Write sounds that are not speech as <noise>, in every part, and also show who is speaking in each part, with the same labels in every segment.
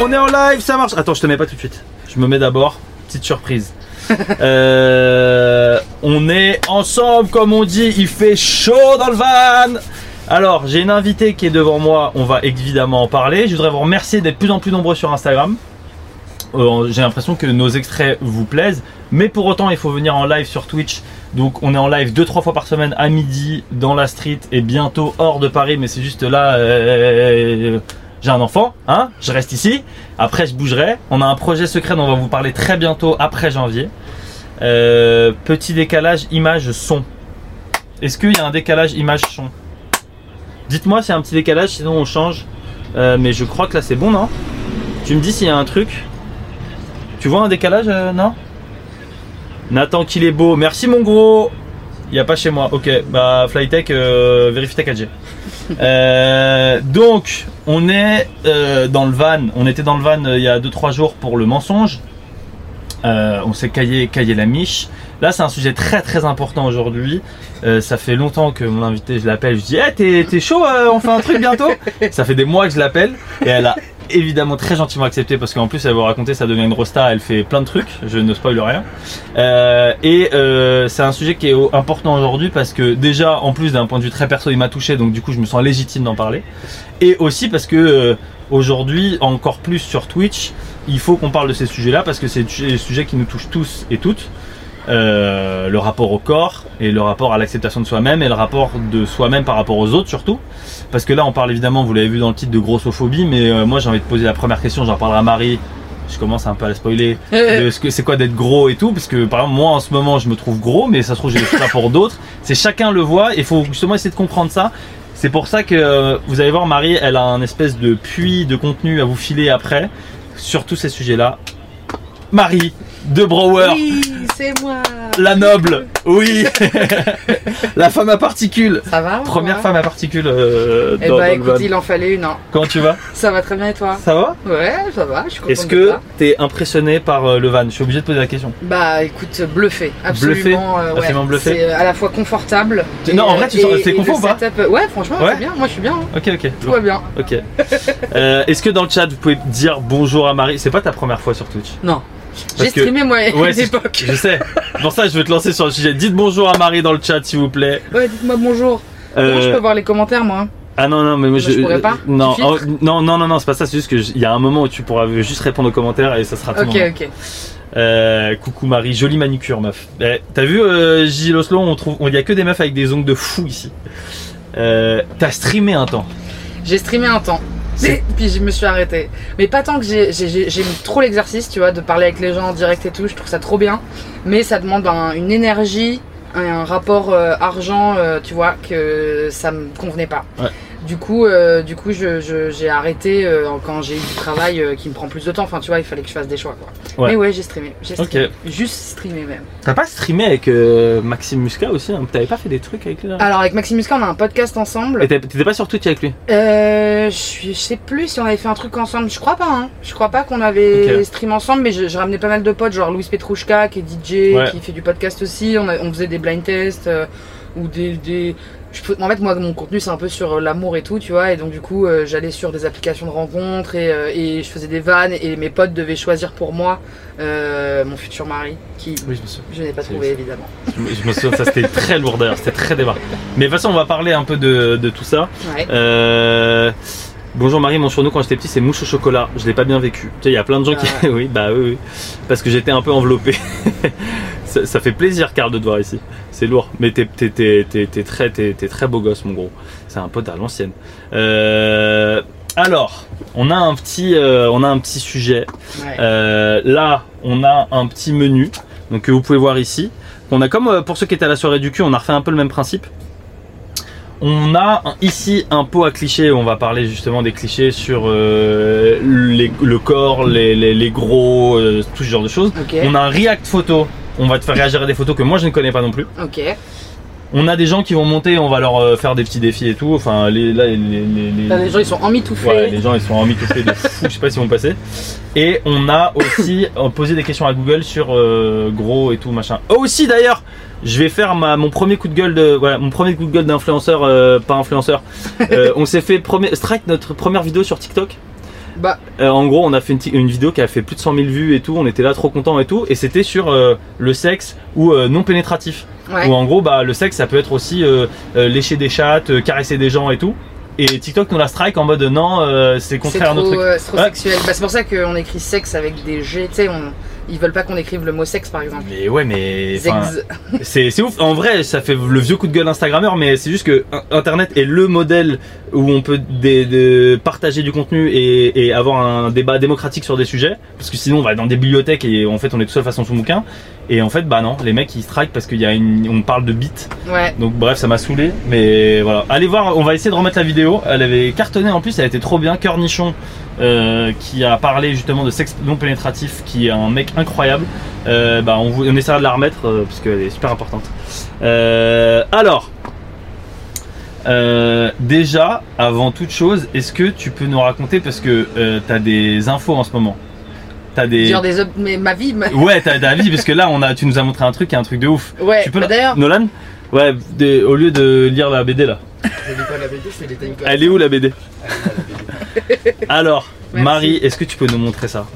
Speaker 1: On est en live, ça marche. Attends, je te mets pas tout de suite. Je me mets d'abord. Petite surprise. <laughs> Euh, on est ensemble, comme on dit. Il fait chaud dans le van. Alors, j'ai une invitée qui est devant moi. On va évidemment en parler. Je voudrais vous remercier d'être plus en plus nombreux sur Instagram. Euh, j'ai l'impression que nos extraits vous plaisent. Mais pour autant, il faut venir en live sur Twitch. Donc, on est en live 2-3 fois par semaine à midi dans la street et bientôt hors de Paris. Mais c'est juste là. euh, j'ai un enfant, hein, je reste ici. Après, je bougerai. On a un projet secret dont on va vous parler très bientôt après janvier. Euh, petit décalage image-son. Est-ce qu'il y a un décalage image-son Dites-moi s'il y a un petit décalage, sinon on change. Euh, mais je crois que là c'est bon, non? Tu me dis s'il y a un truc. Tu vois un décalage, euh, non? Nathan qu'il est beau. Merci mon gros. Il n'y a pas chez moi. Ok, bah Flytech, vérifie ta 4G. <laughs> Euh, donc, on est euh, dans le van. On était dans le van euh, il y a 2-3 jours pour le mensonge. On s'est caillé, caillé la miche. Là, c'est un sujet très très important aujourd'hui. Ça fait longtemps que mon invité, je l'appelle. Je dis, hey, t'es, t'es chaud On fait un truc bientôt? Ça fait des mois que je l'appelle. Et elle a évidemment très gentiment accepté parce qu'en plus, elle vous raconter, ça devient une rosta. Elle fait plein de trucs. Je ne spoil rien. Euh, et euh, c'est un sujet qui est important aujourd'hui parce que déjà, en plus d'un point de vue très perso, il m'a touché. Donc du coup, je me sens légitime d'en parler. Et aussi parce que euh, aujourd'hui, encore plus sur Twitch, il faut qu'on parle de ces sujets-là parce que c'est des sujets qui nous touchent tous et toutes. Euh, le rapport au corps et le rapport à l'acceptation de soi-même et le rapport de soi-même par rapport aux autres surtout. Parce que là, on parle évidemment, vous l'avez vu dans le titre de grossophobie, mais euh, moi j'ai envie de poser la première question, j'en parlerai à Marie. Je commence un peu à la spoiler. de ce que c'est quoi d'être gros et tout, parce que par exemple, moi en ce moment je me trouve gros, mais ça se trouve j'ai ça pour <laughs> d'autres. C'est chacun le voit et il faut justement essayer de comprendre ça. C'est pour ça que euh, vous allez voir, Marie, elle a un espèce de puits de contenu à vous filer après sur tous ces sujets-là. Marie de Brower,
Speaker 2: Oui, c'est moi.
Speaker 1: la noble, oui, <laughs> la femme à particules,
Speaker 2: Ça va
Speaker 1: première femme à particules euh,
Speaker 2: Eh
Speaker 1: dans,
Speaker 2: bah
Speaker 1: dans
Speaker 2: écoute, il en fallait une. hein.
Speaker 1: Comment tu vas?
Speaker 2: Ça va très bien et toi?
Speaker 1: Ça va?
Speaker 2: Ouais, ça va, je suis
Speaker 1: Est-ce que t'es impressionné par euh, le van? Je suis obligé de poser la question.
Speaker 2: Bah écoute, bluffé. Absolument. euh, ouais.
Speaker 1: Absolument bluffé?
Speaker 2: C'est euh, à la fois confortable.
Speaker 1: Non, en vrai, tu c'est confort ou pas?
Speaker 2: setup, euh, Ouais, franchement,
Speaker 1: Ouais?
Speaker 2: c'est bien. Moi, je suis bien. hein.
Speaker 1: Ok, ok.
Speaker 2: Tout va bien.
Speaker 1: Ok. Euh, Est-ce que dans le chat vous pouvez dire bonjour à Marie? C'est pas ta première fois sur Twitch?
Speaker 2: Non. J'ai
Speaker 1: que-
Speaker 2: streamé moi à
Speaker 1: Ouais,
Speaker 2: une
Speaker 1: c'est-
Speaker 2: époque.
Speaker 1: Je sais. Pour ça, je veux te lancer sur le sujet. Dites bonjour à Marie dans le chat, s'il vous plaît.
Speaker 2: Ouais, dites-moi bonjour. Comment
Speaker 1: Euh,
Speaker 2: je peux voir les commentaires moi
Speaker 1: Ah non, non, mais moi je.
Speaker 2: je pourrais pas
Speaker 1: Non, oh, non, non, non, non, c'est pas ça. C'est juste qu'il y a un moment où tu pourras juste répondre aux commentaires et ça sera tout.
Speaker 2: Ok, ok.
Speaker 1: Euh, coucou Marie, jolie manucure, meuf. Eh, T'as vu, euh, Gilles Oslo, on trouve, il y a que des meufs avec des ongles de fou ici. Euh, T'as streamé un temps.
Speaker 2: J'ai streamé un temps. Puis je me suis arrêtée. Mais pas tant que j'ai- j'ai- j'ai- j'aime trop l'exercice, tu vois, de parler avec les gens en direct et tout, je trouve ça trop bien. Mais ça demande un- une énergie, un, un rapport euh, argent, euh, tu vois, que ça me convenait pas.
Speaker 1: Ouais.
Speaker 2: Du coup, euh, du coup, je- je- j'ai arrêté euh, quand j'ai eu du travail euh, qui me prend plus de temps. Enfin, tu vois, il fallait que je fasse des choix, quoi.
Speaker 1: Ouais.
Speaker 2: Mais ouais, j'ai streamé. J'ai streamé. Juste streamé même.
Speaker 1: T'as pas streamé avec Maxime Muscat aussi hein? T'avais pas fait des trucs avec lui
Speaker 2: Alors avec Maxime Muscat, on a un podcast ensemble.
Speaker 1: Et T'étais pas sur Twitch avec lui?
Speaker 2: Euh, je, sais plus si on avait fait un truc ensemble. Je crois pas. Hein. Je crois pas qu'on avait
Speaker 1: Ok.
Speaker 2: stream ensemble, mais je, je ramenais pas mal de potes, genre Louis Petrouchka qui est DJ,
Speaker 1: Ouais.
Speaker 2: qui fait du podcast aussi. On, a- on faisait des blind tests ou des. des- je en fait, moi, mon contenu c'est un peu sur euh, l'amour et tout, tu vois. Et donc du coup, euh, j'allais sur des applications de rencontres et, euh, et je faisais des vannes et mes potes devaient choisir pour moi euh, mon futur mari, qui
Speaker 1: Oui, je me souviens.
Speaker 2: je n'ai pas trouvé évidemment.
Speaker 1: Je me, je me souviens, ça c'était très lourd d'ailleurs, c'était très débat. Mais de toute façon, on va parler un peu de, de tout ça.
Speaker 2: Ouais.
Speaker 1: Bonjour Marie, mon surnom quand j'étais petit c'est mouche au chocolat. Je l'ai pas bien vécu. Tu sais, il y a plein de gens qui.
Speaker 2: Ah <laughs>
Speaker 1: oui, bah oui, oui. Parce que j'étais un peu enveloppé. <laughs> ça, ça fait plaisir, Carl, de te voir ici. C'est lourd. Mais t'es t'es- t'es- t'es- très, t'es- t'es très beau gosse, mon gros. C'est un pote à l'ancienne. Euh, Alors, on a un petit, euh, on a un petit sujet.
Speaker 2: Ouais.
Speaker 1: Euh, là, on a un petit menu, donc que vous pouvez voir ici. On a comme euh, pour ceux qui étaient à la soirée du cul, on a refait un peu le même principe. On a ici un pot à clichés. On va parler justement des clichés sur euh, les- le corps, les, les- les gros, euh, tout ce genre de choses. On a un react photo. On va te faire réagir à des photos que moi je ne connais pas non plus.
Speaker 2: Ok.
Speaker 1: On a des gens qui vont monter, on va leur euh, faire des petits défis et tout. Enfin, les, là, les, les- les-
Speaker 2: Là, les gens ils sont emmitouflés.
Speaker 1: Ouais, les gens ils sont emmitouflés de fou, je sais pas s'ils vont passer. Et on a aussi euh, posé des questions à Google sur euh, gros et tout machin. Aussi d'ailleurs, je vais faire ma, mon premier coup de gueule de voilà, mon premier coup de gueule d'influenceur, euh, pas influenceur. <laughs> Euh, on s'est fait premier, strike notre première vidéo sur TikTok.
Speaker 2: Bah,
Speaker 1: Euh, en gros, on a fait une, vidéo qui a fait plus de 100 000 vues et tout. On était là trop contents et tout. Et c'était sur euh, le sexe ou non pénétratif.
Speaker 2: ouais.
Speaker 1: Ou en gros, bah, le sexe, ça peut être aussi lécher des chattes, caresser des gens et tout. Et TikTok nous la strike en mode non, c'est contraire à notre truc.
Speaker 2: c'est trop
Speaker 1: Ouais.
Speaker 2: sexuel. Bah, c'est pour ça qu'on écrit sexe avec des G. Tu sais, on... ils veulent pas qu'on écrive le mot sexe par exemple.
Speaker 1: Mais ouais, mais <laughs> c'est ouf. En vrai, ça fait le vieux coup de gueule Instagrammeur, mais c'est juste que in- Internet est le modèle où on peut partager du contenu et, et avoir un débat démocratique sur des sujets. Parce que sinon, on va dans des bibliothèques et en fait, on est tout seul face à son bouquin. Et en fait, bah non, les mecs ils strike parce qu'il y a une, on parle de bits.
Speaker 2: Ouais.
Speaker 1: Donc bref, ça m'a saoulé, mais voilà. Allez voir, on va essayer de remettre la vidéo. Elle avait cartonné en plus, elle était trop bien. Cœur Nichon, euh, qui a parlé justement de sexe non pénétratif, qui est un mec incroyable. Euh, bah, on, vous- on essaiera de la remettre euh, parce qu'elle est super importante. Euh, alors, euh, déjà, avant toute chose, est-ce que tu peux nous raconter parce que euh, t'as des infos en ce moment. T'as des.
Speaker 2: Dire des ob- mais ma vie. ma- <laughs>
Speaker 1: Ouais, t'as ta vie parce que là, on a, tu nous as montré un truc, qui est un truc de ouf.
Speaker 2: Ouais.
Speaker 1: Tu peux
Speaker 2: bah, D'ailleurs,
Speaker 1: Nolan Ouais, des- au lieu de lire la BD là.
Speaker 3: Je lis pas la BD, je fais des time
Speaker 1: Elle est où la BD
Speaker 3: Elle
Speaker 1: Alors,
Speaker 2: Merci.
Speaker 1: Marie, est-ce que tu peux nous montrer ça?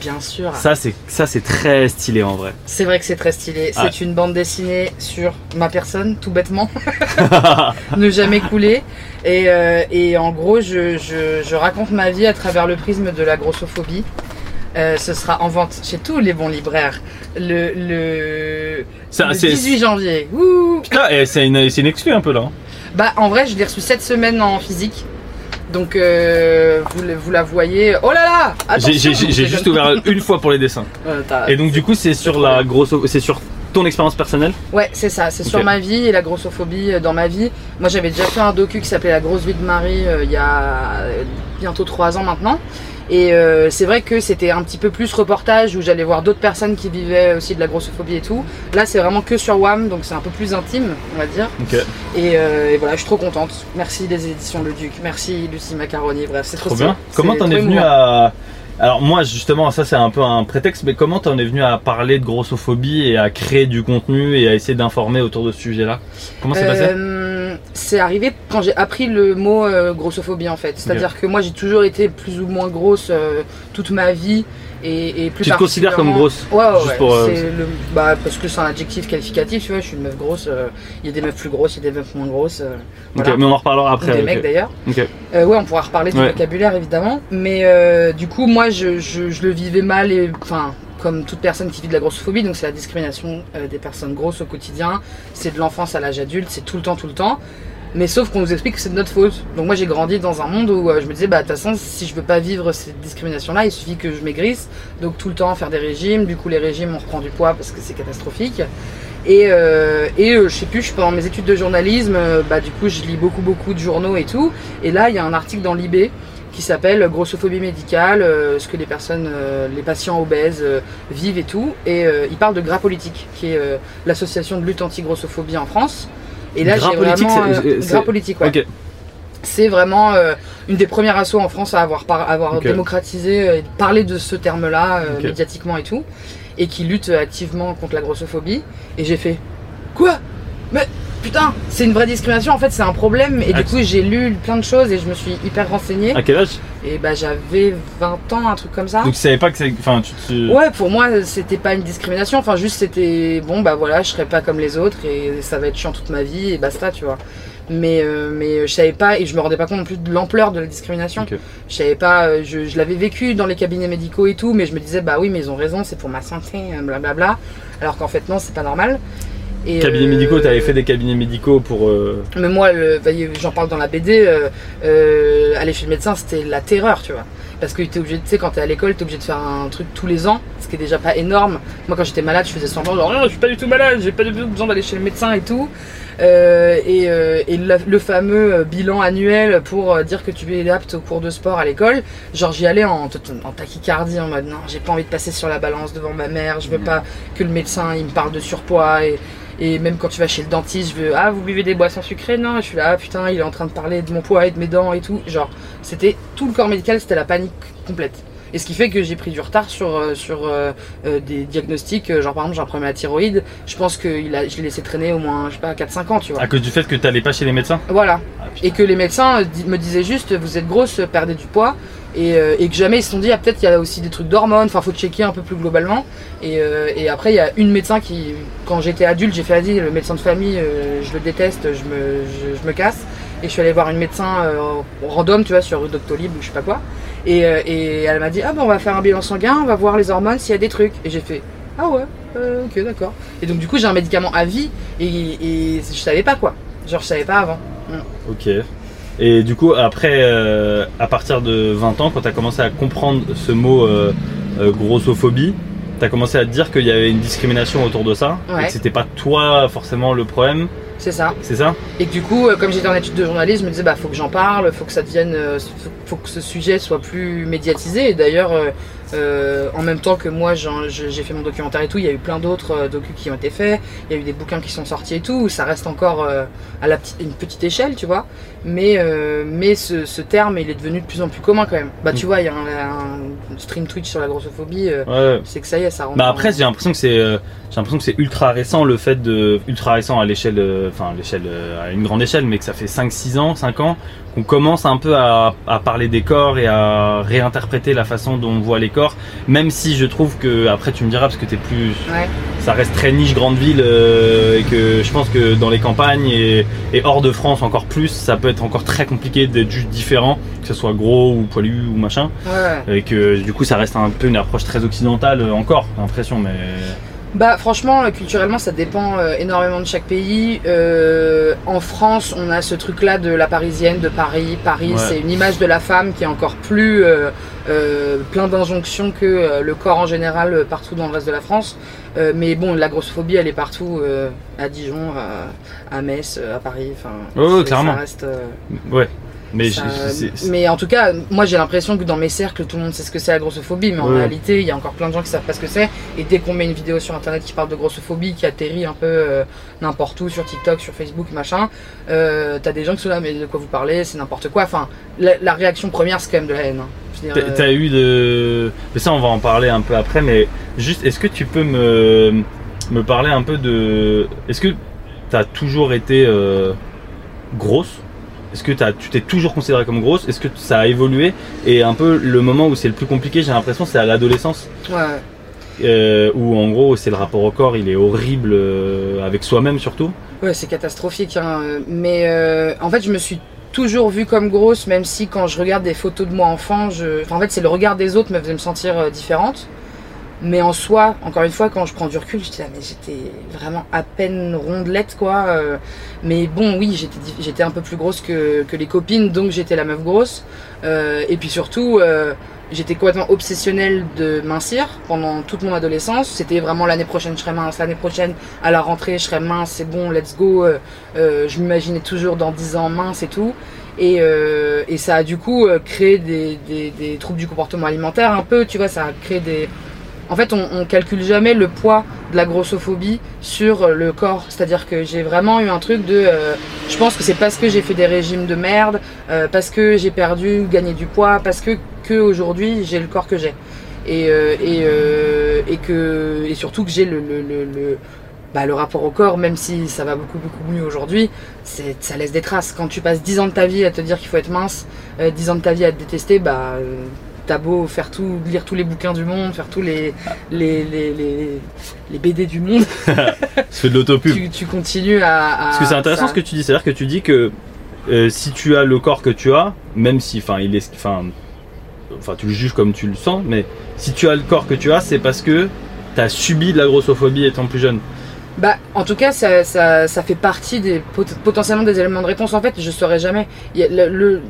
Speaker 2: Bien sûr.
Speaker 1: Ça, c'est ça, c'est très stylé en vrai.
Speaker 2: C'est vrai que c'est très stylé. C'est une bande dessinée sur ma personne, tout bêtement. <laughs> <laughs> ne jamais couler. Et, euh, et en gros, je, je- je raconte ma vie à travers le prisme de la grossophobie. Euh, ce sera en vente chez tous les bons libraires le, le,
Speaker 1: Ça,
Speaker 2: le
Speaker 1: c'est-
Speaker 2: 18 janvier. Ouh
Speaker 1: Putain, eh, c'est une, une exclu un peu là. hein.
Speaker 2: bah, en vrai, je l'ai reçu cette semaine en physique. Donc, euh, vous, vous la voyez. Oh là là
Speaker 1: J'ai- juste ouvert une fois pour les dessins.
Speaker 2: Euh,
Speaker 1: Et donc du coup, c'est sur la grosse, c'est sur ton expérience personnelle.
Speaker 2: Ouais, c'est ça, c'est sur ma vie et la grossophobie euh, dans ma vie. Moi, j'avais déjà fait un docu qui s'appelait La grosse vie de Marie euh, il y a bientôt trois ans maintenant. Et euh, c'est vrai que c'était un petit peu plus reportage où j'allais voir d'autres personnes qui vivaient aussi de la grossophobie et tout. Là, c'est vraiment que sur WAM, donc c'est un peu plus intime, on va dire. Et, euh, et voilà, je suis trop contente. Merci les éditions Le Duc, merci Lucie Macaroni, bref, c'est trop,
Speaker 1: Trop bien. Comment t'en es venu à alors moi justement ça c'est un peu un prétexte mais comment t'en es venu à parler de grossophobie et à créer du contenu et à essayer d'informer autour de ce sujet-là? Comment c'est passé?
Speaker 2: Euh, C'est arrivé quand j'ai appris le mot euh, grossophobie en fait. C'est-à-dire que moi j'ai toujours été plus ou moins grosse euh, toute ma vie et, et plus
Speaker 1: Tu te considères comme grosse
Speaker 2: Ouais, ouais,
Speaker 1: Juste
Speaker 2: ouais.
Speaker 1: pour, euh,
Speaker 2: le- bah, parce que c'est un adjectif qualificatif, tu vois. Je suis une meuf grosse. Il y a des meufs plus grosses, il y a des meufs moins grosses.
Speaker 1: Ok, mais on en reparlera
Speaker 2: Ou
Speaker 1: après.
Speaker 2: des mecs d'ailleurs.
Speaker 1: Ok.
Speaker 2: Euh, ouais, on pourra reparler du
Speaker 1: Ouais.
Speaker 2: vocabulaire évidemment. Mais du coup, moi, je, je- je le vivais mal et enfin. Comme toute personne qui vit de la grossophobie, donc c'est la discrimination euh, des personnes grosses au quotidien, c'est de l'enfance à l'âge adulte, c'est tout le temps, tout le temps. Mais sauf qu'on nous explique que c'est de notre faute. Donc moi j'ai grandi dans un monde où euh, je me disais, bah de toute façon, si je veux pas vivre cette discrimination-là, il suffit que je maigrisse. Donc tout le temps faire des régimes, du coup les régimes on reprend du poids parce que c'est catastrophique. Et, euh, et je sais plus, pendant mes études de journalisme, bah du coup je lis beaucoup beaucoup de journaux et tout. Et là il y a un article dans l'IB qui s'appelle Grossophobie médicale, euh, ce que les personnes, euh, les patients obèses euh, vivent et tout. Et il parle de Gras Politique, qui est l'association de lutte anti-grossophobie en France. Et là j'ai vraiment
Speaker 1: c'est-
Speaker 2: euh,
Speaker 1: c'est-
Speaker 2: Gras Politique, ouais. C'est vraiment une des premières assos en France à avoir, par- avoir démocratisé et parlé de ce terme-là médiatiquement et tout, et qui lutte activement contre la grossophobie. Et j'ai fait quoi? Mais putain, c'est une vraie discrimination. En fait, c'est un problème. Et
Speaker 1: Ah,
Speaker 2: du coup, j'ai lu plein de choses et je me suis hyper renseignée.
Speaker 1: À quel âge
Speaker 2: Et bah, j'avais 20 ans, un truc comme ça.
Speaker 1: Donc tu savais pas que c'est. Enfin, tu te.
Speaker 2: Ouais, pour moi, c'était pas une discrimination. Enfin, juste, c'était bon, bah voilà, je serais pas comme les autres et ça va être chiant toute ma vie et basta, tu vois. Mais, euh, mais je savais pas et je me rendais pas compte non plus de l'ampleur de la discrimination.
Speaker 1: Ok.
Speaker 2: Je savais pas, euh, je, je l'avais vécu dans les cabinets médicaux et tout, mais je me disais, bah oui, mais ils ont raison, c'est pour ma santé, euh, blablabla. Alors qu'en fait, non, c'est pas normal. Et,
Speaker 1: Cabinets
Speaker 2: euh,
Speaker 1: médicaux, t'avais fait des cabinets médicaux pour. euh,
Speaker 2: mais moi, bah, j'en parle dans la BD, euh, aller chez le médecin, c'était la terreur, tu vois. Parce que t'es obligé, tu sais, quand t'es à l'école, t'es obligé de faire un truc tous les ans, ce qui est déjà pas énorme. Moi, quand j'étais malade, je faisais semblant, genre, non, je suis pas du tout malade, j'ai pas du tout besoin d'aller chez le médecin et tout. Et le fameux bilan annuel pour dire que tu es apte au cours de sport à l'école, genre j'y allais en, en tachycardie, en mode non, j'ai pas envie de passer sur la balance devant ma mère, je veux pas que le médecin il me parle de surpoids et, et même quand tu vas chez le dentiste, je veux ah vous buvez des boissons sucrées? Non, je suis là ah putain il est en train de parler de mon poids et de mes dents et tout, genre c'était tout le corps médical, c'était la panique complète. Et ce qui fait que j'ai pris du retard sur, euh, sur euh, euh, des diagnostics, genre par exemple j'ai un problème à la thyroïde, je pense que il a, je l'ai laissé traîner au moins, je sais pas, 4-5 ans, tu vois.
Speaker 1: À cause du fait que t'allais pas chez les médecins?
Speaker 2: Voilà.
Speaker 1: Ah.
Speaker 2: Et que les médecins me disaient juste, vous êtes grosse, perdez du poids. Et, euh, et que jamais ils se sont dit, ah, peut-être qu'il y a aussi des trucs d'hormones, enfin faut checker un peu plus globalement. Et, euh, après, il y a une médecin qui, quand j'étais adulte, j'ai fait, vas-y, le médecin de famille, euh, je le déteste, je me, je, me casse. Et je suis allée voir une médecin random, tu vois, sur Doctolib ou je sais pas quoi. Et, et elle m'a dit, ah bon, on va faire un bilan sanguin, on va voir les hormones s'il y a des trucs. Et j'ai fait, ah ouais, ok, d'accord. Et donc, du coup, j'ai un médicament à vie et je savais pas quoi. Genre, je savais pas avant.
Speaker 1: Ok. Et du coup, après, euh, à partir de 20 ans, quand tu as commencé à comprendre ce mot euh, euh, grossophobie, tu as commencé à te dire qu'il y avait une discrimination autour de ça, et
Speaker 2: Ouais.
Speaker 1: que c'était pas toi forcément le problème,
Speaker 2: C'est ça.
Speaker 1: c'est ça?
Speaker 2: Et que du coup, euh, comme j'étais en études de journalisme, je me disais, bah, faut que j'en parle, faut que ça devienne, euh, faut, que ce sujet soit plus médiatisé. Et d'ailleurs, euh, en même temps que moi, j'ai fait mon documentaire et tout, il y a eu plein d'autres euh, docus qui ont été faits. Il y a eu des bouquins qui sont sortis et tout. Ça reste encore euh, à la petite, une petite échelle, tu vois. Mais, mais ce, ce terme, il est devenu de plus en plus commun quand même. Bah, tu
Speaker 1: Mm.
Speaker 2: vois, il y a un, un stream Twitch sur la grossophobie. euh,
Speaker 1: Ouais.
Speaker 2: c'est que ça y est, ça rentre.
Speaker 1: Bah après, j'ai l'impression que c'est, euh, j'ai l'impression que c'est ultra récent le fait de, ultra récent à l'échelle, euh, enfin à l'échelle, à une grande échelle, mais que ça fait 5-6 ans, 5 ans, qu'on commence un peu à, à parler des corps et à réinterpréter la façon dont on voit les corps, même si je trouve que, après tu me diras parce que t'es plus,
Speaker 2: Ouais.
Speaker 1: Ça reste très niche grande ville euh, et que je pense que dans les campagnes et, et hors de France encore plus, ça peut être encore très compliqué d'être juste différent, que ce soit gros ou poilu ou machin,
Speaker 2: Ouais, ouais.
Speaker 1: et que du coup ça reste un peu une approche très occidentale euh, encore, j'ai l'impression, mais
Speaker 2: Bah franchement, euh, culturellement, ça dépend euh, énormément de chaque pays. Euh, en France, on a ce truc-là de la parisienne, de Paris. Paris,
Speaker 1: Ouais.
Speaker 2: c'est une image de la femme qui est encore plus euh, plein d'injonctions que le corps en général partout dans le reste de la France. Euh, mais bon, la grossophobie, elle est partout, euh, à Dijon, à, à Metz, à Paris. Enfin,
Speaker 1: clairement.
Speaker 2: Ça reste,
Speaker 1: ouais. Mais
Speaker 2: ça-
Speaker 1: je- c'est- c'est-
Speaker 2: mais en tout cas, moi j'ai l'impression que dans mes cercles, tout le monde sait ce que c'est la grossophobie, mais en
Speaker 1: Ouais.
Speaker 2: réalité, il y a encore plein de gens qui savent pas ce que c'est. Et dès qu'on met une vidéo sur internet qui parle de grossophobie, qui atterrit un peu euh, n'importe où, sur TikTok, sur Facebook, machin, euh, t'as des gens qui sont là, mais de quoi vous parlez, c'est n'importe quoi. Enfin, la, la réaction première, c'est quand même de la haine. hein.
Speaker 1: T'as
Speaker 2: euh,
Speaker 1: t'as eu de. Mais ça, on va en parler un peu après, mais juste, est-ce que tu peux me, me parler un peu de. Est-ce que t'as toujours été grosse? Est-ce que t'as- tu t'es toujours considérée comme grosse? Est-ce que ça a évolué? Et un peu le moment où c'est le plus compliqué, j'ai l'impression, c'est à l'adolescence,
Speaker 2: ouais.
Speaker 1: euh, où en gros, c'est le rapport au corps, il est horrible euh, avec soi-même surtout.
Speaker 2: Ouais, c'est catastrophique. hein. Mais euh, en fait, je me suis toujours vue comme grosse, même si quand je regarde des photos de moi enfant, je... enfin, en fait, c'est le regard des autres me faisait me sentir euh, différente. Mais en soi, encore une fois, quand je prends du recul, dis, ah, mais j'étais vraiment à peine rondelette, quoi. euh. Mais bon, oui, j'étais j'étais un peu plus grosse que, que les copines, donc j'étais la meuf grosse. Euh, et puis surtout, euh, j'étais complètement obsessionnelle de mincir pendant toute mon adolescence. C'était vraiment l'année prochaine, je serai mince, l'année prochaine, à la rentrée, je serai mince, c'est bon, let's go. Je m'imaginais toujours dans 10 ans mince et tout. Et, et ça a du coup créé des, des troubles du comportement alimentaire un peu, tu vois, ça a créé des... En fait, on, on calcule jamais le poids de la grossophobie sur le corps. C'est-à-dire que j'ai vraiment eu un truc de... euh, je pense que c'est parce que j'ai fait des régimes de merde, euh, parce que j'ai perdu, gagné du poids, parce que, aujourd'hui j'ai le corps que j'ai. Et, euh, que, et surtout que j'ai bah, le rapport au corps, même si ça va beaucoup beaucoup mieux aujourd'hui, ça laisse des traces. Quand tu passes 10 ans de ta vie à te dire qu'il faut être mince, euh, 10 ans de ta vie à te détester, bah t'as beau faire tout, lire tous les bouquins du monde, faire tous les, les, les, les, les BD du monde, <laughs>
Speaker 1: Tu fais de l'autopub.
Speaker 2: tu, tu continues à. à-
Speaker 1: Parce que c'est intéressant
Speaker 2: ça-
Speaker 1: ce que tu dis, c'est-à-dire que tu dis que euh, si tu as le corps que tu as, même si, enfin, il est, enfin, enfin, tu le juges comme tu le sens, mais si tu as le corps que tu as, c'est parce que tu as subi de la grossophobie étant plus jeune.
Speaker 2: Bah, en tout cas, ça, ça, ça fait partie des pot- potentiellement des éléments de réponse. En fait, je saurais jamais.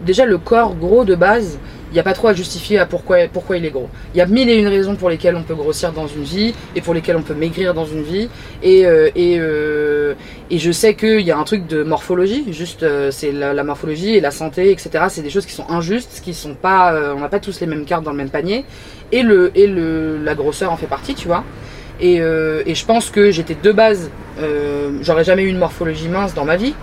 Speaker 2: Déjà, le corps gros de base, il n'y a pas trop à justifier à pourquoi, pourquoi il est gros. Il y a mille et une raisons pour lesquelles on peut grossir dans une vie et pour lesquelles on peut maigrir dans une vie. Et, euh, et, euh, et je sais qu'il y a un truc de morphologie, juste euh, c'est la, la morphologie et la santé, etc. C'est des choses qui sont injustes, qui sont pas, euh, on n'a pas tous les mêmes cartes dans le même panier. Et le, et le, la grosseur en fait partie, tu vois. Et, euh, et je pense que j'étais de base, euh, j'aurais jamais eu une morphologie mince dans ma vie.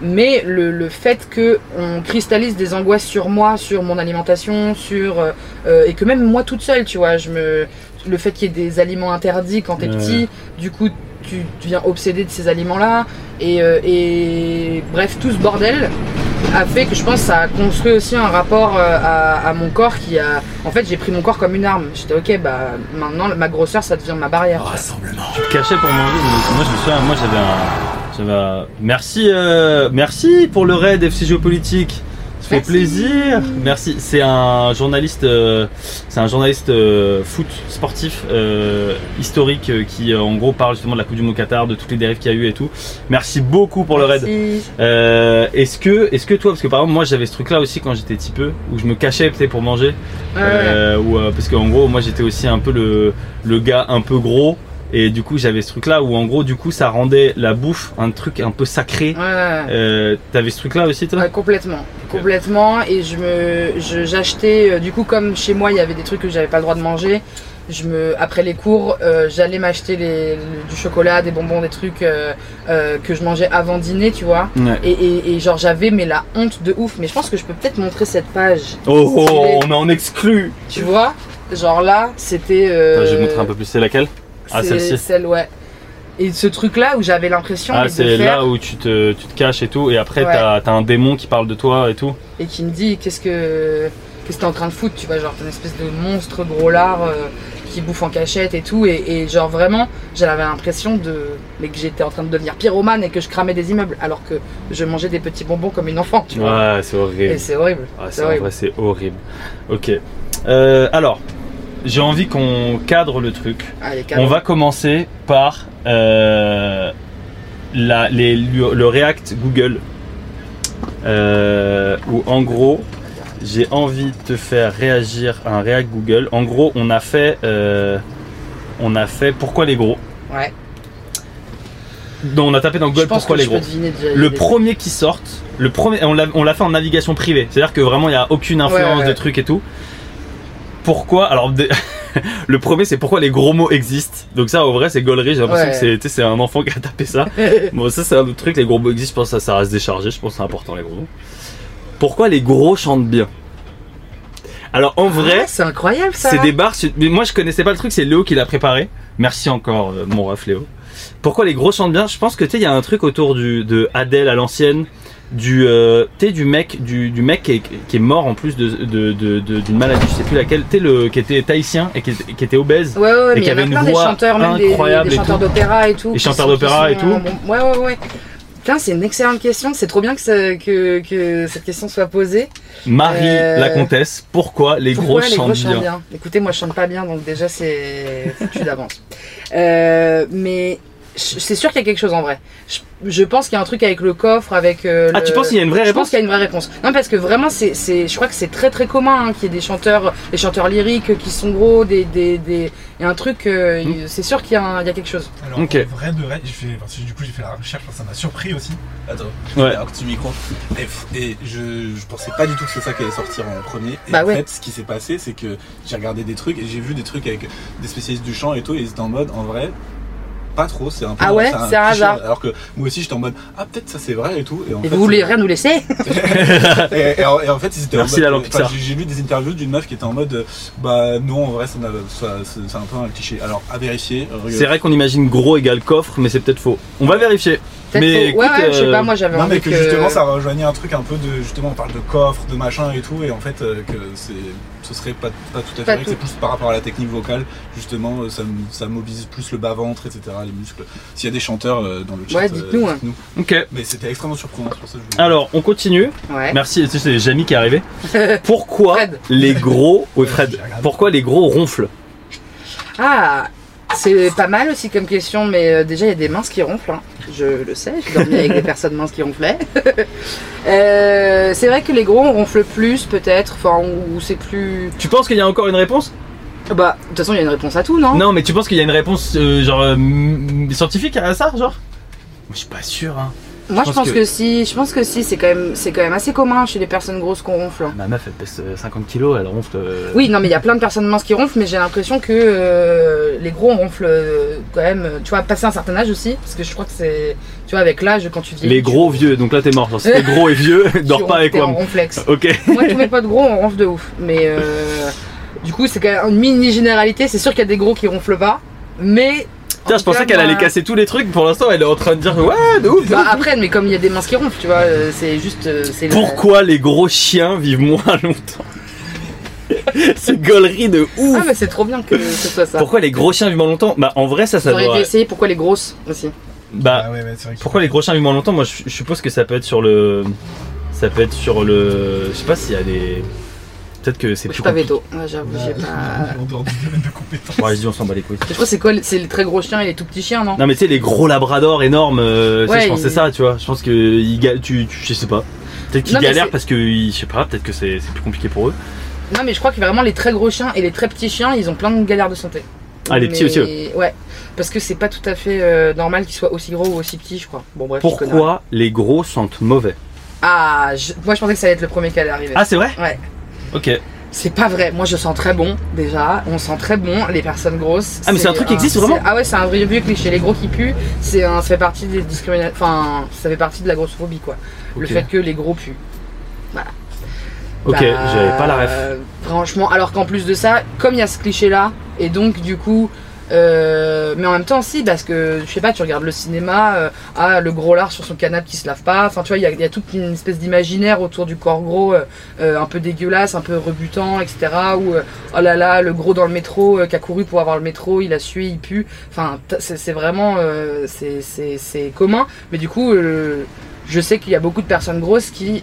Speaker 2: Mais le, le fait que on cristallise des angoisses sur moi, sur mon alimentation, sur euh, et que même moi toute seule, tu vois, je me le fait qu'il y ait des aliments interdits quand t'es petit, du coup tu deviens obsédé de ces aliments-là et, et bref tout ce bordel a fait que je pense que ça a construit aussi un rapport euh, à, à mon corps qui a en fait j'ai pris mon corps comme une arme j'étais ok bah maintenant ma grosseur ça devient ma barrière
Speaker 4: Rassemblement.
Speaker 1: Tu te cachais pour manger. mais Moi, je me souviens, moi, j'avais un. j'avais un- Merci, euh, merci pour le raid FC Géopolitique. Fait
Speaker 2: Merci.
Speaker 1: plaisir. Merci. C'est un journaliste, euh, c'est un journaliste euh, foot sportif euh, historique euh, qui, en gros, parle justement de la Coupe du Monde Qatar, de toutes les dérives qu'il y a eu et tout. Merci beaucoup pour le raid.
Speaker 2: Merci.
Speaker 1: Euh, est-ce que, est-ce que toi, parce que par exemple, moi, j'avais ce truc-là aussi quand j'étais petit peu, où je me cachais peut-être pour manger.
Speaker 2: Ouais, ouais.
Speaker 1: Euh, ou, euh, parce qu'en gros, moi j'étais aussi un peu le, le gars un peu gros. Et du coup, j'avais ce truc-là où en gros, du coup, ça rendait la bouffe un truc un peu sacré.
Speaker 2: Ouais, ouais.
Speaker 1: Euh, T'avais ce truc-là aussi, toi?
Speaker 2: Ouais, complètement, complètement. Et je me, j'achetais, euh, du coup, comme chez moi, il y avait des trucs que j'avais pas le droit de manger. Je me, après les cours, euh, j'allais m'acheter du chocolat, des bonbons, des trucs euh, que je mangeais avant dîner, tu vois.
Speaker 1: Ouais.
Speaker 2: Et, et, et genre j'avais mais la honte de ouf. Mais je pense que je peux peut-être montrer cette page.
Speaker 1: Oh, oh,
Speaker 2: Stylé.
Speaker 1: on est en exclu
Speaker 2: Tu vois, genre là, c'était.
Speaker 1: Je vais montrer un peu plus, c'est laquelle? Ah,
Speaker 2: c'est
Speaker 1: celle-ci.
Speaker 2: Celle, ouais. Et ce truc-là où j'avais l'impression
Speaker 1: Ah, c'est
Speaker 2: faire
Speaker 1: là où tu te, tu te caches et tout. Et après,
Speaker 2: Ouais.
Speaker 1: t'as as un démon qui parle de toi et tout.
Speaker 2: et qui me dit qu'est-ce que qu'est-ce que t'es en train de foutre, tu vois, genre t'es une espèce de monstre gros lard euh, qui bouffe en cachette et tout, et, et genre vraiment j'avais l'impression de mais que j'étais en train de devenir pyromane et que je cramais des immeubles alors que je mangeais des petits bonbons comme une enfant, tu vois.
Speaker 1: Ouais, c'est
Speaker 2: Et
Speaker 1: horrible.
Speaker 2: c'est horrible.
Speaker 1: Ah,
Speaker 2: horrible.
Speaker 1: c'est horrible. Ok. Euh, alors, j'ai envie qu'on cadre le truc.
Speaker 2: Allez,
Speaker 1: On va commencer par euh, la- les- le React Google. Euh, où en gros, j'ai envie de te faire réagir à un React Google. En gros, on a fait, euh, on a fait pourquoi les gros.
Speaker 2: Ouais.
Speaker 1: Donc, on a tapé dans Google pourquoi les gros. Le premier qui sorte, le premier, on l'a fait en navigation privée, c'est-à-dire que vraiment il n'y a aucune influence
Speaker 2: Ouais, ouais,
Speaker 1: de trucs et tout. Pourquoi Alors, <laughs> le premier c'est pourquoi les gros mots existent. Donc ça, au vrai, c'est gaulerie. J'ai l'impression
Speaker 2: Ouais.
Speaker 1: que c'est, un enfant qui a tapé ça. <laughs> bon, ça c'est un autre truc. Les gros mots existent. Je pense que ça, ça reste déchargé. Je pense que c'est important les gros mots. Pourquoi les gros chantent bien? Alors en vrai,
Speaker 2: Ah, c'est incroyable ça.
Speaker 1: c'est des barres. sur- Mais moi, je connaissais pas le truc. C'est Léo qui l'a préparé. Merci encore, euh, mon ref Léo. Pourquoi les gros chantent bien? Je pense que tu sais, il y a un truc autour du de Adèle à l'ancienne, du euh, sais, du mec, du, du mec qui est, qui est mort en plus de de- d'une maladie. Je sais plus laquelle. Sais, le qui était tahitien et qui, était- qui était obèse.
Speaker 2: Ouais, ouais,
Speaker 1: Et qui
Speaker 2: il y en
Speaker 1: avait une
Speaker 2: plein des
Speaker 1: voix
Speaker 2: chanteurs, même des,
Speaker 1: incroyable
Speaker 2: des chanteurs d'opéra et tout.
Speaker 1: Les chanteurs d'opéra et tout.
Speaker 2: bon, ouais, ouais, ouais. Putain, c'est une excellente question. C'est trop bien que, ça- que, que cette question soit posée.
Speaker 1: Marie
Speaker 2: Euh,
Speaker 1: la comtesse. Pourquoi les
Speaker 2: Pourquoi
Speaker 1: gros
Speaker 2: les
Speaker 1: chantent
Speaker 2: gros
Speaker 1: bien,
Speaker 2: chantent bien? Écoutez, moi je chante pas bien, donc déjà c'est foutu d'avance. Euh, mais c'est sûr qu'il y a quelque chose en vrai. Je, je pense qu'il y a un truc avec le coffre, avec. euh,
Speaker 1: Ah,
Speaker 2: le-
Speaker 1: tu penses qu'il y a une vraie
Speaker 2: Je
Speaker 1: réponse
Speaker 2: pense qu'il y a une vraie réponse. Non, parce que vraiment, c'est, c'est, je crois que c'est très très commun hein, qu'il y ait des chanteurs, des chanteurs lyriques qui sont gros, des, des, des... il y a un truc, euh,
Speaker 1: Mm.
Speaker 2: c'est sûr qu'il y a, un- il y a quelque chose.
Speaker 4: Alors,
Speaker 1: Ok.
Speaker 4: en vrai de vrai, fait, parce que du coup, j'ai fait la recherche, ça m'a surpris aussi. Attends,
Speaker 1: Ouais.
Speaker 4: un petit micro. Et, et je, je pensais pas du tout que c'est ça qui allait sortir en premier. Et
Speaker 2: Bah
Speaker 4: en
Speaker 2: ouais.
Speaker 4: fait, ce qui s'est passé, c'est que j'ai regardé des trucs et j'ai vu des trucs avec des spécialistes du chant et tout, et ils étaient en mode, en vrai, pas trop, c'est un peu.
Speaker 2: Ah ouais, c'est un hasard.
Speaker 4: Alors que moi aussi, j'étais en mode, ah, peut-être ça c'est vrai et tout. Et, en
Speaker 2: Et
Speaker 4: fait,
Speaker 2: vous voulez
Speaker 4: c'est-
Speaker 2: rien nous laisser <laughs> <laughs>
Speaker 4: et, et en, et en fait, ils étaient
Speaker 1: Merci,
Speaker 4: en
Speaker 1: la
Speaker 4: mode.
Speaker 1: lampe
Speaker 4: enfin,
Speaker 1: Pixar.
Speaker 4: j'ai lu des interviews d'une meuf qui était en mode, euh, bah non, en vrai, ça c'est un peu un cliché. Alors, à vérifier. euh,
Speaker 1: C'est vrai qu'on imagine gros égale coffre, mais c'est peut-être faux. On va vérifier.
Speaker 2: Peut-être
Speaker 1: Mais
Speaker 2: faux.
Speaker 1: écoute,
Speaker 2: ouais, ouais, je sais
Speaker 1: euh,
Speaker 2: pas, moi j'avais
Speaker 4: Non
Speaker 2: envie
Speaker 4: mais que, justement ça
Speaker 2: que...
Speaker 4: rejoignait un truc un peu de justement on parle de coffre, de machin et tout et en fait euh, que c'est ce serait pas, pas tout à fait
Speaker 2: Pas
Speaker 4: vrai, c'est plus par rapport à la technique vocale justement euh, ça, ça mobilise plus le bas ventre etc les muscles. S'il y a des chanteurs euh, dans le chat,
Speaker 2: Ouais, dites-nous, hein.
Speaker 1: Ok.
Speaker 4: Mais c'était extrêmement surprenant c'est pour ça que je voulais-
Speaker 1: Alors, on continue.
Speaker 2: Ouais.
Speaker 1: Merci, tu sais, c'est Jamie qui est arrivé. <laughs> Pourquoi
Speaker 2: Fred.
Speaker 1: les gros. Oui, Fred. Pourquoi les gros ronflent?
Speaker 2: Ah, c'est pas mal aussi comme question, mais euh, déjà il y a des minces qui ronflent. hein. Je le sais, j'ai dormi avec des personnes minces qui ronflaient. <laughs> Euh, c'est vrai que les gros on ronfle plus peut-être, enfin ou c'est plus.
Speaker 1: Tu penses qu'il y a encore une réponse?
Speaker 2: Bah de toute façon il y a une réponse à tout, non?
Speaker 1: Non, mais tu penses qu'il y a une réponse euh, genre euh, scientifique à ça, genre? Je suis pas sûr. Hein.
Speaker 2: Moi, je
Speaker 1: pense que-
Speaker 2: que... si, je pense que si, c'est quand même, c'est quand même assez commun chez les personnes grosses qu'on ronfle. hein.
Speaker 1: Ma meuf, elle pèse euh, 50 kilos, elle ronfle. euh,
Speaker 2: Oui, non, mais il y a plein de personnes minces qui ronflent, mais j'ai l'impression que euh, les gros ronflent euh, quand même. euh, Tu vois, passer un certain âge aussi, parce que je crois que c'est, tu vois, avec l'âge, quand tu dis
Speaker 1: Les gros vieux, donc là t'es mort. Genre, si t'es gros et vieux, <laughs> dors pas avec
Speaker 2: moi.
Speaker 1: moi.
Speaker 2: ronflex. <laughs>
Speaker 1: Ok.
Speaker 2: Moi, tous mes potes gros, on ronfle de ouf. Mais euh, du coup, c'est quand même une mini généralité. C'est sûr qu'il y a des gros qui ronflent pas, mais.
Speaker 1: Putain,
Speaker 2: en
Speaker 1: je pensais qu'elle allait casser tous les trucs. Pour l'instant, elle est en train de dire ouais, de ouf.
Speaker 2: Bah après, mais comme il y a des minces qui ronflent, tu vois, euh, c'est juste. euh, c'est
Speaker 1: Pourquoi les gros chiens vivent moins <laughs> longtemps? C'est gaulerie de ouf.
Speaker 2: Ah, mais c'est trop bien que ce soit ça.
Speaker 1: Pourquoi les gros chiens vivent moins longtemps? Bah en vrai ça ça
Speaker 2: auriez
Speaker 1: doit.
Speaker 2: dû essayer pourquoi les grosses aussi.
Speaker 1: Bah
Speaker 4: Ah ouais, ouais, c'est vrai que-
Speaker 1: pourquoi les gros chiens vivent moins longtemps? Moi je, je suppose que ça peut être sur le. Ça peut être sur le. Je sais pas s'il y a des. Peut-être que c'est
Speaker 2: Je
Speaker 1: plus
Speaker 2: suis pas veto. Ouais, j'avoue, j'ai pas.
Speaker 4: En dehors du domaine de compétence.
Speaker 1: Ouais, je dis on s'en bat les couilles.
Speaker 2: Je crois que c'est quoi C'est les très gros chiens et les tout petits chiens, non
Speaker 1: Non mais tu sais les gros labradors énormes, euh,
Speaker 2: Ouais,
Speaker 1: je pense que c'est ça, tu vois. Je pense que ils tu, tu- je sais pas. Peut-être qu'ils galèrent parce que je sais pas, peut-être que c'est c'est plus compliqué pour eux.
Speaker 2: Non, mais je crois que vraiment les très gros chiens et les très petits chiens, ils ont plein de galères de santé.
Speaker 1: Ah, les petits aussi,
Speaker 2: Ouais, parce que c'est pas tout à fait euh, normal qu'ils soient aussi gros ou aussi petits, je crois. Bon, bref.
Speaker 1: Pourquoi les gros sentent mauvais?
Speaker 2: Ah, je- moi je pensais que ça allait être le premier cas d'arriver.
Speaker 1: Ah c'est vrai?
Speaker 2: Ouais.
Speaker 1: Ok.
Speaker 2: C'est pas vrai. Moi je sens très bon déjà. On sent très bon les personnes grosses.
Speaker 1: Ah, mais c'est un truc qui existe vraiment
Speaker 2: Ah ouais, c'est un vrai vieux cliché. Les gros qui puent, c'est un, ça fait partie des discriminations. Enfin, ça fait partie de la grossophobie quoi. Le fait que les gros puent.
Speaker 1: Ok,
Speaker 2: Bah,
Speaker 1: j'avais pas la ref.
Speaker 2: Franchement, alors qu'en plus de ça, comme il y a ce cliché là, et donc du coup. Euh, mais en même temps, si, parce que je sais pas, tu regardes le cinéma, euh, ah, le gros lard sur son canapé qui se lave pas. Enfin, tu vois, il y a, toute une espèce d'imaginaire autour du corps gros, euh, un peu dégueulasse, un peu rebutant, etc. Ou oh là là, le gros dans le métro qui a couru pour avoir le métro, il a sué, il pue. Enfin, c'est vraiment, c'est- commun. Mais du coup, je sais qu'il y a beaucoup de personnes grosses qui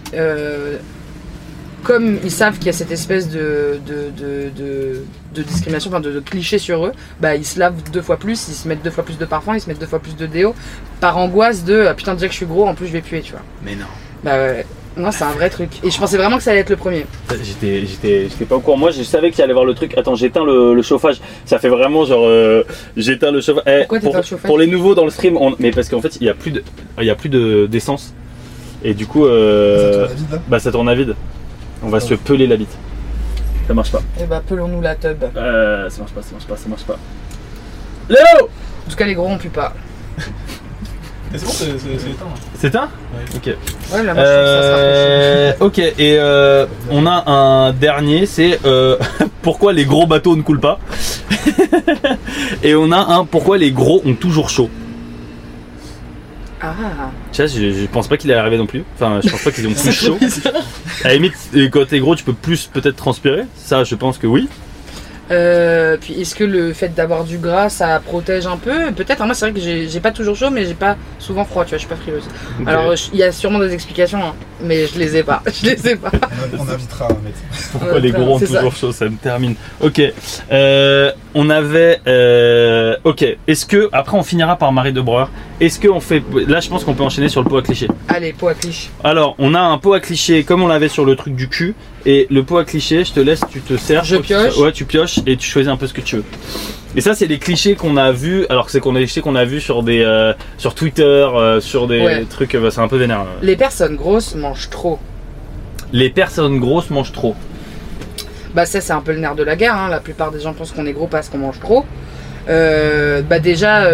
Speaker 2: comme ils savent qu'il y a cette espèce de, de, de, de, de discrimination, enfin de, de cliché sur eux, bah ils se lavent deux fois plus, ils se mettent deux fois plus de parfum, ils se mettent deux fois plus de déo, par angoisse de ah, putain déjà que je suis gros, en plus je vais puer, tu vois.
Speaker 1: Mais non.
Speaker 2: Bah ouais, non c'est un vrai truc. Et je pensais vraiment que ça allait être le premier.
Speaker 1: J'étais, j'étais, j'étais pas au courant. Moi, je savais qu'il allait avoir le truc. Attends, j'éteins le, le chauffage. Ça fait vraiment genre, euh, j'éteins le chauffage. Eh,
Speaker 2: Pourquoi t'éteins
Speaker 1: pour,
Speaker 2: le chauffage
Speaker 1: pour les nouveaux dans le stream, on- mais parce qu'en fait, il y a plus de, il y a plus de d'essence. Et du coup, euh,
Speaker 4: Ça tourne à vide, là
Speaker 1: bah ça tourne à vide. On va se peler la bite. Ça marche pas.
Speaker 2: Et bah pelons-nous la tub.
Speaker 1: Euh, ça marche pas, ça marche pas, ça marche pas. Léo
Speaker 2: En tout cas les gros on pue pas.
Speaker 4: C'est bon, c'est éteint. là.
Speaker 1: C'est un
Speaker 4: Ouais.
Speaker 1: Ok.
Speaker 2: Ouais là moi je trouve que ça se rafraîchit.
Speaker 1: Euh, ok, et euh, on a un dernier, c'est euh, <laughs> pourquoi les gros bateaux ne coulent pas? <laughs> et on a un pourquoi les gros ont toujours chaud?
Speaker 2: Ah
Speaker 1: Tu sais, je, je pense pas qu'il est arrivé non plus. Enfin, je pense pas qu'ils ont <laughs> plus chaud. À la limite, euh, quand t'es gros, tu peux plus peut-être transpirer. Ça, je pense que oui.
Speaker 2: Euh, puis est-ce que le fait d'avoir du gras ça protège un peu? Peut-être, hein, moi c'est vrai que j'ai pas toujours chaud mais j'ai pas souvent froid, tu vois, je suis pas frileuse.
Speaker 1: Ok.
Speaker 2: Alors il y a sûrement des explications, hein, mais je les ai pas. <laughs> Je les ai pas.
Speaker 4: On, invitera un médecin. <laughs>
Speaker 1: pourquoi
Speaker 2: Ouais,
Speaker 1: les gros ont
Speaker 2: ça.
Speaker 1: toujours chaud, ça me termine. Ok. Euh, on avait. euh, ok. Est-ce que après on finira par Marie de Breuer Est-ce que on fait Là, je pense qu'on peut enchaîner sur le pot à cliché.
Speaker 2: Allez, pot à cliché.
Speaker 1: Alors, on a un pot à cliché comme on l'avait sur le truc du cul. Et le pot à cliché, je te laisse, tu te sers.
Speaker 2: Je
Speaker 1: que
Speaker 2: pioche.
Speaker 1: Ouais, tu pioches et tu choisis un peu ce que tu veux. Et ça, c'est les clichés qu'on a vus. Alors, c'est qu'on a des clichés qu'on a vus sur des, euh, sur Twitter, euh, sur des
Speaker 2: Ouais.
Speaker 1: trucs. euh, bah, c'est un peu vénère.
Speaker 2: Les personnes grosses mangent trop.
Speaker 1: Les personnes grosses mangent trop.
Speaker 2: Bah ça c'est un peu le nerf de la guerre, hein. la plupart des gens pensent qu'on est gros parce qu'on mange trop. Euh, bah déjà,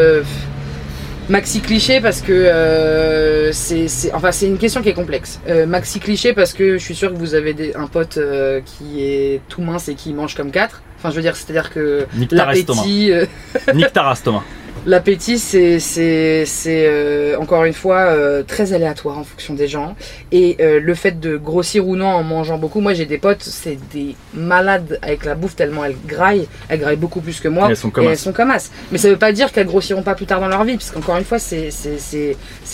Speaker 2: maxi cliché parce que euh, c'est, c'est- enfin c'est une question qui est complexe. Euh, maxi cliché parce que je suis sûr que vous avez des- un pote euh, qui est tout mince et qui mange comme quatre. Enfin je veux dire, c'est-à-dire que
Speaker 1: Nique ta race, Thomas. <laughs>
Speaker 2: l'appétit...
Speaker 1: race, Thomas.
Speaker 2: L'appétit, c'est, euh, encore une fois euh, très aléatoire en fonction des gens. Et euh, le fait de grossir ou non en mangeant beaucoup, moi j'ai des potes, c'est des malades avec la bouffe tellement elles graillent, elles graillent beaucoup plus que moi.
Speaker 1: Et elles sont comme
Speaker 2: et
Speaker 1: as.
Speaker 2: elles sont comme as. Mais ça veut pas dire qu'elles grossiront pas plus tard dans leur vie, parce qu'encore une fois, c'est,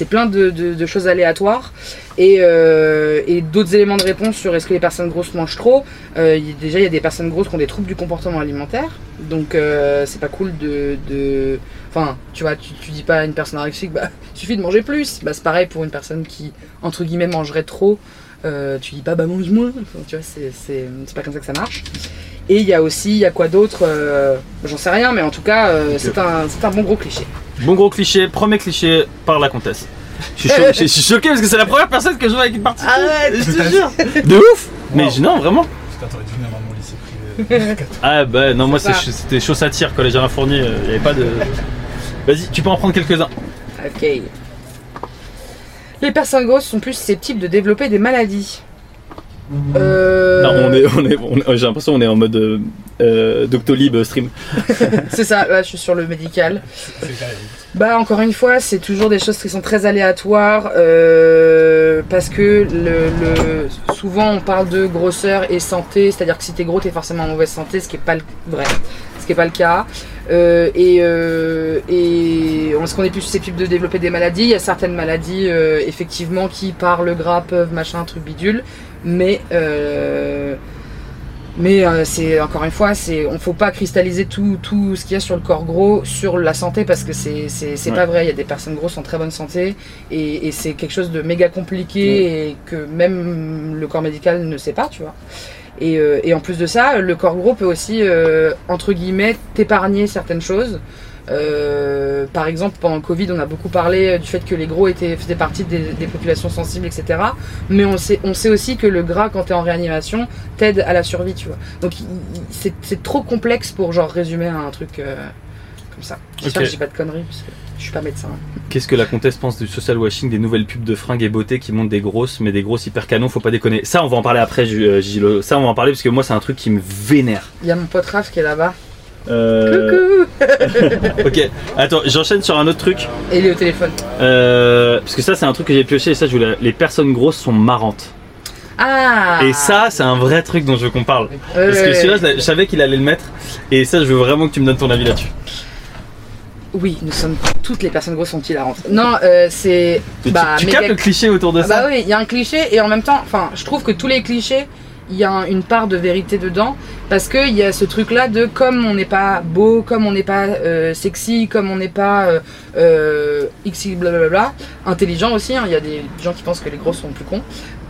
Speaker 2: plein de, de, de choses aléatoires. Et, euh, et d'autres éléments de réponse sur est-ce que les personnes grosses mangent trop. Euh, y déjà, il y a des personnes grosses qui ont des troubles du comportement alimentaire. Donc euh, c'est pas cool de... de... Enfin, tu vois, tu, tu dis pas à une personne anorexique, bah, <laughs> il suffit de manger plus. Bah, c'est pareil pour une personne qui, entre guillemets, mangerait trop. Euh, tu dis pas, bah, mange moins. Enfin, tu vois, c'est, pas comme ça que ça marche. Et il y a aussi, il y a quoi d'autre euh, J'en sais rien, mais en tout cas, euh, c'est, un, c'est un bon gros cliché.
Speaker 1: Bon gros cliché. Premier cliché par la comtesse. Je suis, cho- <laughs> je suis choqué parce que c'est la première personne que je vois avec une partie.
Speaker 2: Arrête
Speaker 1: Je te <laughs> jure. De ouf. Mais
Speaker 4: Wow.
Speaker 1: non, vraiment. Ah bah non, moi c'était chaud à tir, collège Alain Fournier, il n'y avait pas de. Vas-y, tu peux en prendre quelques-uns.
Speaker 2: Ok. Les personnes grosses sont plus susceptibles de développer des maladies. Euh...
Speaker 1: Non, on est, on est, on est- j'ai l'impression qu'on est en mode euh, euh, Doctolib stream. <laughs>
Speaker 2: C'est ça, là je suis sur le médical. Bah encore une fois, c'est toujours des choses qui sont très aléatoires euh, parce que le, le- souvent on parle de grosseur et santé, c'est-à-dire que si t'es gros t'es forcément en mauvaise santé, ce qui est pas le vrai, ce qui est pas le cas. Euh, et euh, et est-ce qu'on est plus susceptible de développer des maladies Il y a certaines maladies euh, effectivement qui par le gras peuvent machin truc bidule, mais euh, mais euh, c'est encore une fois, c'est on faut pas cristalliser tout, tout ce qu'il y a sur le corps gros sur la santé parce que c'est c'est
Speaker 1: Ouais.
Speaker 2: pas vrai. Il y a des personnes grosses en très bonne santé et, et c'est quelque chose de méga compliqué et que même le corps médical ne sait pas, tu vois. Et, euh, et en plus de ça, le corps gros peut aussi euh, entre guillemets t'épargner certaines choses. Euh, par exemple, pendant le Covid, on a beaucoup parlé du fait que les gros étaient, faisaient partie des, des populations sensibles, etc. Mais on sait, on sait aussi que le gras, quand tu es en réanimation, t'aide à la survie, tu vois. Donc c'est trop complexe pour genre résumer un truc euh, comme ça. J'espère
Speaker 1: Ok.
Speaker 2: que j'ai pas de conneries, parce que je suis pas médecin.
Speaker 1: Qu'est-ce que la comtesse pense du social washing des nouvelles pubs de fringues et beauté qui montrent des grosses, mais des grosses hyper canons, faut pas déconner. Ça, on va en parler après, euh, Gilles. Ça, on va en parler parce que moi, c'est un truc qui me vénère.
Speaker 2: Il y a mon pote Raph qui est là-bas.
Speaker 1: Euh,
Speaker 2: Coucou <laughs>
Speaker 1: ok, attends, j'enchaîne sur un autre truc.
Speaker 2: Et il est au téléphone.
Speaker 1: Euh, parce que ça, c'est un truc que j'ai pioché et ça, je voulais. Les personnes grosses sont marrantes.
Speaker 2: Ah
Speaker 1: Et ça, c'est un vrai truc dont je veux qu'on parle. Parce que celui-là, je savais qu'il allait le mettre. Et ça, je veux vraiment que tu me donnes ton avis là-dessus.
Speaker 2: Oui, nous sommes toutes les personnes grosses sont hilarantes. Non, euh, c'est
Speaker 1: Tu,
Speaker 2: bah
Speaker 1: tu
Speaker 2: méga-
Speaker 1: captes le cliché autour de
Speaker 2: Ah
Speaker 1: ça
Speaker 2: bah oui, il y a un cliché et en même temps, enfin, je trouve que tous les clichés, il y a un- une part de vérité dedans parce que il y a ce truc-là de comme on n'est pas beau, comme on n'est pas euh, sexy, comme on n'est pas euh, euh, xy blablabla, intelligent aussi. hein, Il y a des gens qui pensent que les gros sont plus cons.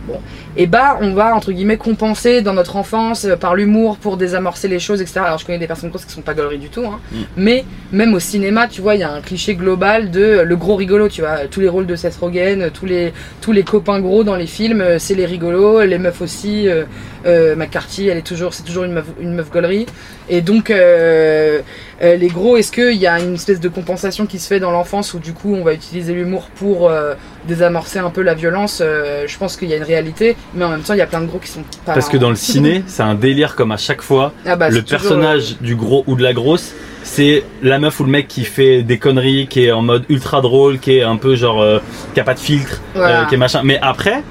Speaker 2: Bon, et bah on va entre guillemets compenser dans notre enfance euh, par l'humour pour désamorcer les choses, etc. Alors je connais des personnes grosses qui sont pas gauleries du tout, hein.
Speaker 1: Mm.
Speaker 2: mais même au cinéma, tu vois, il y a un cliché global de euh, le gros rigolo, tu vois, tous les rôles de Seth Rogen, tous les tous les copains gros dans les films, euh, c'est les rigolos, les meufs aussi. euh, euh, McCarthy, elle est toujours, c'est toujours une meuf, une meuf gaulerie. Et donc euh, euh, les gros, est-ce qu'il y a une espèce de compensation qui se fait dans l'enfance où du coup on va utiliser l'humour pour euh, désamorcer un peu la violence euh, Je pense qu'il y a une réalité, mais en même temps il y a plein de gros qui sont pas.
Speaker 1: Parce que dans le <laughs> ciné, <laughs> c'est un délire comme à chaque fois.
Speaker 2: Ah bah,
Speaker 1: le
Speaker 2: toujours,
Speaker 1: personnage du gros ou de la grosse, c'est la meuf ou le mec qui fait des conneries, qui est en mode ultra drôle, qui est un peu genre. euh, qui a pas de filtre,
Speaker 2: Voilà.
Speaker 1: euh, qui est machin. Mais après,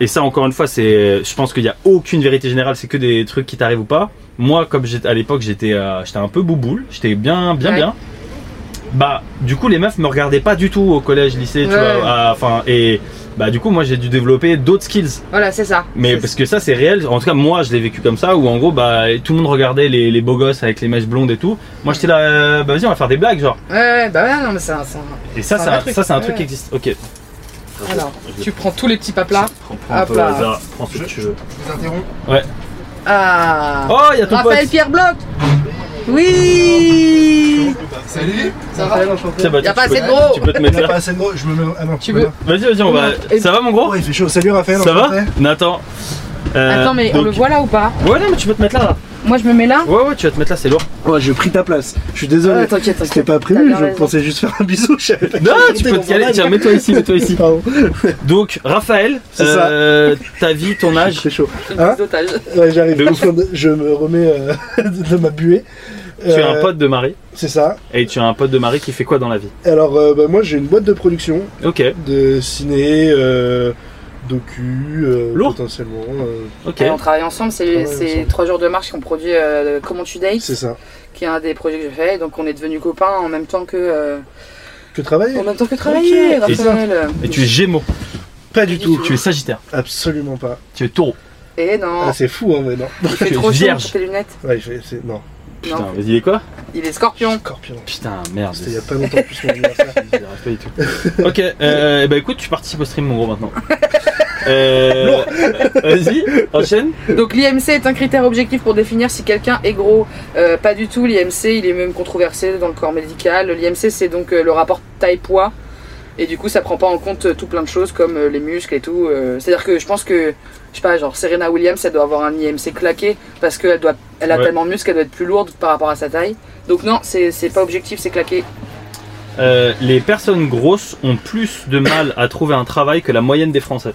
Speaker 1: et ça encore une fois, c'est. Je pense qu'il y a aucune vérité générale, c'est que des trucs qui t'arrivent ou pas. Moi, comme j'étais à l'époque, j'étais euh, j'étais un peu bouboule, j'étais bien, bien,
Speaker 2: Ouais.
Speaker 1: bien. Bah, du coup, les meufs me regardaient pas du tout au collège, lycée, tu
Speaker 2: Ouais.
Speaker 1: vois. Enfin, et bah, du coup, moi, j'ai dû développer d'autres skills.
Speaker 2: Voilà, c'est ça.
Speaker 1: Mais parce que ça c'est réel, en tout cas moi je l'ai vécu comme ça où en gros bah tout le monde regardait les, les beaux gosses avec les mèches blondes et tout. Moi j'étais là, euh, bah vas-y on va faire des blagues genre.
Speaker 2: Ouais, ouais, bah ouais, non, mais c'est un. un-
Speaker 1: Et ça
Speaker 2: C'est un
Speaker 1: c'est
Speaker 2: vrai
Speaker 1: un,
Speaker 2: truc.
Speaker 1: ça c'est un
Speaker 2: Ouais.
Speaker 1: truc qui existe. Ok.
Speaker 2: Alors, tu prends tous les petits paplats.
Speaker 1: Prends, prends un
Speaker 2: Hop
Speaker 1: peu au
Speaker 2: là.
Speaker 1: hasard, prends ce que tu veux.
Speaker 3: Je vous interromps.
Speaker 2: Ah
Speaker 1: Oh il y a ton
Speaker 2: Raphaël
Speaker 1: pote.
Speaker 2: Pierre Bloch Oui
Speaker 3: Salut, ça va
Speaker 1: Tiens, bah,
Speaker 2: Y a
Speaker 1: tu
Speaker 2: pas assez de gros
Speaker 1: Tu peux te mettre là.
Speaker 3: pas assez de gros, je me mets. Ah non,
Speaker 2: Tu
Speaker 3: peux
Speaker 2: veux-
Speaker 3: pas.
Speaker 1: Vas-y vas-y on va. Ça va mon gros
Speaker 3: il fait chaud. Salut Raphaël,
Speaker 1: Ça va. Nathan. Euh,
Speaker 2: Attends, mais on
Speaker 1: donc-
Speaker 2: le voit là ou pas?
Speaker 1: Ouais non mais tu peux te mettre là. là.
Speaker 2: Moi je me mets là
Speaker 1: Ouais ouais tu vas te mettre là c'est lourd.
Speaker 3: Ouais, j'ai pris ta place. Je suis désolé.
Speaker 2: Ah, T'inquiète,
Speaker 3: C'était
Speaker 2: t'inquiète.
Speaker 3: pas prévu, je pensais juste faire un bisou. Je savais pas que
Speaker 1: Non tu peux te caler. Tiens mets-toi ici mets-toi ici.
Speaker 3: Pardon,
Speaker 1: Donc Raphaël,
Speaker 3: C'est ça.
Speaker 1: euh, ta vie, ton âge.
Speaker 3: très chaud. Hein. Ouais, j'arrive. Je me remets euh, <laughs> de ma buée.
Speaker 1: Tu es un
Speaker 3: Euh,
Speaker 1: pote de Marie
Speaker 3: C'est ça.
Speaker 1: et tu as un pote de Marie qui fait quoi dans la vie?
Speaker 3: Alors, euh, bah, moi, j'ai une boîte de production
Speaker 1: Ok
Speaker 3: de ciné, euh, docu, euh,
Speaker 1: Lourd.
Speaker 3: potentiellement. euh,
Speaker 2: on travaille ensemble, c'est trois jours de marche qui ont produit euh, Comment tu dates,
Speaker 3: c'est ça.
Speaker 2: qui est un des projets que j'ai fait. Donc on est devenus copains en même temps que euh,
Speaker 3: Que travailler
Speaker 2: en même temps que travailler,
Speaker 3: Ok.
Speaker 2: Raphaël.
Speaker 1: Et tu es Gémeaux.
Speaker 3: Pas du tout.
Speaker 1: Tu es Sagittaire.
Speaker 3: Absolument pas.
Speaker 1: Tu es Taureau.
Speaker 2: Et non,
Speaker 3: Ah, c'est fou, hein, mais non.
Speaker 2: il fait
Speaker 1: tu es
Speaker 2: trop chaud
Speaker 1: vierge.
Speaker 2: sur tes lunettes.
Speaker 3: Ouais, fait- c'est- non.
Speaker 1: Putain,
Speaker 2: Non,
Speaker 1: vas-y, il est quoi
Speaker 2: il est scorpion.
Speaker 3: Scorpion.
Speaker 1: Putain, merde.
Speaker 3: C'était il y a pas longtemps plus mon anniversaire.
Speaker 1: Pas du tout. ok, euh, bah écoute, tu participes au stream, mon gros, maintenant. <laughs> Euh, Vas-y, enchaîne.
Speaker 2: Donc l'IMC est un critère objectif pour définir si quelqu'un est gros. Euh, pas du tout, l'IMC il est même controversé dans le corps médical. L'IMC c'est donc euh, le rapport taille-poids. Et du coup, ça prend pas en compte euh, tout plein de choses comme euh, les muscles et tout. euh, C'est-à-dire que je pense que, je sais pas, genre Serena Williams, elle doit avoir un IMC claqué parce qu'elle doit, elle a
Speaker 1: Ouais.
Speaker 2: tellement de muscles qu'elle doit être plus lourde par rapport à sa taille. Donc non, c'est pas objectif, c'est claqué.
Speaker 1: Euh, les personnes grosses ont plus de mal à trouver un travail que la moyenne des Français.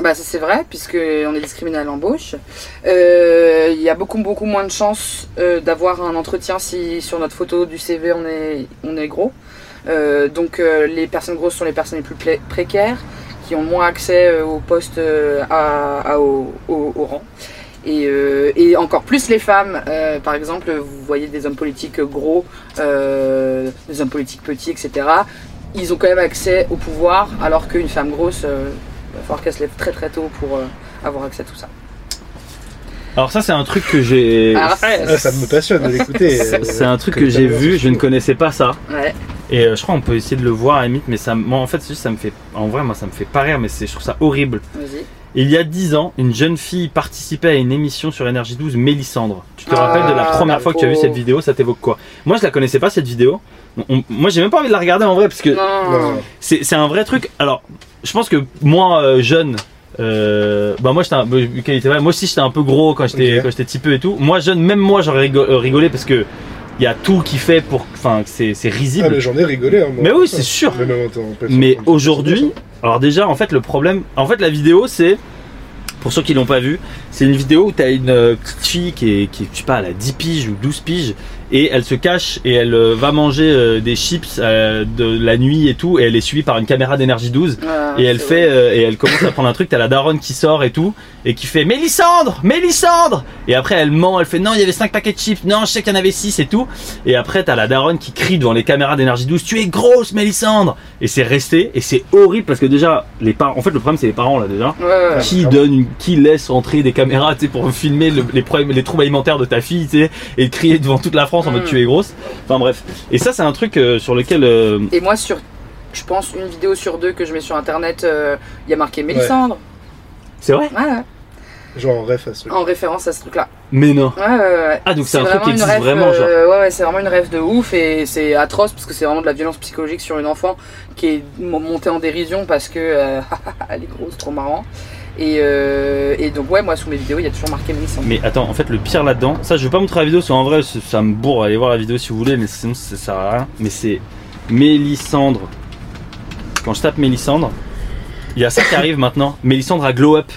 Speaker 2: Bah ça c'est vrai, puisque on est discriminé à l'embauche. Euh, Il y a beaucoup beaucoup moins de chances euh, d'avoir un entretien si sur notre photo du CV on est, on est gros. Euh, donc euh, les personnes grosses sont les personnes les plus précaires, qui ont moins accès euh, aux postes, euh, à, à- au, au- au rang. Et, euh, et encore plus les femmes. Euh, par exemple, vous voyez des hommes politiques gros, euh, des hommes politiques petits, etc. Ils ont quand même accès au pouvoir, alors qu'une femme grosse, euh, il va falloir qu'elle se lève très très tôt pour euh, avoir accès à tout ça.
Speaker 1: Alors ça c'est un truc que j'ai...
Speaker 2: Alors,
Speaker 3: Ah, ça me passionne de l'écouter.
Speaker 1: C'est <laughs> c'est un truc que j'ai vu, je ne connaissais pas ça.
Speaker 2: Ouais.
Speaker 1: Et euh, je crois qu'on peut essayer de le voir à la limite, mais ça, moi en fait, c'est juste, ça me fait, en vrai, moi ça me fait pas rire, mais c'est, je trouve ça horrible.
Speaker 2: Vas-y.
Speaker 1: Il y a 10 ans, une jeune fille participait à une émission sur Énergie 12, Mélissandre. Tu te
Speaker 2: Ah,
Speaker 1: rappelles de la première
Speaker 2: la
Speaker 1: fois que tu as vu
Speaker 2: pauvre.
Speaker 1: cette vidéo, ça t'évoque quoi? Moi je la connaissais pas cette vidéo. On- moi j'ai même pas envie de la regarder en vrai parce que
Speaker 2: Non,
Speaker 1: c'est, c'est un vrai truc. Alors, je pense que moi euh, jeune, euh, bah moi j'étais un, bah, Lucas, il était vrai, moi aussi j'étais un peu gros quand j'étais
Speaker 3: Ok.
Speaker 1: quand j'étais petit peu et tout. Moi jeune, même moi j'aurais rigo- euh, rigolé parce que il y a tout qui fait pour, enfin que c'est, c'est risible.
Speaker 3: Ah, mais j'en ai rigolé. Hein, moi.
Speaker 1: Mais oui, c'est sûr.
Speaker 3: Mais
Speaker 1: Mais aujourd'hui, alors déjà, en fait, le problème, en fait, la vidéo, c'est, pour ceux qui l'ont pas vu, c'est une vidéo où tu as une euh, petite fille qui est, qui est, je sais pas, elle a 10 piges ou 12 piges, et elle se cache et elle euh, va manger euh, des chips de la nuit et tout, et elle est suivie par une caméra d'énergie 12,
Speaker 2: Ah,
Speaker 1: et elle fait,
Speaker 2: vrai.
Speaker 1: et elle commence à prendre un truc, t'as la daronne qui sort et tout, et qui fait Mélissandre, Mélissandre Et après elle ment, elle fait non, il y avait 5 paquets de chips, non, je sais qu'il y en avait 6 et tout. Et après t'as la daronne qui crie devant les caméras d'énergie 12, tu es grosse Mélissandre Et c'est resté, et c'est horrible parce que déjà, les parents, en fait le problème c'est les parents là déjà.
Speaker 2: Ouais, ouais, ouais.
Speaker 1: Qui donne, une- qui laisse entrer des caméras, tu sais, pour filmer le- les problèmes, les troubles alimentaires de ta fille, tu sais, et crier devant toute la France en mode
Speaker 2: Mm.
Speaker 1: tu es grosse. Enfin bref. Et ça c'est un truc euh, sur lequel euh,
Speaker 2: Et moi, sur, je pense, une vidéo sur deux que je mets sur internet, euh, il y a marqué Mélissandre.
Speaker 1: c'est vrai.
Speaker 2: Ouais, ouais.
Speaker 3: Genre en ref à ce truc.
Speaker 2: En référence à ce truc-là.
Speaker 1: Mais non.
Speaker 2: Ouais, ouais, ouais.
Speaker 1: Ah donc c'est un
Speaker 2: vraiment
Speaker 1: truc qui
Speaker 2: une
Speaker 1: existe
Speaker 2: rêve,
Speaker 1: vraiment genre.
Speaker 2: euh, ouais, ouais, c'est vraiment une rêve de ouf et c'est atroce parce que c'est vraiment de la violence psychologique sur une enfant qui est mo- montée en dérision parce que euh, <laughs> elle est grosse, trop marrant. Et, euh, et donc, ouais, moi sous mes vidéos, il y a toujours marqué Mélissandre.
Speaker 1: Mais attends, en fait, le pire là-dedans, ça je vais pas montrer la vidéo, parce qu'en vrai, ça me bourre, allez voir la vidéo si vous voulez, mais sinon ça sert à rien. Mais c'est Mélissandre. Quand je tape Mélissandre, il y a ça qui arrive <laughs> maintenant. Mélissandre a glow up.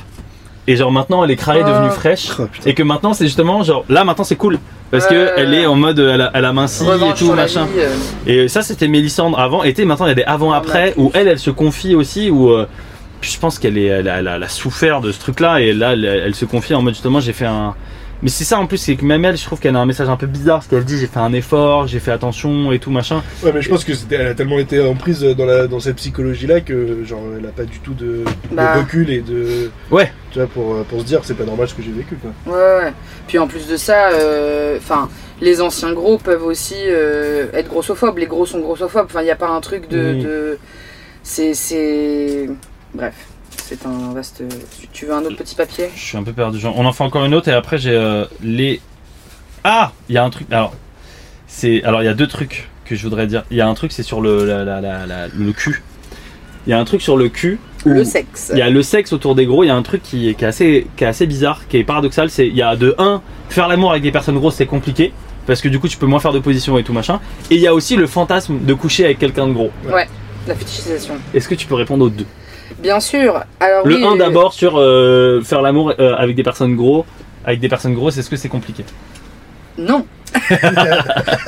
Speaker 1: Et genre maintenant, elle est crarée
Speaker 2: Ah.
Speaker 1: devenue fraîche.
Speaker 3: Oh.
Speaker 1: Et que maintenant, c'est justement genre là maintenant c'est cool. Parce que
Speaker 2: Ouais.
Speaker 1: elle est en mode, elle a, elle a minci et tout machin.
Speaker 2: vie, euh,
Speaker 1: Et ça c'était Mélissandre avant. Et maintenant il y a des avant-après où elle, elle se confie aussi. Où euh, puis je pense qu'elle est, elle a, elle a- elle a souffert de ce truc-là. Et là, elle, elle se confie en mode justement, j'ai fait un. Mais c'est ça en plus, c'est que même elle, je trouve qu'elle a un message un peu bizarre. Parce qu'elle dit, j'ai fait un effort, j'ai fait attention et tout machin.
Speaker 3: Ouais, mais je pense que c'était, elle a tellement été en prise dans, la, dans cette psychologie-là que genre elle a pas du tout de, de
Speaker 2: Bah.
Speaker 3: recul et de.
Speaker 1: Ouais.
Speaker 3: Tu vois, pour, pour se dire c'est pas normal ce que j'ai vécu quoi.
Speaker 2: Ouais, ouais. Puis en plus de ça, euh, enfin, les anciens gros peuvent aussi euh, être grossophobes. Les gros sont grossophobes. Enfin, il n'y a pas un truc de.
Speaker 1: Oui.
Speaker 2: de- C'est. Bref, c'est un vaste. Tu, veux un autre petit papier?
Speaker 1: Je suis un peu perdu. Genre, on en fait encore une autre et après j'ai euh, les. Ah Il y a un truc. Alors, c'est. Alors, il y a deux trucs que je voudrais dire. Il y a un truc, c'est sur le, la- la- la- le cul. Il y a un truc sur le cul.
Speaker 2: Le sexe.
Speaker 1: Il y a le sexe autour des gros, il y a un truc qui, est- qui est assez, qui est assez bizarre, qui est paradoxal, c'est il y a de 1, faire l'amour avec des personnes grosses c'est compliqué, parce que du coup tu peux moins faire de position et tout machin, et il y a aussi le fantasme de coucher avec quelqu'un de gros.
Speaker 2: La fétichisation.
Speaker 1: Est-ce que tu peux répondre aux deux?
Speaker 2: Bien sûr. Alors,
Speaker 1: Le
Speaker 2: oui,
Speaker 1: 1
Speaker 2: euh,
Speaker 1: d'abord sur euh, faire l'amour euh, avec des personnes gros, avec des personnes grosses, est-ce que c'est compliqué
Speaker 2: Non.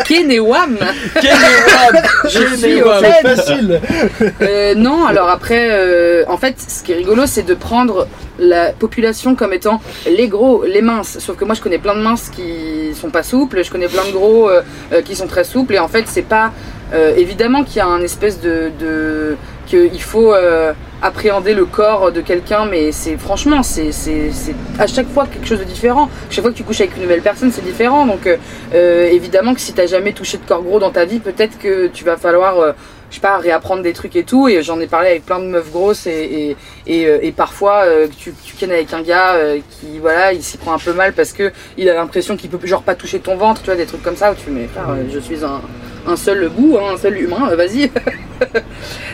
Speaker 2: Ken et Wam. Je suis
Speaker 3: C'est
Speaker 2: au fait.
Speaker 3: facile
Speaker 2: Euh, non, alors après, euh, en fait, ce qui est rigolo, c'est de prendre la population comme étant les gros, les minces. Sauf que moi, je connais plein de minces qui sont pas souples, je connais plein de gros euh, euh, qui sont très souples, et en fait, c'est pas euh, évidemment qu'il y a un espèce de, de qu'il faut euh, appréhender le corps de quelqu'un, mais c'est franchement, c'est c'est c'est à chaque fois quelque chose de différent. Chaque fois que tu couches avec une nouvelle personne, c'est différent. Donc euh, euh, évidemment que si t'as jamais touché de corps gros dans ta vie, peut-être que tu vas falloir euh, je sais pas, réapprendre des trucs et tout. Et j'en ai parlé avec plein de meufs grosses et, et, et, et parfois euh, que tu, tu kennes avec un gars qui, voilà, il s'y prend un peu mal parce que il a l'impression qu'il peut genre pas toucher ton ventre, tu vois, des trucs comme ça où tu mets, je suis un, un seul goût, hein, un seul humain, euh, vas-y. <laughs>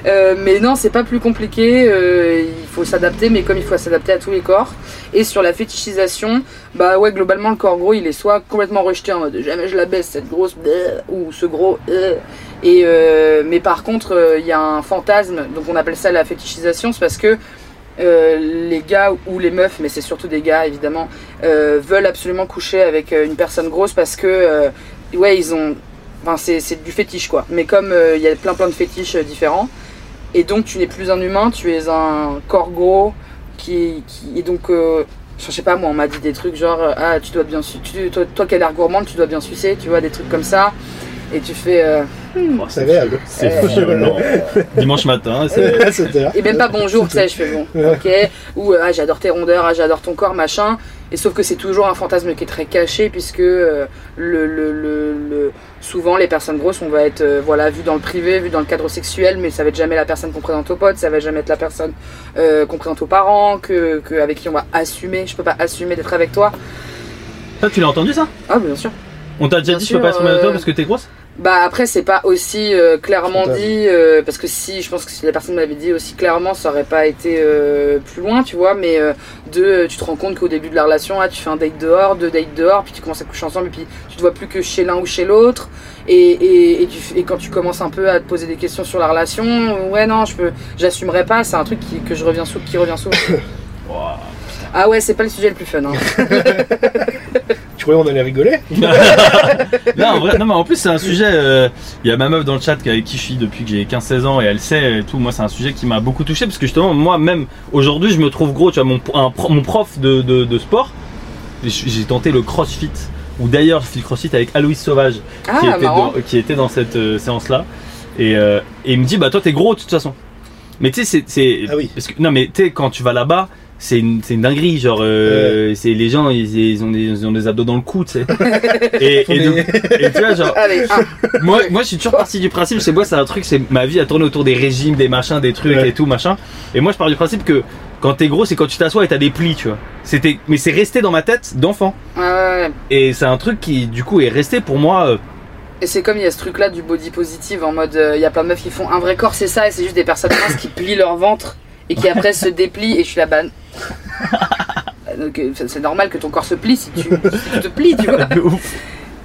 Speaker 2: Euh, mais non, c'est pas plus compliqué, euh, il faut s'adapter, mais comme il faut s'adapter à tous les corps. Et sur la fétichisation, bah ouais, globalement, le corps gros, il est soit complètement rejeté en mode jamais je la baisse, cette grosse, ou ce gros, et mais par contre, il y a un fantasme, donc on appelle ça la fétichisation, c'est parce que les gars ou les meufs, mais c'est surtout des gars évidemment, veulent absolument coucher avec une personne grosse parce que, ouais, ils ont. Enfin, c'est c'est du fétiche quoi. Mais comme euh, il y a plein plein de fétiches euh, différents, et donc tu n'es plus un humain, tu es un corps gros qui. qui et donc. euh, je sais pas moi, on m'a dit des trucs genre euh, ah tu dois bien tu, toi, toi qui as l'air gourmande tu dois bien sucer, tu vois des trucs comme ça et tu fais euh,
Speaker 1: Oh,
Speaker 3: C'est.
Speaker 1: C'est
Speaker 2: Euh,
Speaker 1: violent. <laughs> Dimanche matin, <laughs> c'est.
Speaker 3: Là.
Speaker 2: Et même pas bonjour, tu sais, je fais bon, ok. Ou ah, j'adore tes rondeurs, ah, j'adore ton corps, machin. Et sauf que c'est toujours un fantasme qui est très caché, puisque euh, le, le, le, le- souvent les personnes grosses, on va être euh, voilà, vues dans le privé, vues dans le cadre sexuel, mais ça va être jamais la personne qu'on présente aux potes, ça va jamais être la personne euh, qu'on présente aux parents, que, que, avec qui on va assumer. Je peux pas assumer d'être avec toi.
Speaker 1: Tu l'as entendu ça?
Speaker 2: Ah, bien sûr.
Speaker 1: On t'a déjà
Speaker 2: Bien
Speaker 1: dit je
Speaker 2: sûr,
Speaker 1: peux pas assumer de toi
Speaker 2: euh,
Speaker 1: parce que t'es grosse?
Speaker 2: Bah après c'est pas aussi euh, clairement dit euh, parce que si je pense que si la personne m'avait dit aussi clairement ça aurait pas été euh, plus loin tu vois mais de tu te rends compte qu'au début de la relation ah, tu fais un date dehors deux dates dehors puis tu commences à coucher ensemble et puis tu te vois plus que chez l'un ou chez l'autre et, et, et, tu, f- et quand tu commences un peu à te poser des questions sur la relation ouais non je peux j'assumerai pas c'est un truc qui, que je reviens sou- qui revient souvent. <coughs> Ah ouais c'est pas le sujet le plus fun hein. <laughs>
Speaker 3: Tu croyais on allait rigoler <laughs>
Speaker 1: Non, en vrai, non, mais en plus, c'est un sujet. euh, Il y a ma meuf dans le chat qui- avec qui je suis depuis que j'ai 15-16 ans et elle sait et tout. Moi, c'est un sujet qui m'a beaucoup touché parce que justement, moi-même, aujourd'hui, je me trouve gros. Tu vois, mon, un mon prof de, de, de sport, j'ai tenté le crossfit. Ou d'ailleurs, je fais le crossfit avec Aloïs Sauvage qui,
Speaker 2: ah
Speaker 1: était
Speaker 2: marrant
Speaker 1: dans, qui était dans cette euh, séance-là. Et, euh, et il me dit, bah toi, t'es gros de toute façon. Mais tu sais, c'est- c'est.
Speaker 3: Ah oui.
Speaker 1: Parce que, non, mais tu sais, quand tu vas là-bas, c'est une, c'est une dinguerie. Genre, euh, c'est les gens, ils, ils ont des, ils ont des abdos dans le cou, tu sais. <laughs> et, et, donc- et tu vois, genre,
Speaker 2: allez un.
Speaker 1: moi, moi, je suis toujours parti du principe, c'est moi, c'est un truc, c'est ma vie a tourné autour des régimes, des machins, des trucs
Speaker 3: Ouais.
Speaker 1: et tout, machin. Et moi, je pars du principe que quand t'es gros, c'est quand tu t'assois et t'as des plis, tu vois. C'était, mais c'est resté dans ma tête d'enfant.
Speaker 2: Ouais, ouais, ouais.
Speaker 1: Et c'est un truc qui, du coup, est resté pour moi. euh,
Speaker 2: Et c'est comme il y a ce truc là du body positive en mode euh, il y a plein de meufs qui font un vrai corps c'est ça et c'est juste des personnes minces qui plient leur ventre et qui après se déplient et je suis la banne. <laughs> Donc euh, c'est c'est normal que ton corps se plie si tu, si tu te plies tu <laughs> vois.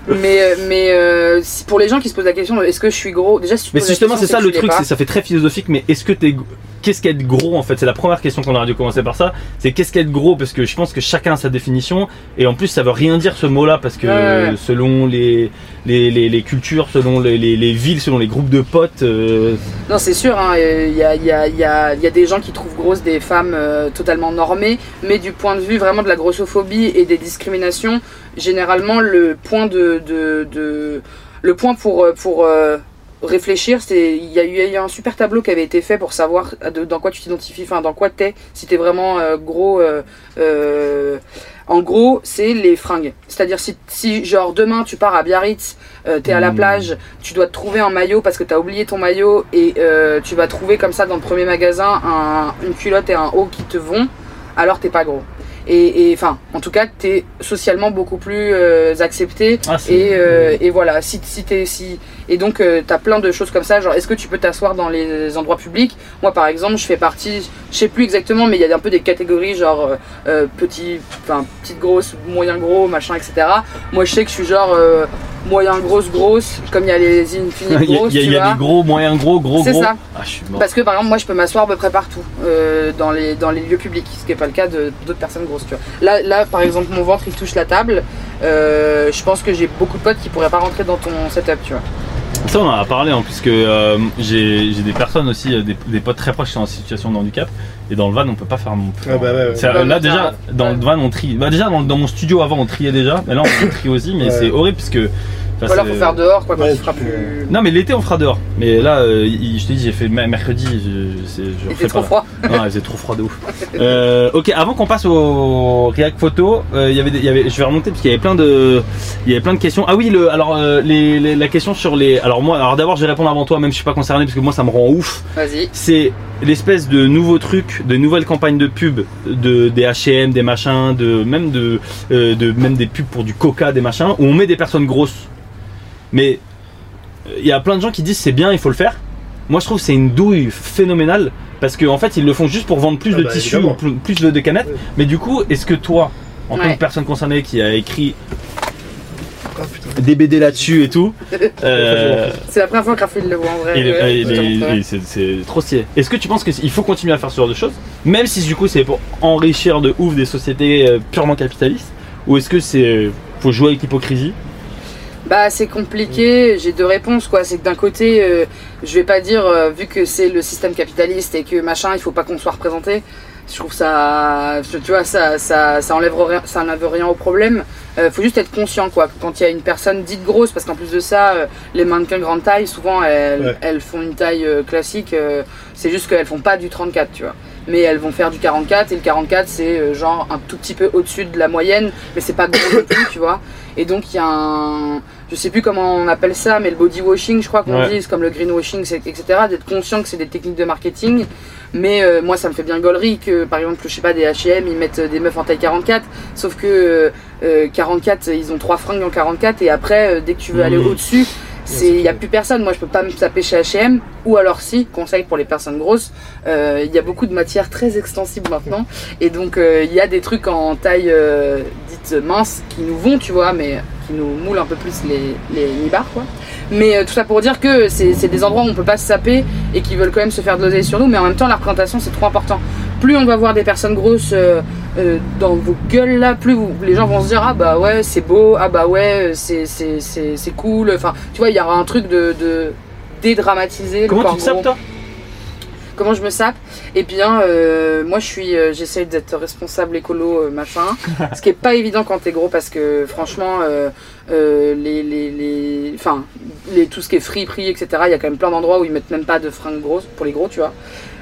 Speaker 2: Mais, euh, mais euh, si- pour les gens qui se posent la question est-ce que je suis gros? Déjà si tu
Speaker 1: Mais justement, c'est ça le truc, ça fait très philosophique, mais est-ce que t'es. Qu'est-ce qu'être gros en fait? C'est la première question qu'on aurait dû commencer par ça. C'est qu'est-ce qu'être gros? Parce que je pense que chacun a sa définition. Et en plus, ça veut rien dire ce mot-là parce que
Speaker 2: Ouais,
Speaker 1: selon les, les, les, les cultures, selon les, les, les villes, selon les groupes de potes. euh,
Speaker 2: Non, c'est sûr, hein, il y, a, il y, a, y, a, y a des gens qui trouvent grosses des femmes euh, totalement normées, mais du point de vue vraiment de la grossophobie et des discriminations, généralement le point de, de, de- le point pour, euh, pour euh, réfléchir, c'est il y, a eu un super tableau qui avait été fait pour savoir de- dans quoi tu t'identifies, enfin dans quoi t'es, si t'es vraiment euh, gros. euh, euh, en gros, c'est les fringues. C'est-à-dire si, si genre demain tu pars à Biarritz, euh, t'es à la
Speaker 1: Hmm.
Speaker 2: plage, tu dois te trouver un maillot parce que t'as oublié ton maillot et euh, tu vas trouver comme ça dans le premier magasin un- une culotte et un haut qui te vont, alors t'es pas gros. Et enfin, en tout cas, t'es socialement beaucoup plus euh, accepté.
Speaker 1: Ah,
Speaker 2: Et, euh, et voilà, si, si t'es si et donc euh, t'as plein de choses comme ça, genre est-ce que tu peux t'asseoir dans les endroits publics? Moi par exemple, je fais partie, je sais plus exactement, mais il y a un peu des catégories genre euh, euh, petit, enfin petite grosse, moyen gros, machin, etc. Moi je sais que je suis genre euh, moyen grosse grosse, comme il y a les <laughs>
Speaker 1: Il
Speaker 2: infinite
Speaker 1: y a,
Speaker 2: grosses,
Speaker 1: il y a-
Speaker 2: tu
Speaker 1: y a
Speaker 2: vois.
Speaker 1: des gros, moyens gros, gros,
Speaker 2: C'est
Speaker 1: gros.
Speaker 2: ça.
Speaker 1: Ah, je suis mort.
Speaker 2: Parce que par exemple, moi je peux m'asseoir à peu près partout euh, dans, les, dans les lieux publics, ce qui n'est pas le cas d'autres personnes grosses. Tu vois. Là, là, par exemple, mon ventre il touche la table. euh, je pense que j'ai beaucoup de potes qui pourraient pas rentrer dans ton setup, tu vois.
Speaker 1: Ça, on en a parlé en plus que euh, j'ai j'ai des personnes aussi, euh, des, des potes très proches qui sont en situation de handicap. Et dans le van, on peut pas faire mon.
Speaker 3: Ah bah ouais, ouais.
Speaker 1: Là, déjà, dans
Speaker 2: Ouais.
Speaker 1: le van, on trie. Bah, déjà, dans, dans mon studio avant, on triait déjà. Mais là, on trie aussi. Mais
Speaker 3: Ouais.
Speaker 1: c'est horrible parce que. Enfin, c'est-
Speaker 2: faut faire dehors, quoi, quand
Speaker 3: Ouais, tu peux-
Speaker 2: plus.
Speaker 1: Non, mais l'été, on fera dehors. Mais là, euh, il- je te dis, j'ai fait me- mercredi. Je, je, refais
Speaker 2: trop
Speaker 1: pas.
Speaker 2: froid.
Speaker 1: Non, il faisait trop froid de ouf. <laughs> Euh, ok, avant qu'on passe au React Photo, euh, il y avait des- il y avait, je vais remonter parce qu'il y avait plein de, il y avait plein de questions. Ah oui, le, alors euh, les, les- la question sur les, alors moi, alors d'abord je vais répondre avant toi, même si je suis pas concerné parce que moi ça me rend ouf.
Speaker 2: Vas-y.
Speaker 1: C'est l'espèce de nouveaux trucs, de nouvelles campagnes de pub, de des H&M, des machins, de même de, euh, de même des pubs pour du Coca, des machins, où on met des personnes grosses. Mais il y a plein de gens qui disent c'est bien, il faut le faire. Moi je trouve que c'est une douille phénoménale parce qu'en en fait ils le font juste pour vendre plus
Speaker 3: Ah
Speaker 1: de
Speaker 3: bah,
Speaker 1: tissus ou plus, de, de canettes. Mais du coup, est-ce que toi, en tant que personne concernée qui a écrit
Speaker 3: Ah,
Speaker 1: des BD là-dessus et tout, <laughs> euh,
Speaker 2: C'est la première fois que Raphaël le voit en vrai.
Speaker 1: c'est trop stylé. Est-ce que tu penses qu'il faut continuer à faire ce genre de choses Même si du coup c'est pour enrichir de ouf des sociétés euh, purement capitalistes Ou est-ce que c'est faut jouer avec l'hypocrisie
Speaker 2: Bah c'est compliqué, j'ai deux réponses quoi. C'est que d'un côté, euh, je vais pas dire euh, vu que c'est le système capitaliste et que machin, il faut pas qu'on soit représenté. Je trouve ça, tu vois, ça, ça, ça enlève rien, ça enlève rien au problème. Euh, faut juste être conscient quoi. Quand il y a une personne dite grosse, parce qu'en plus de ça, les mannequins grande taille, souvent elles,
Speaker 3: Ouais.
Speaker 2: elles font une taille classique. c'est juste qu'elles font pas du 34, tu vois. Mais elles vont faire du 44 et le 44 c'est genre un tout petit peu au-dessus de la moyenne, mais c'est pas gros <coughs> non plus, tu vois. Et donc il y a un, je sais plus comment on appelle ça, mais le body washing, je crois qu'on
Speaker 1: Ouais.
Speaker 2: dit, c'est comme le greenwashing, etc. D'être conscient que c'est des techniques de marketing. Mais euh, moi, ça me fait bien gaulerie que, par exemple, je sais pas, des H&M, ils mettent des meufs en taille 44. Sauf que euh, euh, 44, ils ont trois fringues en 44 et après, euh, dès que tu veux
Speaker 1: Mhm.
Speaker 2: aller au-dessus, c'est il y a plus personne. Moi, je peux pas me taper chez H&M. Ou alors si, conseil pour les personnes grosses, euh, il y a beaucoup de matières très extensibles maintenant. Et donc, euh, il y a des trucs en taille euh, dite mince qui nous vont, tu vois, mais qui nous moulent un peu plus les, les nibards, quoi. Mais euh, tout ça pour dire que c'est c'est des endroits où on peut pas se saper et qui veulent quand même se faire de l'oseille sur nous, mais en même temps, la représentation c'est trop important. Plus on va voir des personnes grosses euh, euh, dans vos gueules là, plus vous- les gens vont se dire ah bah ouais c'est beau, ah bah ouais c'est cool. Enfin, tu vois, il y aura un truc de, de dédramatiser.
Speaker 1: Comment tu te sapes toi?
Speaker 2: Comment je me sape? Eh bien, euh, moi, je suis, j'essaie d'être responsable écolo, machin. <laughs> ce qui est pas évident quand t'es gros, parce que franchement, les, les, les, enfin, les, tout ce qui est friperie, etc. Il y a quand même plein d'endroits où ils mettent même pas de fringues grosses pour les gros, tu vois.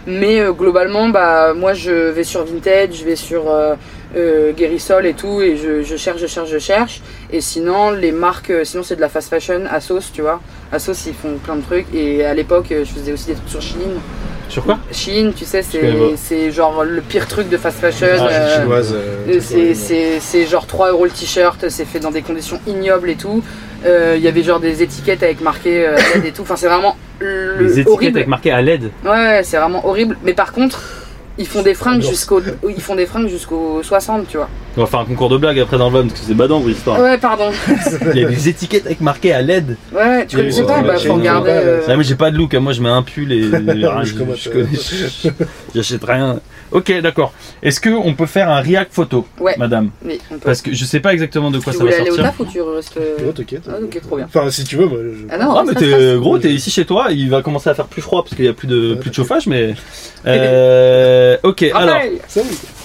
Speaker 2: Mais euh, globalement, bah, moi, je vais sur Vinted, je vais sur euh, euh, Guérissol et tout, et je, je cherche, je cherche, je cherche. Et sinon, les marques, euh, sinon c'est de la fast fashion, Asos, tu vois. Asos, ils font plein de trucs. Et à l'époque, je faisais aussi des trucs sur Shein.
Speaker 1: Sur quoi?
Speaker 2: Chine, tu sais, c'est genre le pire truc de fast fashion.
Speaker 1: Ah,
Speaker 3: chinoise.
Speaker 2: c'est- genre 3 euros le t-shirt, c'est fait dans des conditions ignobles et tout. Il y avait genre des étiquettes avec marqué et tout. Enfin, c'est vraiment
Speaker 1: Les étiquettes
Speaker 2: horrible.
Speaker 1: avec marqué à LED.
Speaker 2: Ouais, ouais, c'est vraiment horrible. Mais par contre, ils font des fringues jusqu'au ils font des fringues jusqu'au 60, tu vois.
Speaker 1: On va faire un concours de blagues après dans le van parce que c'est badant vos histoires.
Speaker 2: Ouais, pardon. <laughs>
Speaker 1: Il y a des étiquettes avec marqué à LED.
Speaker 2: Ouais, ouais, tu connaissais pas Bah, faut regarder. euh,
Speaker 1: Ah, mais j'ai pas de look, hein. moi je mets un pull et <laughs>
Speaker 3: Je euh, <laughs>
Speaker 1: j'achète rien. Ok, d'accord. Est-ce que on peut faire un react photo,
Speaker 2: Ouais.
Speaker 1: madame
Speaker 2: Mais on peut.
Speaker 1: Parce que je sais pas exactement de quoi
Speaker 2: Tu
Speaker 1: ça va
Speaker 2: voulais aller au
Speaker 1: sortir.
Speaker 2: taf ou tu restes.
Speaker 3: Ouais, t'inquiète.
Speaker 2: Ah, ok, trop bien.
Speaker 3: Enfin, si tu veux, moi. je-
Speaker 2: Ah non,
Speaker 1: Ah mais t'es euh, gros, t'es ici chez toi, il va commencer à faire plus froid parce qu'il y a plus de
Speaker 3: Ouais,
Speaker 1: plus de chauffage, mais <laughs> euh, ok. Alors,
Speaker 3: oui.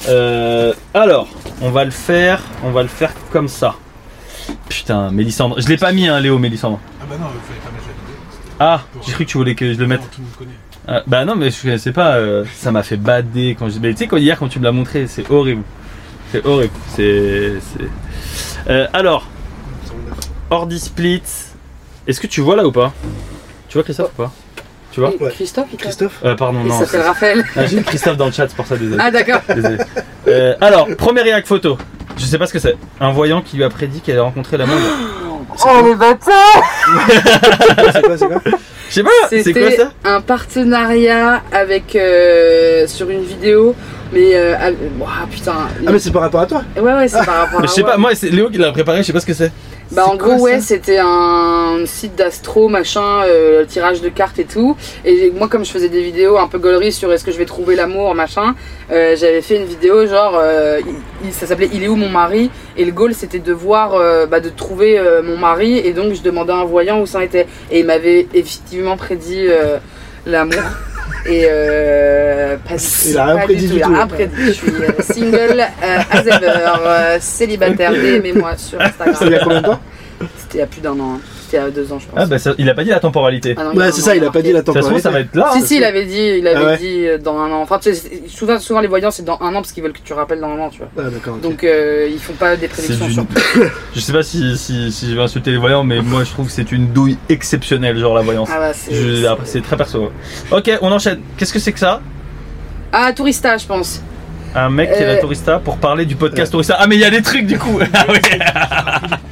Speaker 1: euh, alors, on va le faire, on va le faire comme ça. Putain, Mélissandre, je l'ai pas mis hein, Léo Mélissandre.
Speaker 4: Ah bah non, il fallait pas mettre la vidéo.
Speaker 1: Ah, j'ai cru que tu voulais que je le mette.
Speaker 4: Non, tout le monde connaît.
Speaker 1: Ah, bah non, mais je connaissais pas. euh, ça m'a fait bader quand je. Mais tu sais, quand hier, quand tu me l'as montré, c'est horrible. C'est horrible. C'est. c'est- Euh, alors. Ordi Split. Est-ce que tu vois là ou pas? Tu vois Christophe ou pas? Tu vois?
Speaker 3: Ouais.
Speaker 2: Christophe, il t'a-
Speaker 3: Christophe?
Speaker 1: Euh, Pardon,
Speaker 2: Il
Speaker 1: non.
Speaker 2: s'appelle Raphaël.
Speaker 1: Ah, J'ai mis Christophe dans le chat, c'est pour ça, désolé.
Speaker 2: Ah, d'accord.
Speaker 1: Désolé. Euh, alors, premier réact photo. Je sais pas ce que c'est. Un voyant qui lui a prédit qu'elle allait rencontrer l'amour.
Speaker 2: Oh, le bâtard <laughs>
Speaker 3: C'est quoi, c'est quoi?
Speaker 1: Je sais pas, c'est quoi ça
Speaker 2: un partenariat avec euh, sur une vidéo, mais euh, ah, ouah, putain.
Speaker 3: Ah, mais c'est par rapport à toi
Speaker 2: Ouais ouais, c'est par rapport à
Speaker 1: Mais Je sais pas, moi c'est Léo qui l'a préparé, je sais pas ce que c'est.
Speaker 2: Bah en gros ouais, c'était un site d'astro machin, euh, tirage de cartes et tout. Et moi comme je faisais des vidéos un peu gaulerie sur est-ce que je vais trouver l'amour machin, euh, j'avais fait une vidéo genre euh, il- ça s'appelait il est où mon mari? Et le goal c'était de voir euh, bah, de trouver euh, mon mari et donc je demandais à un voyant où ça en était et il m'avait effectivement prédit euh, l'amour. Et euh, pas,
Speaker 3: Il a
Speaker 2: pas
Speaker 3: prédit
Speaker 2: tout,
Speaker 3: du
Speaker 2: il a rien. Je suis euh, single euh, as ever, euh, célibataire, <laughs> DM-moi sur Instagram.
Speaker 3: C'est il y a combien de temps?
Speaker 2: C'était il y a plus d'un an. hein. C'était a deux ans, je pense.
Speaker 1: Ah bah ça- il a pas dit la temporalité.
Speaker 2: Ah non, il y a
Speaker 3: Ouais,
Speaker 2: un
Speaker 3: c'est
Speaker 2: an,
Speaker 3: ça, il a
Speaker 2: marqué.
Speaker 3: pas dit la
Speaker 1: Ça se trouve
Speaker 3: temporalité.
Speaker 1: ça va être là.
Speaker 2: Si, si, il avait dit, il avait
Speaker 3: Ah ouais.
Speaker 2: dit euh, dans un an. Enfin, tu sais, souvent, souvent les voyants c'est dans un an parce qu'ils veulent que tu rappelles dans un an, tu vois.
Speaker 3: Ah, d'accord. ok.
Speaker 2: Donc euh, ils font pas des
Speaker 1: C'est
Speaker 2: prédictions
Speaker 1: d'une-
Speaker 2: sur. <laughs>
Speaker 1: Je sais pas si, si, si je vais insulter les voyants, mais moi je trouve que c'est une douille exceptionnelle, genre la voyance.
Speaker 2: Ah ouais, c'est.
Speaker 1: Je- après, c'est très perso. Ok, on enchaîne. Qu'est-ce que c'est que ça?
Speaker 2: Ah, Tourista, je pense.
Speaker 1: Un mec qui est la
Speaker 2: Euh.
Speaker 1: Tourista pour parler du podcast Tourista. Ah mais il y a des trucs du coup. <laughs> Ah oui. <laughs>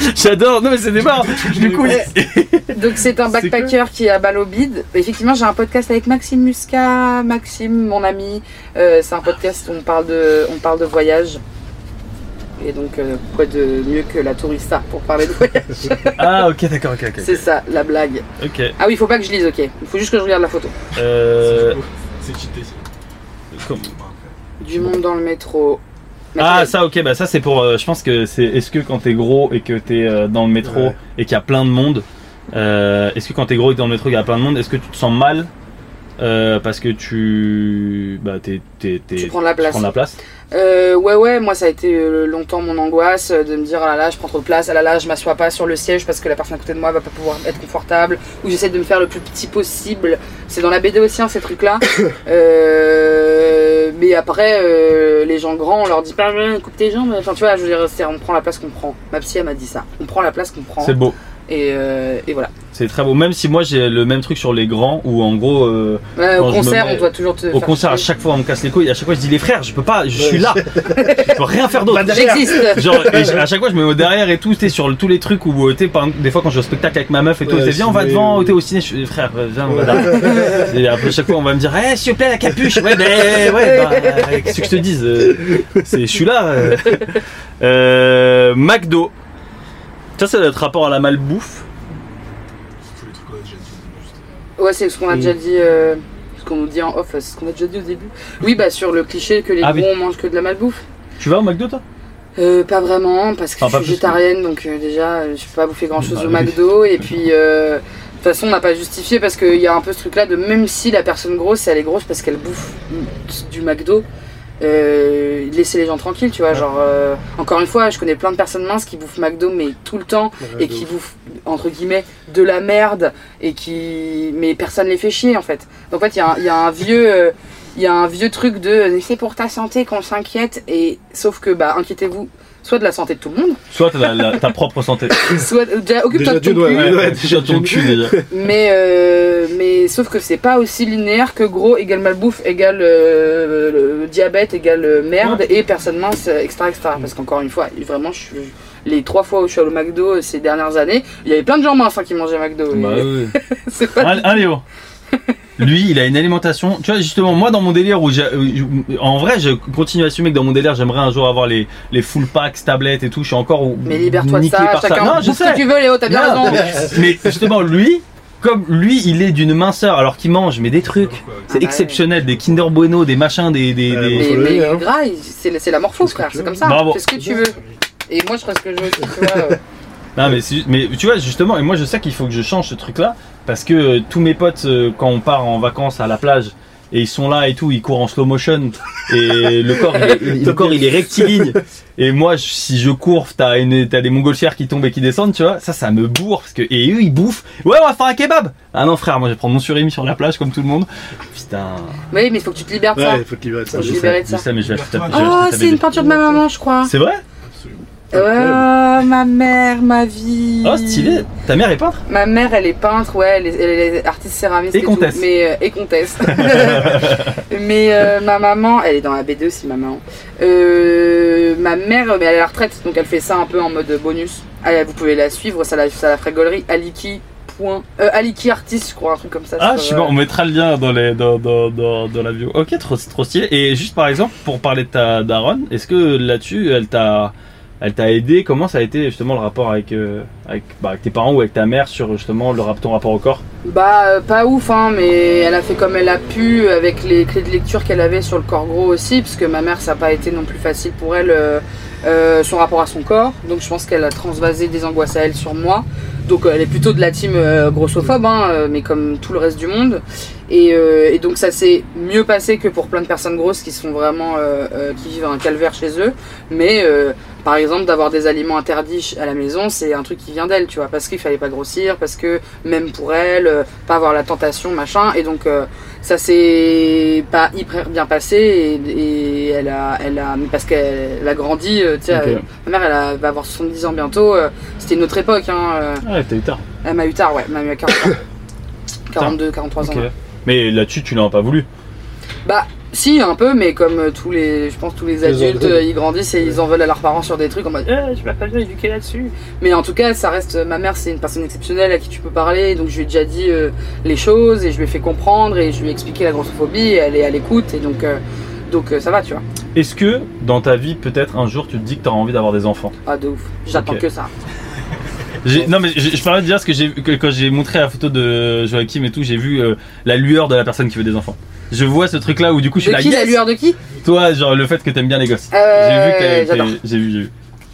Speaker 1: <laughs> J'adore. Non mais c'est des marrants. <laughs> Du coup, il- <laughs>
Speaker 2: Donc c'est un backpacker qui est à balle au bide. Effectivement, j'ai un podcast avec Maxime Muscat, Maxime, mon ami. Euh, c'est un podcast où on parle de, on parle de voyage. Et donc, euh, quoi de mieux que la tourista pour parler de voyage
Speaker 1: Ah, ok, d'accord, ok, ok.
Speaker 2: C'est ça, la blague.
Speaker 1: Ok.
Speaker 2: Ah oui, il faut pas que je lise, ok. Il faut juste que je regarde la photo.
Speaker 1: Euh,
Speaker 4: C'est cheaté
Speaker 2: Du monde dans le métro.
Speaker 1: Ah, ça, ok, bah ça c'est pour. euh, je pense que c'est. Est-ce que quand t'es gros et que t'es euh, dans le métro
Speaker 3: Ouais.
Speaker 1: et qu'il y a plein de monde, euh, est-ce que quand t'es gros et que t'es dans le métro et qu'il y a plein de monde, est-ce que tu te sens mal euh, parce que tu. Bah,
Speaker 2: Tu prends de la place.
Speaker 1: prends la place
Speaker 2: Euh, ouais, ouais, moi ça a été euh, longtemps mon angoisse de me dire ah là là, je prends trop de place, ah là là, je m'assois pas sur le siège parce que la personne à côté de moi va pas pouvoir être confortable, ou j'essaie de me faire le plus petit possible. C'est dans la BD aussi, hein, ces trucs-là. <coughs> Euh, mais après, les gens grands, on leur dit pas, coupe tes jambes. Enfin, tu vois, je veux dire, on prend la place qu'on prend. Ma psy, elle m'a dit ça. On prend la place qu'on prend.
Speaker 1: C'est beau.
Speaker 2: Et, euh, et voilà.
Speaker 1: C'est très beau. Même si moi j'ai le même truc sur les grands où en gros. euh,
Speaker 2: Ouais,
Speaker 1: Quand
Speaker 2: au
Speaker 1: je me
Speaker 2: concert,
Speaker 1: mets-
Speaker 2: on doit toujours te.
Speaker 1: au
Speaker 2: faire
Speaker 1: concert, à chaque fois on me casse les couilles. À chaque fois je dis les frères, je peux pas, je suis là. <laughs> je peux rien faire d'autre.
Speaker 2: J'existe.
Speaker 1: Genre, et à chaque fois, je me mets derrière et tout, t'es sur le- tous les trucs où, euh, t'es, par exemple, des fois, quand je vais au spectacle avec ma meuf et tout,
Speaker 3: Ouais,
Speaker 1: t'es viens, on va devant, t'es au ciné, je suis, frère, viens, on va là. Et après, chaque fois, on va me dire, eh, s'il vous plaît, la capuche, ouais, ben, ouais, bah, qu'est-ce que je te dise, euh, c'est, je suis là. euh. Euh, McDo. Ça, ça doit être rapport à la malbouffe.
Speaker 2: Ouais, c'est ce qu'on a déjà dit, euh, ce qu'on nous dit en off, c'est ce qu'on a déjà dit au début. Oui, bah sur le cliché que les
Speaker 1: Ah
Speaker 2: bons mangent que de la malbouffe.
Speaker 1: Tu vas au McDo, toi?
Speaker 2: Euh, pas vraiment, parce que
Speaker 1: Enfin, pas
Speaker 2: je suis
Speaker 1: plus que-
Speaker 2: végétarienne, donc euh, déjà, euh, je peux pas bouffer grand chose
Speaker 1: Bah
Speaker 2: au
Speaker 1: oui.
Speaker 2: McDo. Et puis, euh, de toute façon, on n'a pas justifié parce qu'il y a un peu ce truc-là de même si la personne grosse, elle est grosse parce qu'elle bouffe du McDo. Euh, laisser les gens tranquilles, tu vois. Genre, euh, encore une fois, je connais plein de personnes minces qui bouffent McDo, mais tout le temps, et qui bouffent entre guillemets de la merde et qui mais personne les fait chier en fait donc en fait il y, a un- il y a un vieux euh, il y a un vieux truc de c'est pour ta santé qu'on s'inquiète et sauf que bah inquiétez-vous soit de la santé de tout le monde
Speaker 1: Soit t'as la- la- ta propre santé. <laughs>
Speaker 2: soit déjà occupe-toi de ton cul
Speaker 3: Ouais,
Speaker 1: Ouais,
Speaker 3: déjà,
Speaker 1: déjà ton
Speaker 3: tu-
Speaker 1: cul, déjà.
Speaker 2: mais euh, mais sauf que c'est pas aussi linéaire que gros égale malbouffe égale euh, le diabète égale euh, merde et personne mince etc etc parce qu'encore une fois vraiment je suis les trois fois où je suis allé au McDo euh, ces dernières années, il y avait plein de gens minces hein, qui mangeaient McDo.
Speaker 1: Bah, oui. <laughs>
Speaker 2: c'est pas
Speaker 1: Léo. Lui, il a une alimentation. Tu vois, justement, moi, dans mon délire, où j'ai- en vrai, je continue à assumer que dans mon délire, j'aimerais un jour avoir les, les full packs, tablettes et tout. Je suis encore au-
Speaker 2: Mais libère-toi de ça,
Speaker 1: par
Speaker 2: chacun
Speaker 1: Non, je sais.
Speaker 2: que tu veux, Léo, t'as bien
Speaker 1: Non,
Speaker 2: raison.
Speaker 1: mais, justement, lui, comme lui, il est d'une minceur, alors qu'il mange, mais des trucs. C'est
Speaker 2: Ah
Speaker 1: exceptionnel, des Kinder Bueno, des machins, des. des, des-
Speaker 2: Mais, mais gras, c'est la morpho,
Speaker 3: Fais ce que
Speaker 2: frère, c'est comme ça.
Speaker 1: Bravo.
Speaker 2: Fais ce que tu veux. Et moi, je ferai ce que je veux. Tu vois,
Speaker 1: Non, mais, tu vois, justement, et moi je sais qu'il faut que je change ce truc-là, parce que euh, tous mes potes, euh, quand on part en vacances à la plage, et ils sont là et tout, ils courent en slow motion, et <laughs> le corps, il est, le corps, il est rectiligne. <laughs> Et moi, je- si je cours, t'as une, t'as des montgolfières qui tombent et qui descendent, tu vois, ça, ça me bourre, parce que, et eux, ils bouffent. Ouais, on va faire un kebab! Ah non, frère, moi, je vais prendre mon surimi sur la plage, comme tout le monde. Putain.
Speaker 2: Oui, mais il faut que tu te libères de ça.
Speaker 3: Ouais, il faut te libérer de ça.
Speaker 2: Faut
Speaker 1: Je
Speaker 2: libérer
Speaker 1: sais,
Speaker 2: de ça.
Speaker 1: je sais, mais je vais acheter ta- je vais
Speaker 2: Oh,
Speaker 1: acheter ta
Speaker 2: c'est une
Speaker 1: BD.
Speaker 2: peinture de ma maman, je crois.
Speaker 1: C'est vrai?
Speaker 2: Oh, ma mère, ma vie.
Speaker 1: Oh, stylé! Ta mère est peintre?
Speaker 2: Ma mère, elle est peintre, ouais, elle est, elle est artiste céramiste
Speaker 1: Et
Speaker 2: et, tout,
Speaker 1: comtesse.
Speaker 2: mais euh, et comtesse. <laughs> mais euh, ma maman, elle est dans la B2 aussi, ma maman. Euh, ma mère, mais elle est à la retraite, donc elle fait ça un peu en mode bonus. Allez, vous pouvez la suivre, ça la, ça la ferait gaulerie. Aliki. Euh, Aliki artiste, je crois, un truc comme ça.
Speaker 1: Ah, je sais
Speaker 2: euh,
Speaker 1: pas, on mettra le lien dans, les, dans, dans, dans, dans la bio. Ok, trop, trop stylé. Et juste par exemple, pour parler de ta daronne, est-ce que là-dessus, elle t'a, elle t'a aidé. Comment ça a été justement le rapport avec, euh, bah, tes parents ou avec ta mère sur justement ton rapport au corps?
Speaker 2: Bah euh, pas ouf hein, mais elle a fait comme elle a pu avec les clés de lecture qu'elle avait sur le corps gros aussi, parce que ma mère ça n'a pas été non plus facile pour elle euh, son rapport à son corps, donc je pense qu'elle a transvasé des angoisses à elle sur moi. Donc elle est plutôt de la team euh, grossophobe, hein, euh, mais comme tout le reste du monde. Et, euh, et donc ça s'est mieux passé que pour plein de personnes grosses qui sont vraiment qui vivent un calvaire chez eux. Mais par exemple d'avoir des aliments interdits à la maison, c'est un truc qui vient d'elle, tu vois, parce qu'il fallait pas grossir, parce que même pour elle, pas avoir la tentation, machin. Et donc ça s'est pas hyper bien passé et, et elle a, elle a, mais parce qu'elle a grandi, euh, tu sais, euh, ma mère elle a- va avoir 70 ans bientôt. euh, C'était une autre époque, hein.
Speaker 1: t'as eu tard.
Speaker 2: elle m'a eu tard, ouais, elle m'a eu à 40 ans. 42, 43 ans.
Speaker 1: Mais là-dessus, tu l'as pas voulu.
Speaker 2: Bah, Si, un peu, mais comme euh, tous les, je pense tous les adultes, euh, ils grandissent et ils en veulent à leurs parents sur des trucs en mode, eh, je vais pas bien éduquer là-dessus. Mais en tout cas, ça reste, ma mère, c'est une personne exceptionnelle à qui tu peux parler, donc je lui ai déjà dit euh, les choses et je lui ai fait comprendre et je lui ai expliqué la grossophobie. Et elle est à l'écoute et donc, euh, donc euh, ça va, tu vois.
Speaker 1: Est-ce que dans ta vie, peut-être un jour, tu te dis que tu as envie d'avoir des enfants?
Speaker 2: Ah de ouf. J'attends que ça. <laughs>
Speaker 1: Non mais je, parlais de dire ce que j'ai quand j'ai montré la photo de Joachim et tout, j'ai vu euh, la lueur de la personne qui veut des enfants. Je vois ce truc là où du coup je suis
Speaker 2: De
Speaker 1: là.
Speaker 2: qui la lueur de qui?
Speaker 1: Toi, genre le fait que t'aimes bien les gosses.
Speaker 2: Euh,
Speaker 1: j'ai vu que j'ai vu.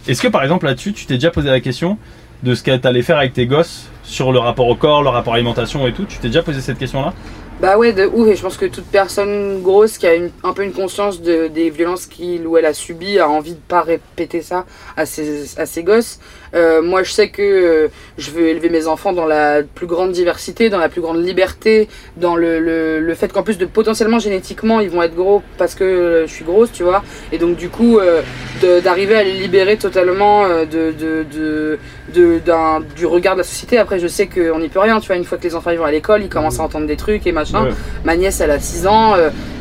Speaker 1: Est-ce que par exemple là-dessus, tu t'es déjà posé la question de ce que t'allais faire avec tes gosses sur le rapport au corps, le rapport à l'alimentation et tout? Tu t'es déjà posé cette question là
Speaker 2: Bah ouais, de ouf. Et je pense que toute personne grosse qui a une- un peu une conscience de, des violences qu'il ou elle a subies a envie de pas répéter ça à ses, à ses gosses. Euh, moi, je sais que euh, je veux élever mes enfants dans la plus grande diversité, dans la plus grande liberté, dans le, le, le fait qu'en plus de potentiellement génétiquement ils vont être gros parce que euh, je suis grosse, tu vois. Et donc du coup, d'arriver à les libérer totalement de, de, de, de- du regard de la société. Après, je sais qu'on n'y peut rien, tu vois. Une fois que les enfants ils vont à l'école, ils commencent à entendre des trucs et machin.
Speaker 1: Ouais.
Speaker 2: Ma nièce, elle a 6 ans,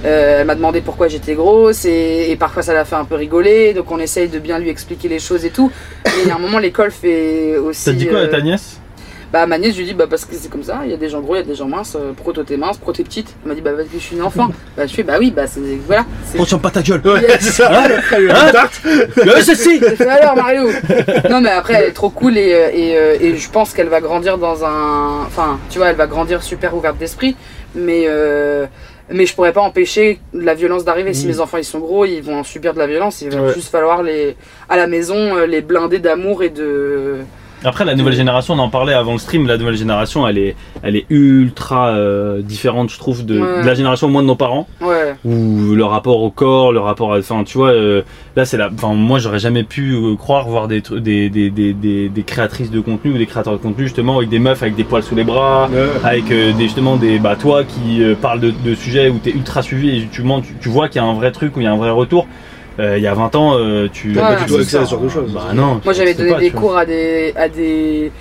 Speaker 2: elle m'a demandé pourquoi j'étais grosse et, et parfois ça l'a fait un peu rigoler. Donc on essaye de bien lui expliquer les choses et tout. Et à un moment, l'école fait aussi.
Speaker 1: T'as dit quoi à
Speaker 2: euh,
Speaker 1: ta nièce?
Speaker 2: Bah, ma nièce, je lui dis, bah, parce que c'est comme ça, il y a des gens gros, il y a des gens minces. euh, Pro, toi t'es mince, pro, t'es petite? Elle m'a dit, bah, parce que je suis une enfant. <laughs> bah, je fais, bah oui, bah, c'est. Voilà. c'est-
Speaker 1: tiens pas ta gueule
Speaker 3: Ouais, c'est ça.
Speaker 1: Hein
Speaker 3: Elle lui a
Speaker 1: Hein
Speaker 3: tarte.
Speaker 1: Ceci
Speaker 2: fait, alors Mario <laughs> Non mais après elle est trop cool et, euh, et, et je pense qu'elle va grandir dans un... Enfin tu vois elle va grandir super ouverte d'esprit mais, euh, mais je pourrais pas empêcher la violence d'arriver. Si
Speaker 3: Mm.
Speaker 2: mes enfants ils sont gros ils vont en subir de la violence. Il va
Speaker 3: Ouais.
Speaker 2: juste falloir les à la maison euh, les blinder d'amour et de...
Speaker 1: Après, la nouvelle génération, on en parlait avant le stream, la nouvelle génération, elle est, elle est ultra euh, différente, je trouve, de,
Speaker 2: Ouais.
Speaker 1: de la génération moins de nos parents,
Speaker 2: Ouais.
Speaker 1: où le rapport au corps, le rapport à. Enfin, tu vois, euh, là, c'est la. Enfin, moi, j'aurais jamais pu euh, croire voir des, des, des, des, des, des créatrices de contenu ou des créateurs de contenu, justement, avec des meufs avec des poils sous les bras.
Speaker 3: Ouais.
Speaker 1: Avec euh, des, justement des bah toi qui euh, parles de, de sujets où t'es ultra suivi et tu, tu vois qu'il y a un vrai truc où il y a un vrai retour. Euh, il y a 20 ans, euh, tu
Speaker 2: T'as pas
Speaker 3: du tout accès à ce genre de choses.
Speaker 1: Bah non.
Speaker 2: Moi j'avais donné
Speaker 1: pas,
Speaker 2: des
Speaker 1: vois.
Speaker 2: cours à des, à des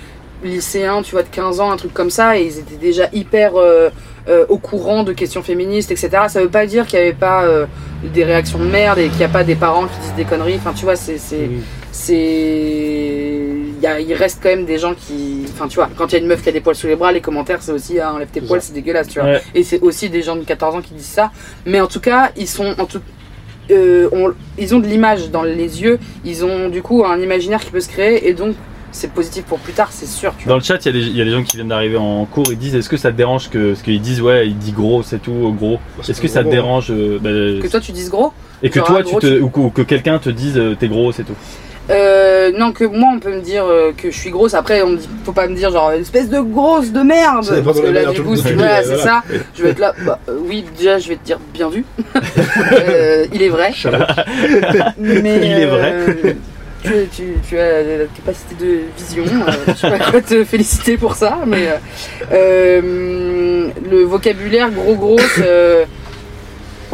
Speaker 2: lycéens, tu vois, de 15 ans, un truc comme ça, et ils étaient déjà hyper euh, euh, au courant de questions féministes, etc. Ça veut pas dire qu'il n'y avait pas euh, des réactions de merde et qu'il n'y a pas des parents qui disent des conneries. Enfin, tu vois, c'est. c'est il, y a- il reste quand même des gens qui enfin tu vois quand il y a une meuf qui a des poils sous les bras les commentaires c'est aussi ah, enlève tes poils c'est dégueulasse tu vois
Speaker 1: Ouais.
Speaker 2: et c'est aussi des gens de 14 ans qui disent ça mais en tout cas ils sont en tout euh, on- ils ont de l'image dans les yeux ils ont du coup un imaginaire qui peut se créer et donc c'est positif pour plus tard c'est sûr tu vois
Speaker 1: Dans le chat, il y, a des- il y a des gens qui viennent d'arriver en cours. Ils disent Est-ce que ça te dérange que. Parce qu'ils disent Ouais, il dit gros, c'est tout, gros.
Speaker 3: c'est
Speaker 1: Est-ce que ça te dérange euh, bah,
Speaker 2: que toi tu dises gros
Speaker 1: Et que toi, tu te,
Speaker 2: tu-
Speaker 1: ou, que- ou que quelqu'un te dise euh, T'es gros, c'est tout.
Speaker 2: Euh, non, que moi on peut me dire euh, que je suis grosse. Après, on me dit, faut pas me dire genre espèce de grosse de merde.
Speaker 3: Ça
Speaker 2: Parce que
Speaker 3: la
Speaker 2: là, du coup,
Speaker 3: tu
Speaker 2: si- voilà, <laughs> c'est ça. Je vais être là. Bah, euh, oui, déjà, je vais te dire bien vu. <laughs> Euh, il est vrai. Mais,
Speaker 1: Il est vrai.
Speaker 2: euh, tu, tu, tu as la capacité de vision. je sais pas quoi te féliciter pour ça, mais le vocabulaire gros grosse.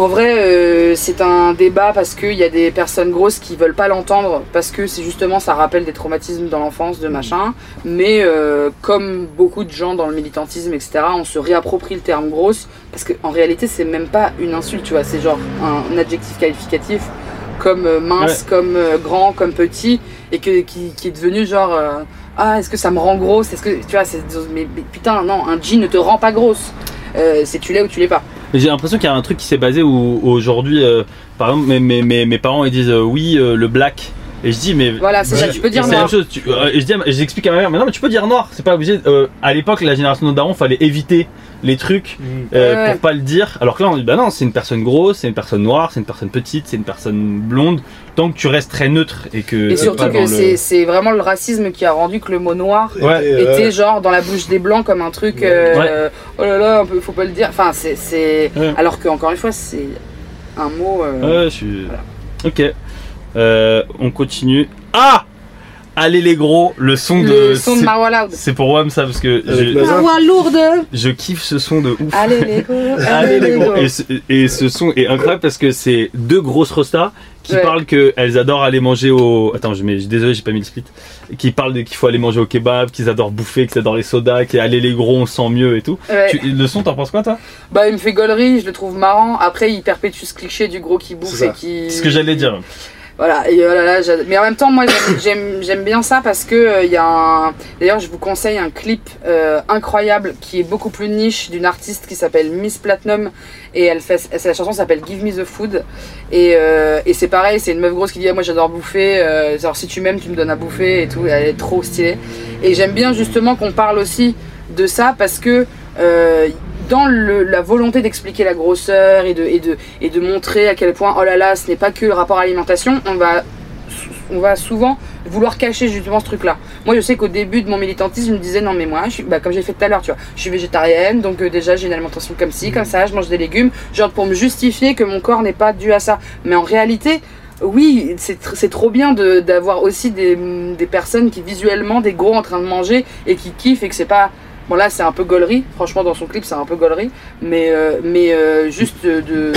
Speaker 2: En vrai, euh, c'est un débat parce qu'il y a des personnes grosses qui veulent pas l'entendre parce que c'est justement ça rappelle des traumatismes dans l'enfance, de machin. Mais euh, comme beaucoup de gens dans le militantisme, etc., on se réapproprie le terme grosse parce qu'en réalité, c'est même pas une insulte, tu vois, c'est genre un adjectif qualificatif comme euh, mince, comme grand, comme petit et que, qui, qui est devenu genre euh, ah est-ce que ça me rend grosse? Est-ce que tu vois, c'est mais, mais putain non, un jean ne te rend pas grosse. Euh, c'est tu l'es ou tu l'es pas.
Speaker 1: J'ai l'impression qu'il y a un truc qui s'est basé où aujourd'hui, euh, par exemple, mes parents ils disent euh, Oui, euh, le black. Et je dis Mais.
Speaker 2: Voilà, c'est ça. Tu peux dire
Speaker 1: c'est la
Speaker 2: noir.
Speaker 1: même chose. Tu- euh, et je dis, j'explique à ma mère, mais non, mais tu peux dire noir, c'est pas obligé. Euh, à l'époque, la génération de nos darons, fallait éviter les trucs
Speaker 3: Mm.
Speaker 1: euh,
Speaker 2: Ouais.
Speaker 1: pour pas le dire. Alors que là, on dit, bah non, c'est une personne grosse, c'est une personne noire, c'est une personne petite, c'est une personne blonde. Tant que tu restes très neutre et que.
Speaker 2: Et
Speaker 1: c'est
Speaker 2: surtout que
Speaker 1: le-
Speaker 2: c'est vraiment le racisme qui a rendu que le mot noir
Speaker 1: Ouais.
Speaker 3: Euh,
Speaker 2: était genre dans la bouche des blancs comme un truc euh, oh là là un peu faut pas le dire enfin c'est alors que encore une fois c'est un mot euh,
Speaker 1: Ouais, je suis. Ok. Euh, on continue. Ah Allez les gros, le son de.
Speaker 2: Le son de
Speaker 1: c'est-
Speaker 2: Marwa Loud.
Speaker 1: C'est pour WAM ça parce que je.
Speaker 2: Marwa lourde
Speaker 1: je kiffe ce son de ouf.
Speaker 2: Allez les <laughs> gros,
Speaker 1: Allez les gros. Et ce, et ce son est incroyable parce que c'est deux grosses rostas qui
Speaker 2: Ouais.
Speaker 1: parlent qu'elles adorent aller manger au. Attends, je mets, désolé, j'ai pas mis le split. Qui parlent qu'il faut aller manger au kebab, qu'ils adorent bouffer, qu'ils adorent les sodas, qu'ils allez les gros, on se sent mieux et tout.
Speaker 2: Ouais.
Speaker 1: Tu- le son, t'en penses quoi toi?
Speaker 2: Bah, il me fait gaulerie, je le trouve marrant. Après, il perpétue ce cliché du gros qui bouffe
Speaker 3: C'est
Speaker 2: et qui.
Speaker 1: C'est ce que j'allais dire.
Speaker 2: Voilà, et oh là là, mais en même temps, moi j'aime- <coughs> bien ça parce que euh, il y a un. D'ailleurs, je vous conseille un clip euh, incroyable qui est beaucoup plus niche d'une artiste qui s'appelle Miss Platinum et elle fait. chanson s'appelle Give Me the Food et, euh, et c'est pareil, c'est une meuf grosse qui dit ah, Moi j'adore bouffer, euh, genre si tu m'aimes, tu me donnes à bouffer et tout, elle est trop stylée. Et j'aime bien justement qu'on parle aussi de ça parce que. Dans le- la volonté d'expliquer la grosseur et de, et, de, et de montrer à quel point, oh là là, ce n'est pas que le rapport à l'alimentation, on va, on va souvent vouloir cacher justement ce truc-là. Moi, je sais qu'au début de mon militantisme, je me disais, non mais moi, je suis, bah, comme j'ai fait tout à l'heure, tu vois, je suis végétarienne, donc euh, déjà j'ai une alimentation comme ci, comme ça, je mange des légumes, genre pour me justifier que mon corps n'est pas dû à ça. Mais en réalité, oui, c'est tr- c'est trop bien de- d'avoir aussi des, des personnes qui visuellement, des gros en train de manger et qui kiffent et que c'est pas... Bon là c'est un peu gaulerie, franchement dans son clip c'est un peu gaulerie, mais, euh, mais euh, juste de... de-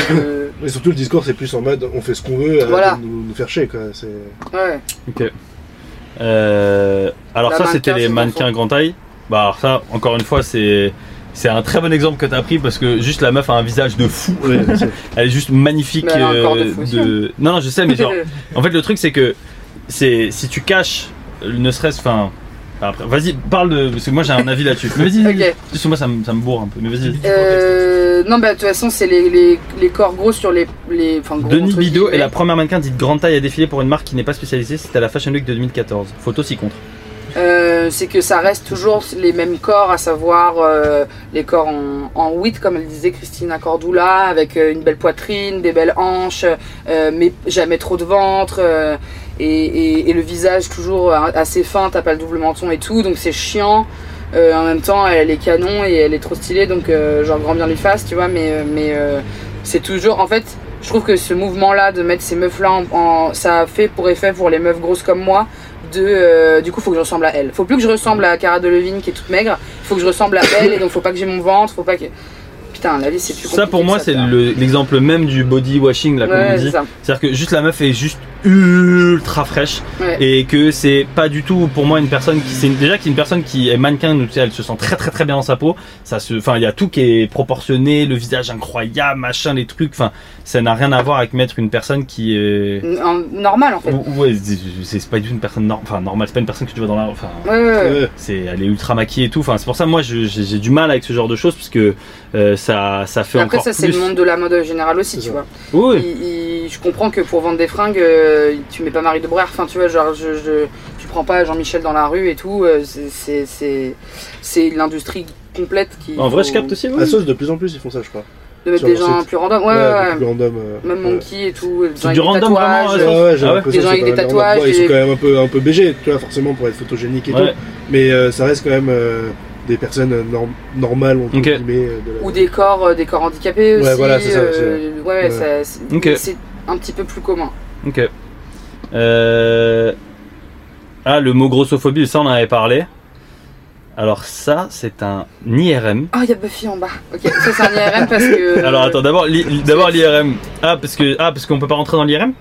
Speaker 2: <coughs>
Speaker 3: Et surtout, le discours, c'est plus en mode on fait ce qu'on veut,
Speaker 2: Voilà.
Speaker 3: nous, nous faire chier, quoi. C'est...
Speaker 2: ouais.
Speaker 1: Ok. Euh, alors
Speaker 2: La
Speaker 1: ça c'était
Speaker 2: mannequin,
Speaker 1: les mannequins grand taille. Bah alors ça encore une fois c'est c'est un très bon exemple que t'as pris parce que juste la meuf a un visage de fou.
Speaker 3: Ouais, <laughs>
Speaker 1: Elle est juste magnifique.
Speaker 2: Mais elle a un corps de fou aussi,
Speaker 1: de- Non non je sais mais genre <laughs> en fait le truc c'est que c'est si tu caches ne serait-ce enfin vas-y parle de parce que moi j'ai un avis là-dessus. Mais <laughs> vas-y.
Speaker 2: Ok.
Speaker 1: Juste moi ça me, ça me bourre un peu mais vas-y.
Speaker 2: Euh, non, bah de toute façon, c'est les, les, les corps gros sur les. les enfin, gros,
Speaker 1: Denis Bidot est la première mannequin dite grande taille à défiler pour une marque qui n'est pas spécialisée. C'était à la Fashion Week de 2014. Photo s'y contre.
Speaker 2: Euh, c'est que ça reste toujours les mêmes corps, à savoir euh, les corps en, en 8, comme elle disait Christina Cordula, avec euh, une belle poitrine, des belles hanches, mais jamais trop de ventre, et, et- et le visage toujours assez fin, t'as pas le double menton et tout, donc c'est chiant. Euh, en même temps, elle est canon et elle est trop stylée, donc euh, genre grand bien lui fasse, tu vois, mais, euh, mais euh, c'est toujours. En fait, je trouve que ce mouvement-là de mettre ces meufs-là en, en- ça a fait pour effet pour les meufs grosses comme moi de du coup faut que je ressemble à elle. Faut plus que je ressemble à Cara Delevingne qui est toute maigre, faut que je ressemble à elle et donc faut pas que j'ai mon ventre, faut pas que Putain, la vie c'est plus
Speaker 1: Ça pour moi c'est le- l'exemple même du body washing là comme on dit. C'est-à-dire que juste la meuf est juste ultra fraîche
Speaker 2: Ouais.
Speaker 1: et que c'est pas du tout pour moi une personne qui c'est une- déjà qu'une personne qui est mannequin elle se sent très très très bien dans sa peau ça se enfin il y a tout qui est proportionné le visage incroyable machin les trucs enfin ça n'a rien à voir avec mettre une personne qui est
Speaker 2: Un- normal en fait.
Speaker 1: Ou- ouais c'est pas du tout une personne nor- enfin normale c'est pas une personne que tu vois dans la enfin
Speaker 2: Ouais, ouais, ouais.
Speaker 3: Ouais.
Speaker 1: c'est elle est ultra maquillée et tout enfin c'est pour ça moi j'ai du mal avec ce genre de choses parce que euh, ça ça fait
Speaker 2: Après
Speaker 1: encore
Speaker 2: ça c'est le monde de la mode générale aussi, tu vois.
Speaker 1: oui
Speaker 2: je comprends que pour vendre des fringues, euh, tu mets pas Marie de Brère, enfin tu vois, genre je, je- tu prends pas Jean-Michel dans la rue et tout, euh, c'est- c'est- c'est c'est l'industrie complète qui.
Speaker 1: en vrai
Speaker 2: faut-
Speaker 1: je capte aussi oui.
Speaker 3: À sauce, de plus en plus, ils font ça, je crois.
Speaker 2: De mettre
Speaker 3: sur
Speaker 2: des gens
Speaker 3: site.
Speaker 2: plus random, ouais, ouais, ouais.
Speaker 3: plus random. euh,
Speaker 2: Même
Speaker 3: ouais.
Speaker 2: Monkey et tout. des gens
Speaker 1: C'est
Speaker 2: avec
Speaker 1: du
Speaker 2: des
Speaker 1: random
Speaker 2: tatouages,
Speaker 1: vraiment,
Speaker 3: Ouais, ouais,
Speaker 1: Ah ouais
Speaker 2: Des gens avec des tatouages,
Speaker 3: ils sont quand même un peu, un peu BG, tu vois, forcément pour être photogénique et
Speaker 1: Ouais.
Speaker 3: tout. Mais euh, ça reste quand même euh, des personnes euh, norm- normales, entre
Speaker 1: Ok.
Speaker 3: guillemets. euh, de la-
Speaker 2: Ou des corps, euh, des corps handicapés
Speaker 3: Ouais,
Speaker 2: aussi.
Speaker 3: voilà, c'est ça,
Speaker 2: euh, ouais,
Speaker 3: Ouais.
Speaker 2: un petit peu plus commun.
Speaker 1: Ok. Euh... Ah, le mot grossophobie, ça on en avait parlé. Alors ça, c'est un IRM.
Speaker 2: Oh, il y a Buffy en bas. Ok, ça c'est un IRM parce que. <laughs>
Speaker 1: Alors attends, d'abord li- d'abord l'IRM. Ah parce que ah parce qu'on peut pas rentrer dans l'IRM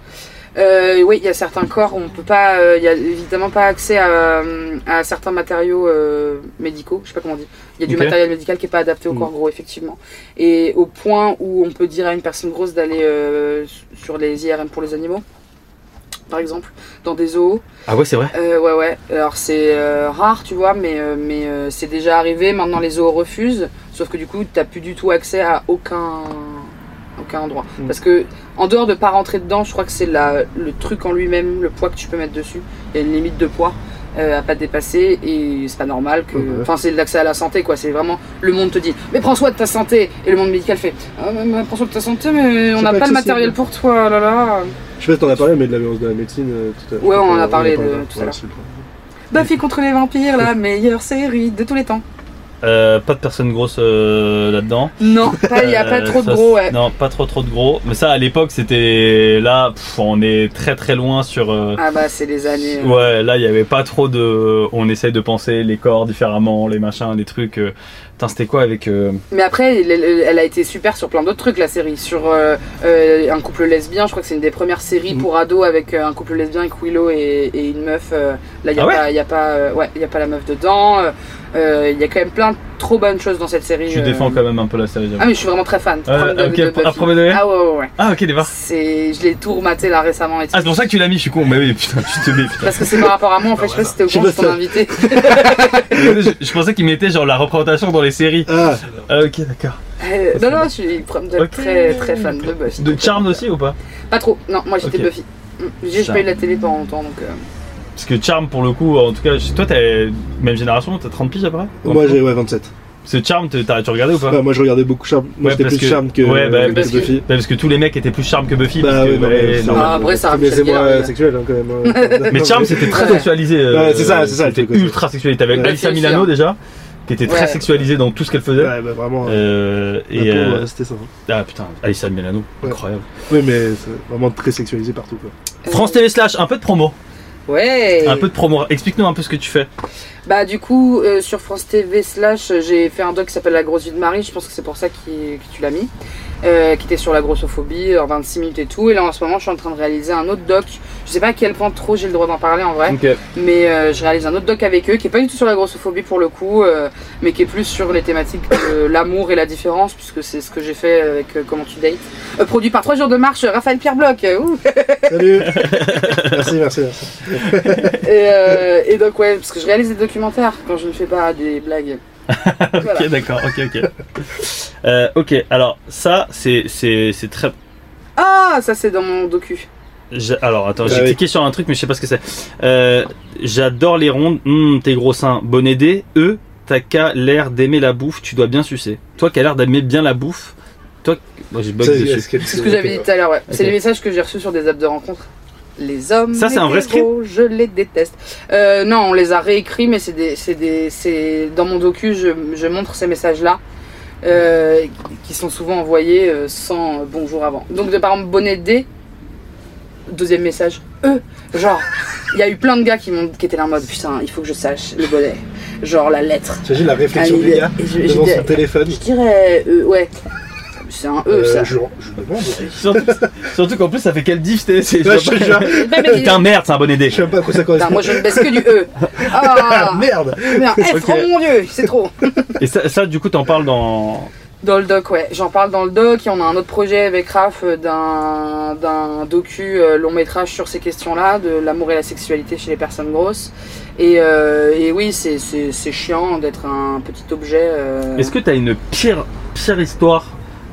Speaker 2: Euh, oui, il y a certains corps où on peut pas, euh, il y a évidemment pas accès à, euh, à certains matériaux euh, médicaux, je sais pas comment on dit. Il y a du matériel médical qui est pas adapté au
Speaker 3: Mm.
Speaker 2: corps gros, effectivement. Et au point où on peut dire à une personne grosse d'aller euh, sur les IRM pour les animaux, par exemple, dans des zoos.
Speaker 1: Ah ouais, c'est vrai.
Speaker 2: Euh, ouais, ouais. Alors c'est euh, rare, tu vois, mais, euh, mais euh, c'est déjà arrivé. Maintenant, les zoos refusent. Sauf que du coup, t'as plus du tout accès à aucun, aucun endroit.
Speaker 3: Mm.
Speaker 2: Parce que, en dehors de pas rentrer dedans, je crois que c'est la- le truc en lui-même, le poids que tu peux mettre dessus. Il y a une limite de poids. euh, à pas dépasser et c'est pas normal que
Speaker 3: Ouais.
Speaker 2: enfin c'est l'accès à la santé quoi c'est vraiment le monde te dit mais prends soin de ta santé et le monde médical fait ah, mais, mais prends soin de ta santé mais on n'a
Speaker 3: pas
Speaker 2: pas, le matériel pour toi oh là là
Speaker 3: Je sais pas si t'en as parlé, mais de la violence de la médecine euh, tout à l'heure.
Speaker 2: Ouais, on en a parlé de- tout à l'heure. Buffy contre les vampires la <laughs> meilleure série de tous les temps
Speaker 1: Euh, pas de personnes grosses euh, là-dedans.
Speaker 2: Non, il n'y a pas
Speaker 1: Euh,
Speaker 2: trop de
Speaker 1: ça,
Speaker 2: gros, ouais.
Speaker 1: Non, pas trop trop de gros. Mais ça, à l'époque, c'était là, pff, on est très très loin sur. euh,
Speaker 2: Ah bah, c'est les années.
Speaker 1: Ouais, là, il y avait pas trop de. On essaye de penser les corps différemment, les machins, les trucs. Putain, c'était quoi avec.
Speaker 2: Mais après, elle, a été super sur plein d'autres trucs, la série. Sur un couple lesbien, je crois que c'est une des premières séries pour ados avec un couple lesbien avec Willow et, et une meuf. là, il n'y a,
Speaker 1: Ah ouais
Speaker 2: pas- y a, pas, ouais, y a pas la meuf dedans. Euh, Il y a quand même plein de trop bonnes choses dans cette série.
Speaker 1: Tu
Speaker 2: euh.
Speaker 1: défends quand même un peu la série.
Speaker 2: Ah, mais je suis vraiment très fan. Ah, ouais, ouais, ouais.
Speaker 1: Ah, ok, d'accord.
Speaker 2: C'est, je l'ai tout rematé là récemment et tout.
Speaker 1: Ah, c'est pour ça que tu l'as mis, je suis con. Mais oui, <laughs> putain, tu te mets, putain.
Speaker 2: Parce que c'est par rapport à moi, en fait, je sais pas si c'était au courant, <laughs> je t'en invité.
Speaker 1: je, je pensais qu'il mettait genre la représentation dans les séries.
Speaker 3: Ah,
Speaker 1: Ah, ok, d'accord.
Speaker 2: Euh, non, non, je suis très, très fan de Buffy.
Speaker 1: De Charm aussi ou pas?
Speaker 2: Pas trop, non, moi j'étais. Buffy. Mm. J'ai j'ai pas eu la télé pendant longtemps donc.
Speaker 1: Parce que Charm, pour le coup, en tout cas, toi, t'es même génération, t'as 30 piges après
Speaker 3: moi j'ai ouais, 27.
Speaker 1: Ce Charm, tu regardais ou pas
Speaker 3: Bah, moi je regardais beaucoup Charm. Moi
Speaker 1: Ouais,
Speaker 3: j'étais
Speaker 1: parce
Speaker 3: plus
Speaker 1: que-
Speaker 3: Charm que,
Speaker 1: ouais, bah,
Speaker 3: que
Speaker 2: parce que-
Speaker 3: Buffy.
Speaker 1: Bah, Parce que tous les mecs étaient plus Charm que Buffy.
Speaker 3: Bah
Speaker 1: parce que,
Speaker 3: non,
Speaker 1: ouais,
Speaker 3: mais-
Speaker 1: non.
Speaker 2: Ah, après, ça
Speaker 3: Mais c'est moins
Speaker 2: Gellar,
Speaker 3: euh, sexuel hein, quand même. hein. <laughs>
Speaker 1: Mais Charm, c'était très sexualisé. euh,
Speaker 3: Ouais, c'est ça, c'est ça,
Speaker 1: C'était ultra sexualisé. T'avais
Speaker 3: Ouais.
Speaker 1: Alissa Milano déjà, qui était très
Speaker 2: Ouais.
Speaker 1: sexualisée dans tout ce qu'elle faisait.
Speaker 3: Ouais, bah vraiment.
Speaker 1: Euh, et euh,
Speaker 3: c'était ça. hein.
Speaker 1: ah putain, Alissa Milano,
Speaker 3: Ouais.
Speaker 1: incroyable.
Speaker 3: Oui, mais vraiment très sexualisé partout quoi.
Speaker 1: France TV slash, un peu de promo,
Speaker 2: Ouais.
Speaker 1: un peu de promo. Explique-nous un peu ce que tu fais.
Speaker 2: Bah du coup euh, sur France TV slash j'ai fait un doc qui s'appelle La grosse vie de Marie, je pense que c'est pour ça qu'il- que tu l'as mis, euh, qui était sur la grossophobie en 26 minutes et tout. Et là en ce moment je suis en train de réaliser un autre doc. Je sais pas à quel point trop j'ai le droit d'en parler en vrai, mais euh, je réalise un autre doc avec eux qui est pas du tout sur la grossophobie pour le coup, euh, mais qui est plus sur les thématiques de <coughs> l'amour et la différence puisque c'est ce que j'ai fait avec euh, Comment tu dates. Euh, produit par 3 jours de marche, Raphaël Pierre Bloch. ouh.
Speaker 3: Salut <laughs> Merci, merci, merci.
Speaker 2: et, euh, et donc ouais parce que je réalise des documentaires quand je ne fais pas des blagues. <laughs> Voilà.
Speaker 1: Ok, d'accord, ok, ok. Euh, ok, alors ça, c'est c'est- c'est très.
Speaker 2: Ah, ça c'est dans mon docu.
Speaker 1: Alors attends,
Speaker 3: Ah
Speaker 1: j'ai
Speaker 3: oui.
Speaker 1: cliqué sur un truc, mais je sais pas ce que c'est. Euh, J'adore les rondes. Hum, tes gros seins. Bonne idée. Eux, t'as qu'à l'air d'aimer la bouffe. Tu dois bien sucer. Toi qui as l'air d'aimer bien la bouffe. Toi, moi j'ai bug dessus.
Speaker 2: C'est ce que j'avais dit tout à l'heure, ouais. C'est
Speaker 1: Ok.
Speaker 2: les messages que j'ai reçus sur des apps de rencontre. Les hommes.
Speaker 1: Ça, c'est un vrai
Speaker 2: Je les déteste. Euh, non, on les a réécrits, mais c'est des, c'est des, c'est dans mon docu, je, je montre ces messages-là, euh, qui sont souvent envoyés euh, sans euh, bonjour avant. Donc, de, par exemple, bonnet D, deuxième message, eux, genre, il y a eu plein de gars qui, m'ont, qui étaient là en mode, putain, il faut que je sache le bonnet, genre la lettre.
Speaker 3: T'imagines la réflexion
Speaker 2: Ah,
Speaker 3: des
Speaker 2: il-
Speaker 3: gars devant
Speaker 2: dirais-
Speaker 3: son téléphone
Speaker 2: Je dirais, euh, ouais, c'est un E,
Speaker 3: Euh,
Speaker 2: ça.
Speaker 3: je, je demande. <laughs>
Speaker 1: Surtout, surtout qu'en plus, ça fait quel diff c'est-
Speaker 3: Ouais, je
Speaker 2: mais-
Speaker 1: Putain, merde, c'est un bon idée.
Speaker 3: Je sais même pas à quoi ça
Speaker 2: Putain,
Speaker 3: correspond.
Speaker 2: moi je ne baisse que du E.
Speaker 3: Ah, <laughs>
Speaker 2: Ah,
Speaker 3: merde
Speaker 2: merde. F,
Speaker 1: Ok.
Speaker 2: oh mon dieu, c'est trop. <laughs>
Speaker 1: Et ça, ça, du coup, t'en parles dans.
Speaker 2: Dans le doc, ouais. J'en parle dans le doc et on a un autre projet avec Raph euh, d'un d'un docu euh, long métrage sur ces questions-là, de l'amour et la sexualité chez les personnes grosses. Et, euh, et oui, c'est- c'est c'est chiant d'être un petit objet. euh,
Speaker 1: Est-ce que t'as une pire, pire histoire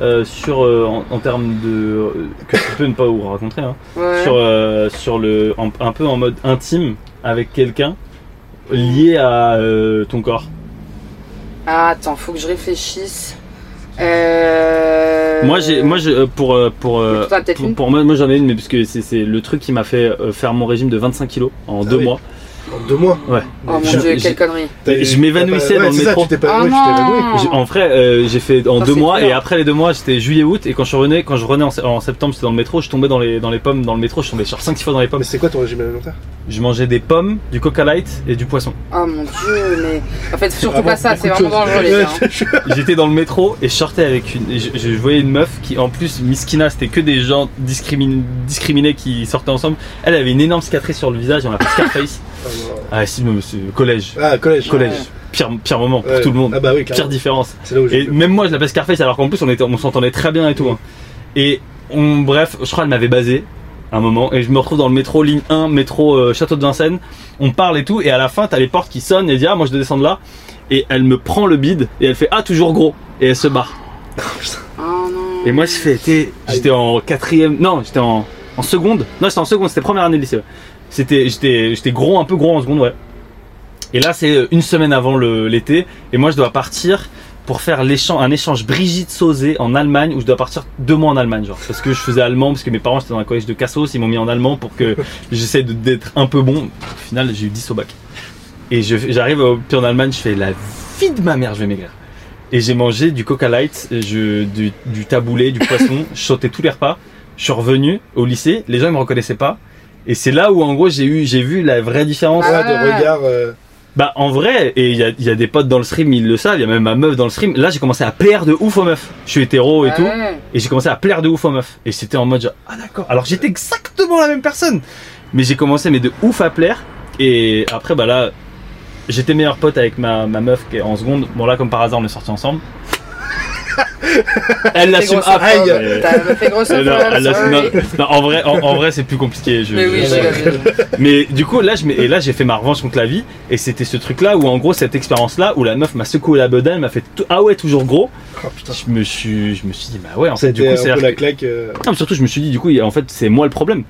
Speaker 1: euh, sur, euh, en, en termes de. euh, que tu peux ne pas vous raconter, hein,
Speaker 2: ouais.
Speaker 1: sur, euh, sur le, en- un peu en mode intime avec quelqu'un lié à euh, ton corps
Speaker 2: Ah, attends, faut que je réfléchisse. Euh...
Speaker 1: Moi, j'ai, moi, je, pour, pour,
Speaker 2: toi,
Speaker 1: pour, moi, moi j'en ai une, mais parce que c'est, c'est le truc qui m'a fait faire mon régime de 25 kilos en
Speaker 3: Ah
Speaker 1: deux
Speaker 3: oui.
Speaker 1: mois.
Speaker 3: En deux mois
Speaker 1: Ouais.
Speaker 2: Oh mon dieu, quelle connerie.
Speaker 1: Je m'évanouissais dans le métro. J'ai- En vrai, euh, j'ai fait en deux mois et après les deux mois, c'était juillet-août et quand je revenais, quand je revenais en, septembre, j'étais dans le métro, je tombais dans les, dans les pommes, dans le métro, je tombais sur 5-6 fois dans les pommes.
Speaker 3: Mais c'est quoi ton régime alimentaire?
Speaker 1: Je mangeais des pommes, du coca light et du poisson.
Speaker 2: Oh mon dieu, mais. En fait, surtout
Speaker 3: Vraiment
Speaker 2: pas ça, c'est vraiment dangereux, les gars. hein.
Speaker 1: J'étais dans le métro et je sortais avec une. Je, voyais une meuf qui, en plus, Miskina, c'était que des gens discrimin- discriminés qui sortaient ensemble. Elle avait une énorme cicatrice sur le visage, on l'appelle Scarface.
Speaker 3: Ah,
Speaker 1: si, mais c'est collège.
Speaker 3: Ah, collège.
Speaker 1: Collège.
Speaker 2: Ouais.
Speaker 1: Pire, pire moment pour
Speaker 3: Ouais.
Speaker 1: tout le monde.
Speaker 3: Ah bah oui,
Speaker 1: Pire différence.
Speaker 3: Là où
Speaker 1: Et même moi, je l'appelle Scarface alors qu'en plus, on, était, on s'entendait très bien et tout. hein. Et on, bref, je crois qu'elle m'avait basé un moment et je me retrouve dans le métro ligne 1, métro euh, Château de Vincennes. On parle et tout et à la fin, t'as les portes qui sonnent et elle dit Ah, moi je dois descendre là. Et elle me prend le bide et elle fait Ah, toujours gros. Et elle se barre.
Speaker 2: Oh.
Speaker 1: Et moi, je fais t'es- J'étais en quatrième. Non, j'étais en, en seconde. Non, j'étais en seconde, c'était première année de lycée. ouais. C'était, j'étais, j'étais gros, un peu gros en seconde, ouais. Et là, c'est euh, une semaine avant l'été. Et moi, je dois partir pour faire un échange Brigitte Sauzé en Allemagne, où je dois partir deux mois en Allemagne, genre. Parce que je faisais allemand, parce que mes parents étaient dans un collège de Cassos, ils m'ont mis en allemand pour que <laughs> j'essaie d'être un peu bon. Au final, j'ai eu 10 au bac. Et j'arrive en Allemagne, je fais la fille de ma mère, je vais maigrir. Et j'ai mangé du Coca Light, je, du, du taboulé, du poisson, <laughs> je sautais tous les repas. Je suis revenu au lycée, les gens ils me reconnaissaient pas. Et c'est là où en gros j'ai eu, j'ai vu la vraie différence.
Speaker 3: Ouais,
Speaker 2: Ah.
Speaker 3: de regard. euh,
Speaker 1: Bah en vrai, et il y a, il y a des potes dans le stream, ils le savent, il y a même ma meuf dans le stream. Là j'ai commencé à plaire de ouf aux meufs. Je suis hétéro et tout.
Speaker 2: Ouais.
Speaker 1: Et j'ai commencé à plaire de ouf aux meufs. Et c'était en mode genre, ah d'accord. Alors j'étais exactement la même personne. Mais j'ai commencé mais de ouf à plaire. Et après bah là, j'étais meilleur pote avec ma, ma meuf qui est en seconde. Bon là comme par hasard on est sortis ensemble. Elle l'assume après.
Speaker 2: T'as fait grossophobe,
Speaker 1: Elle, non, non, en vrai, en, en vrai c'est plus compliqué. Je,
Speaker 2: Mais oui,
Speaker 1: je-
Speaker 2: j'imagine.
Speaker 1: mais du coup, là, je m'ai- et là, j'ai fait ma revanche contre la vie. Et c'était ce truc-là où, en gros, cette expérience-là, où la meuf m'a secoué la bedaine, m'a fait tout- ah ouais, toujours gros.
Speaker 3: Oh.
Speaker 1: Je me suis, je me suis dit, bah ouais, en fait, du
Speaker 3: C'était
Speaker 1: coup,
Speaker 3: un
Speaker 1: c'est.
Speaker 3: peu la claque. euh,
Speaker 1: Non, mais surtout, je me suis dit, du coup, en fait, c'est moi le problème.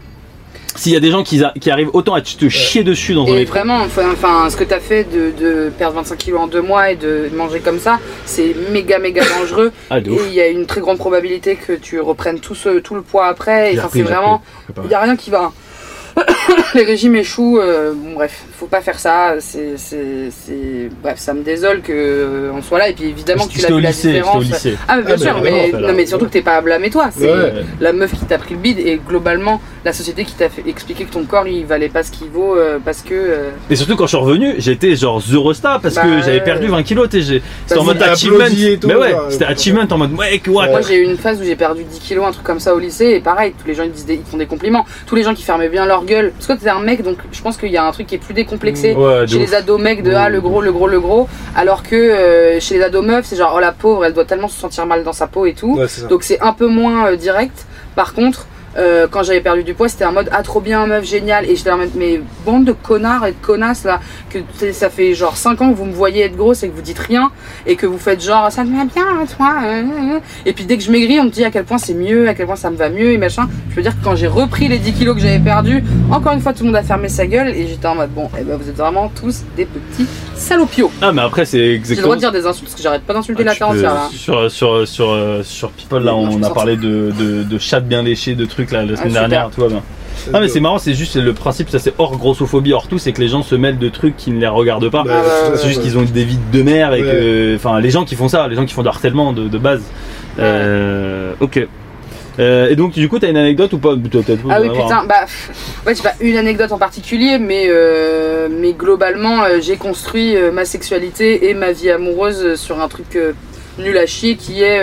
Speaker 1: S'il y a des gens qui, arrivent autant à te chier dessus dans un métro.
Speaker 2: vraiment, enfin, enfin, ce que t'as fait de, de perdre 25 kilos en deux mois et de manger comme ça, c'est méga méga <coughs> dangereux.
Speaker 1: Ah,
Speaker 2: Et il y a une très grande probabilité que tu reprennes tout, ce, tout le poids après. Et c'est vraiment, il n'y a rien qui va. <coughs> Les régimes échouent. euh, bon, bref, faut pas faire ça. C'est, c'est, c'est- bref, ça me désole que euh, on soit là. Et puis évidemment que tu l'as vu
Speaker 1: lycée,
Speaker 2: différence. Ah mais bien
Speaker 3: Ah,
Speaker 2: sûr,
Speaker 3: mais
Speaker 2: mais,
Speaker 1: vraiment,
Speaker 2: non, mais surtout que t'es pas à blâmer toi, c'est
Speaker 3: Ouais.
Speaker 2: la meuf qui t'a pris le bide et globalement la société qui t'a fait expliquer que ton corps il valait pas ce qu'il vaut euh, parce que
Speaker 1: Et surtout, quand je suis revenu, j'étais genre Eurostar parce
Speaker 2: Bah,
Speaker 1: que j'avais perdu 20 kilos, C'était en mode achievement.
Speaker 3: tout,
Speaker 1: mais ouais, c'était achievement en mode, ouais, what?
Speaker 2: Moi j'ai eu une phase où j'ai perdu 10 kilos un truc comme ça au lycée et pareil tous les gens ils, disent des- ils font des compliments tous les gens qui fermaient bien leur gueule parce que t'es un mec donc je pense qu'il y a un truc qui est plus décomplexé
Speaker 1: Ouais, de
Speaker 2: chez
Speaker 1: ouf.
Speaker 2: les ados mecs de ah le gros le gros le gros alors que euh, chez les ados meufs c'est genre oh la pauvre elle doit tellement se sentir mal dans sa peau et tout
Speaker 3: Ouais.
Speaker 2: Donc c'est un peu moins euh, direct. Par contre, euh, quand j'avais perdu du poids, c'était un mode ah trop bien meuf génial et j'étais en mode mais bande de connards et de connasses là que ça fait genre 5 ans que vous me voyez être grosse et que vous dites rien et que vous faites genre ça te va bien toi euh, euh, euh. et puis dès que je maigris on me dit à quel point c'est mieux à quel point ça me va mieux et machin je veux dire que quand j'ai repris les 10 kilos que j'avais perdu encore une fois tout le monde a fermé sa gueule et j'étais en mode bon eh ben vous êtes vraiment tous des petits salopios
Speaker 1: Ah, mais après, c'est
Speaker 2: j'ai le
Speaker 1: exactement.
Speaker 2: droit de dire des insultes parce que j'arrête pas d'insulter
Speaker 1: Ah,
Speaker 2: la terre entière là
Speaker 1: Sur, sur, sur, sur People, là, on a
Speaker 2: sortir.
Speaker 1: parlé de, de, de chattes bien léchées, de trucs là, la semaine
Speaker 2: super.
Speaker 1: dernière, tout va bien. Ah, mais c'est marrant, c'est juste le principe, ça c'est hors grossophobie, hors tout, c'est que les gens se mêlent de trucs qui ne les regardent pas.
Speaker 3: Bah,
Speaker 2: Ah,
Speaker 1: c'est juste qu'ils ont des vies de mère et que. Enfin, les gens qui font ça, les gens qui font du harcèlement de, de base. Euh, ok. Euh, et donc, du coup, t'as une anecdote ou pas?
Speaker 2: Ah oui putain, bah ouais j'ai pas une anecdote en particulier, mais euh, mais globalement j'ai construit ma sexualité et ma vie amoureuse sur un truc nul à chier qui est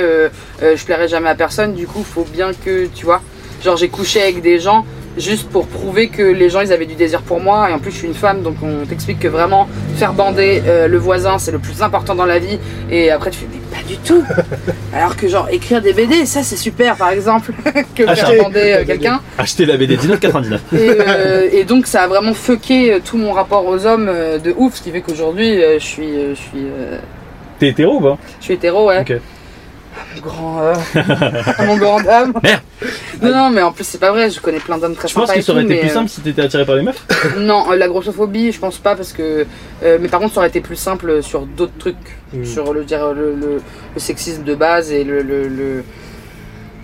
Speaker 2: je plairai jamais à personne, du coup faut bien que tu vois, genre j'ai couché avec des gens juste pour prouver que les gens ils avaient du désir pour moi et en plus je suis une femme donc on t'explique que vraiment faire bander euh, le voisin c'est le plus important dans la vie et après tu fais mais pas du tout <laughs> alors que genre écrire des BD ça c'est super par exemple <laughs> que faire
Speaker 1: Acheter.
Speaker 2: bander euh, quelqu'un
Speaker 1: Achetez la BD 19,99.
Speaker 2: et, euh, et donc ça a vraiment fucké tout mon rapport aux hommes euh, de ouf, ce qui fait qu'aujourd'hui euh, je suis, euh, je suis, euh,
Speaker 1: T'es hétéro ou pas?
Speaker 2: je suis hétéro, ouais.
Speaker 1: Ok. <laughs>
Speaker 2: Mon grand, euh, mon grand dame.
Speaker 1: Merde.
Speaker 2: Non, non, mais en plus c'est pas vrai. Je connais plein d'hommes très
Speaker 1: Je pense que ça aurait
Speaker 2: tout,
Speaker 1: été plus
Speaker 2: euh,
Speaker 1: simple si t'étais attiré par les meufs. <laughs>
Speaker 2: Non, euh, la grossophobie, je pense pas parce que. euh, mais par contre, ça aurait été plus simple sur d'autres trucs,
Speaker 3: Mm.
Speaker 2: sur le dire le, le- le sexisme de base et le. le,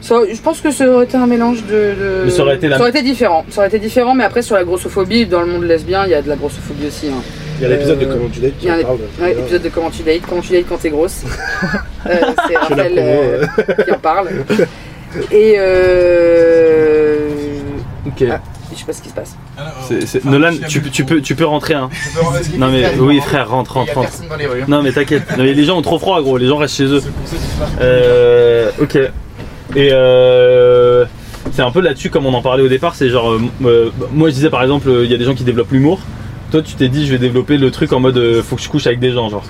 Speaker 2: Ça- je pense que ça aurait été un mélange de.
Speaker 1: ça aurait été la-
Speaker 2: différent. Ça aurait été différent, mais après sur la grossophobie, dans le monde lesbien, il y a de la grossophobie aussi. hein.
Speaker 3: Il y a l'épisode de Comment tu dates
Speaker 2: il y
Speaker 3: qui
Speaker 2: a
Speaker 3: en parle.
Speaker 2: Ouais, épisode de comment tu dates, comment tu dates quand t'es grosse. <laughs> Euh, c'est Raphaël euh, qui en parle. <laughs> Et euh...
Speaker 1: Ok.
Speaker 2: Ah. je sais pas ce qui se passe.
Speaker 1: Nolan, tu, peux- tu, peux, tu peux rentrer. Hein. Non mais oui frère, rentre, rentre, rentre.
Speaker 4: personne dans les rues.
Speaker 1: Non mais t'inquiète. Les gens ont trop froid gros, les gens restent chez eux. Euh, ok. Et euh, c'est un peu là-dessus comme on en parlait au départ, c'est genre, euh, euh, moi je disais par exemple, il y a des gens qui développent l'humour. Toi tu t'es dit je vais développer le truc en mode euh, faut que je couche avec des gens genre.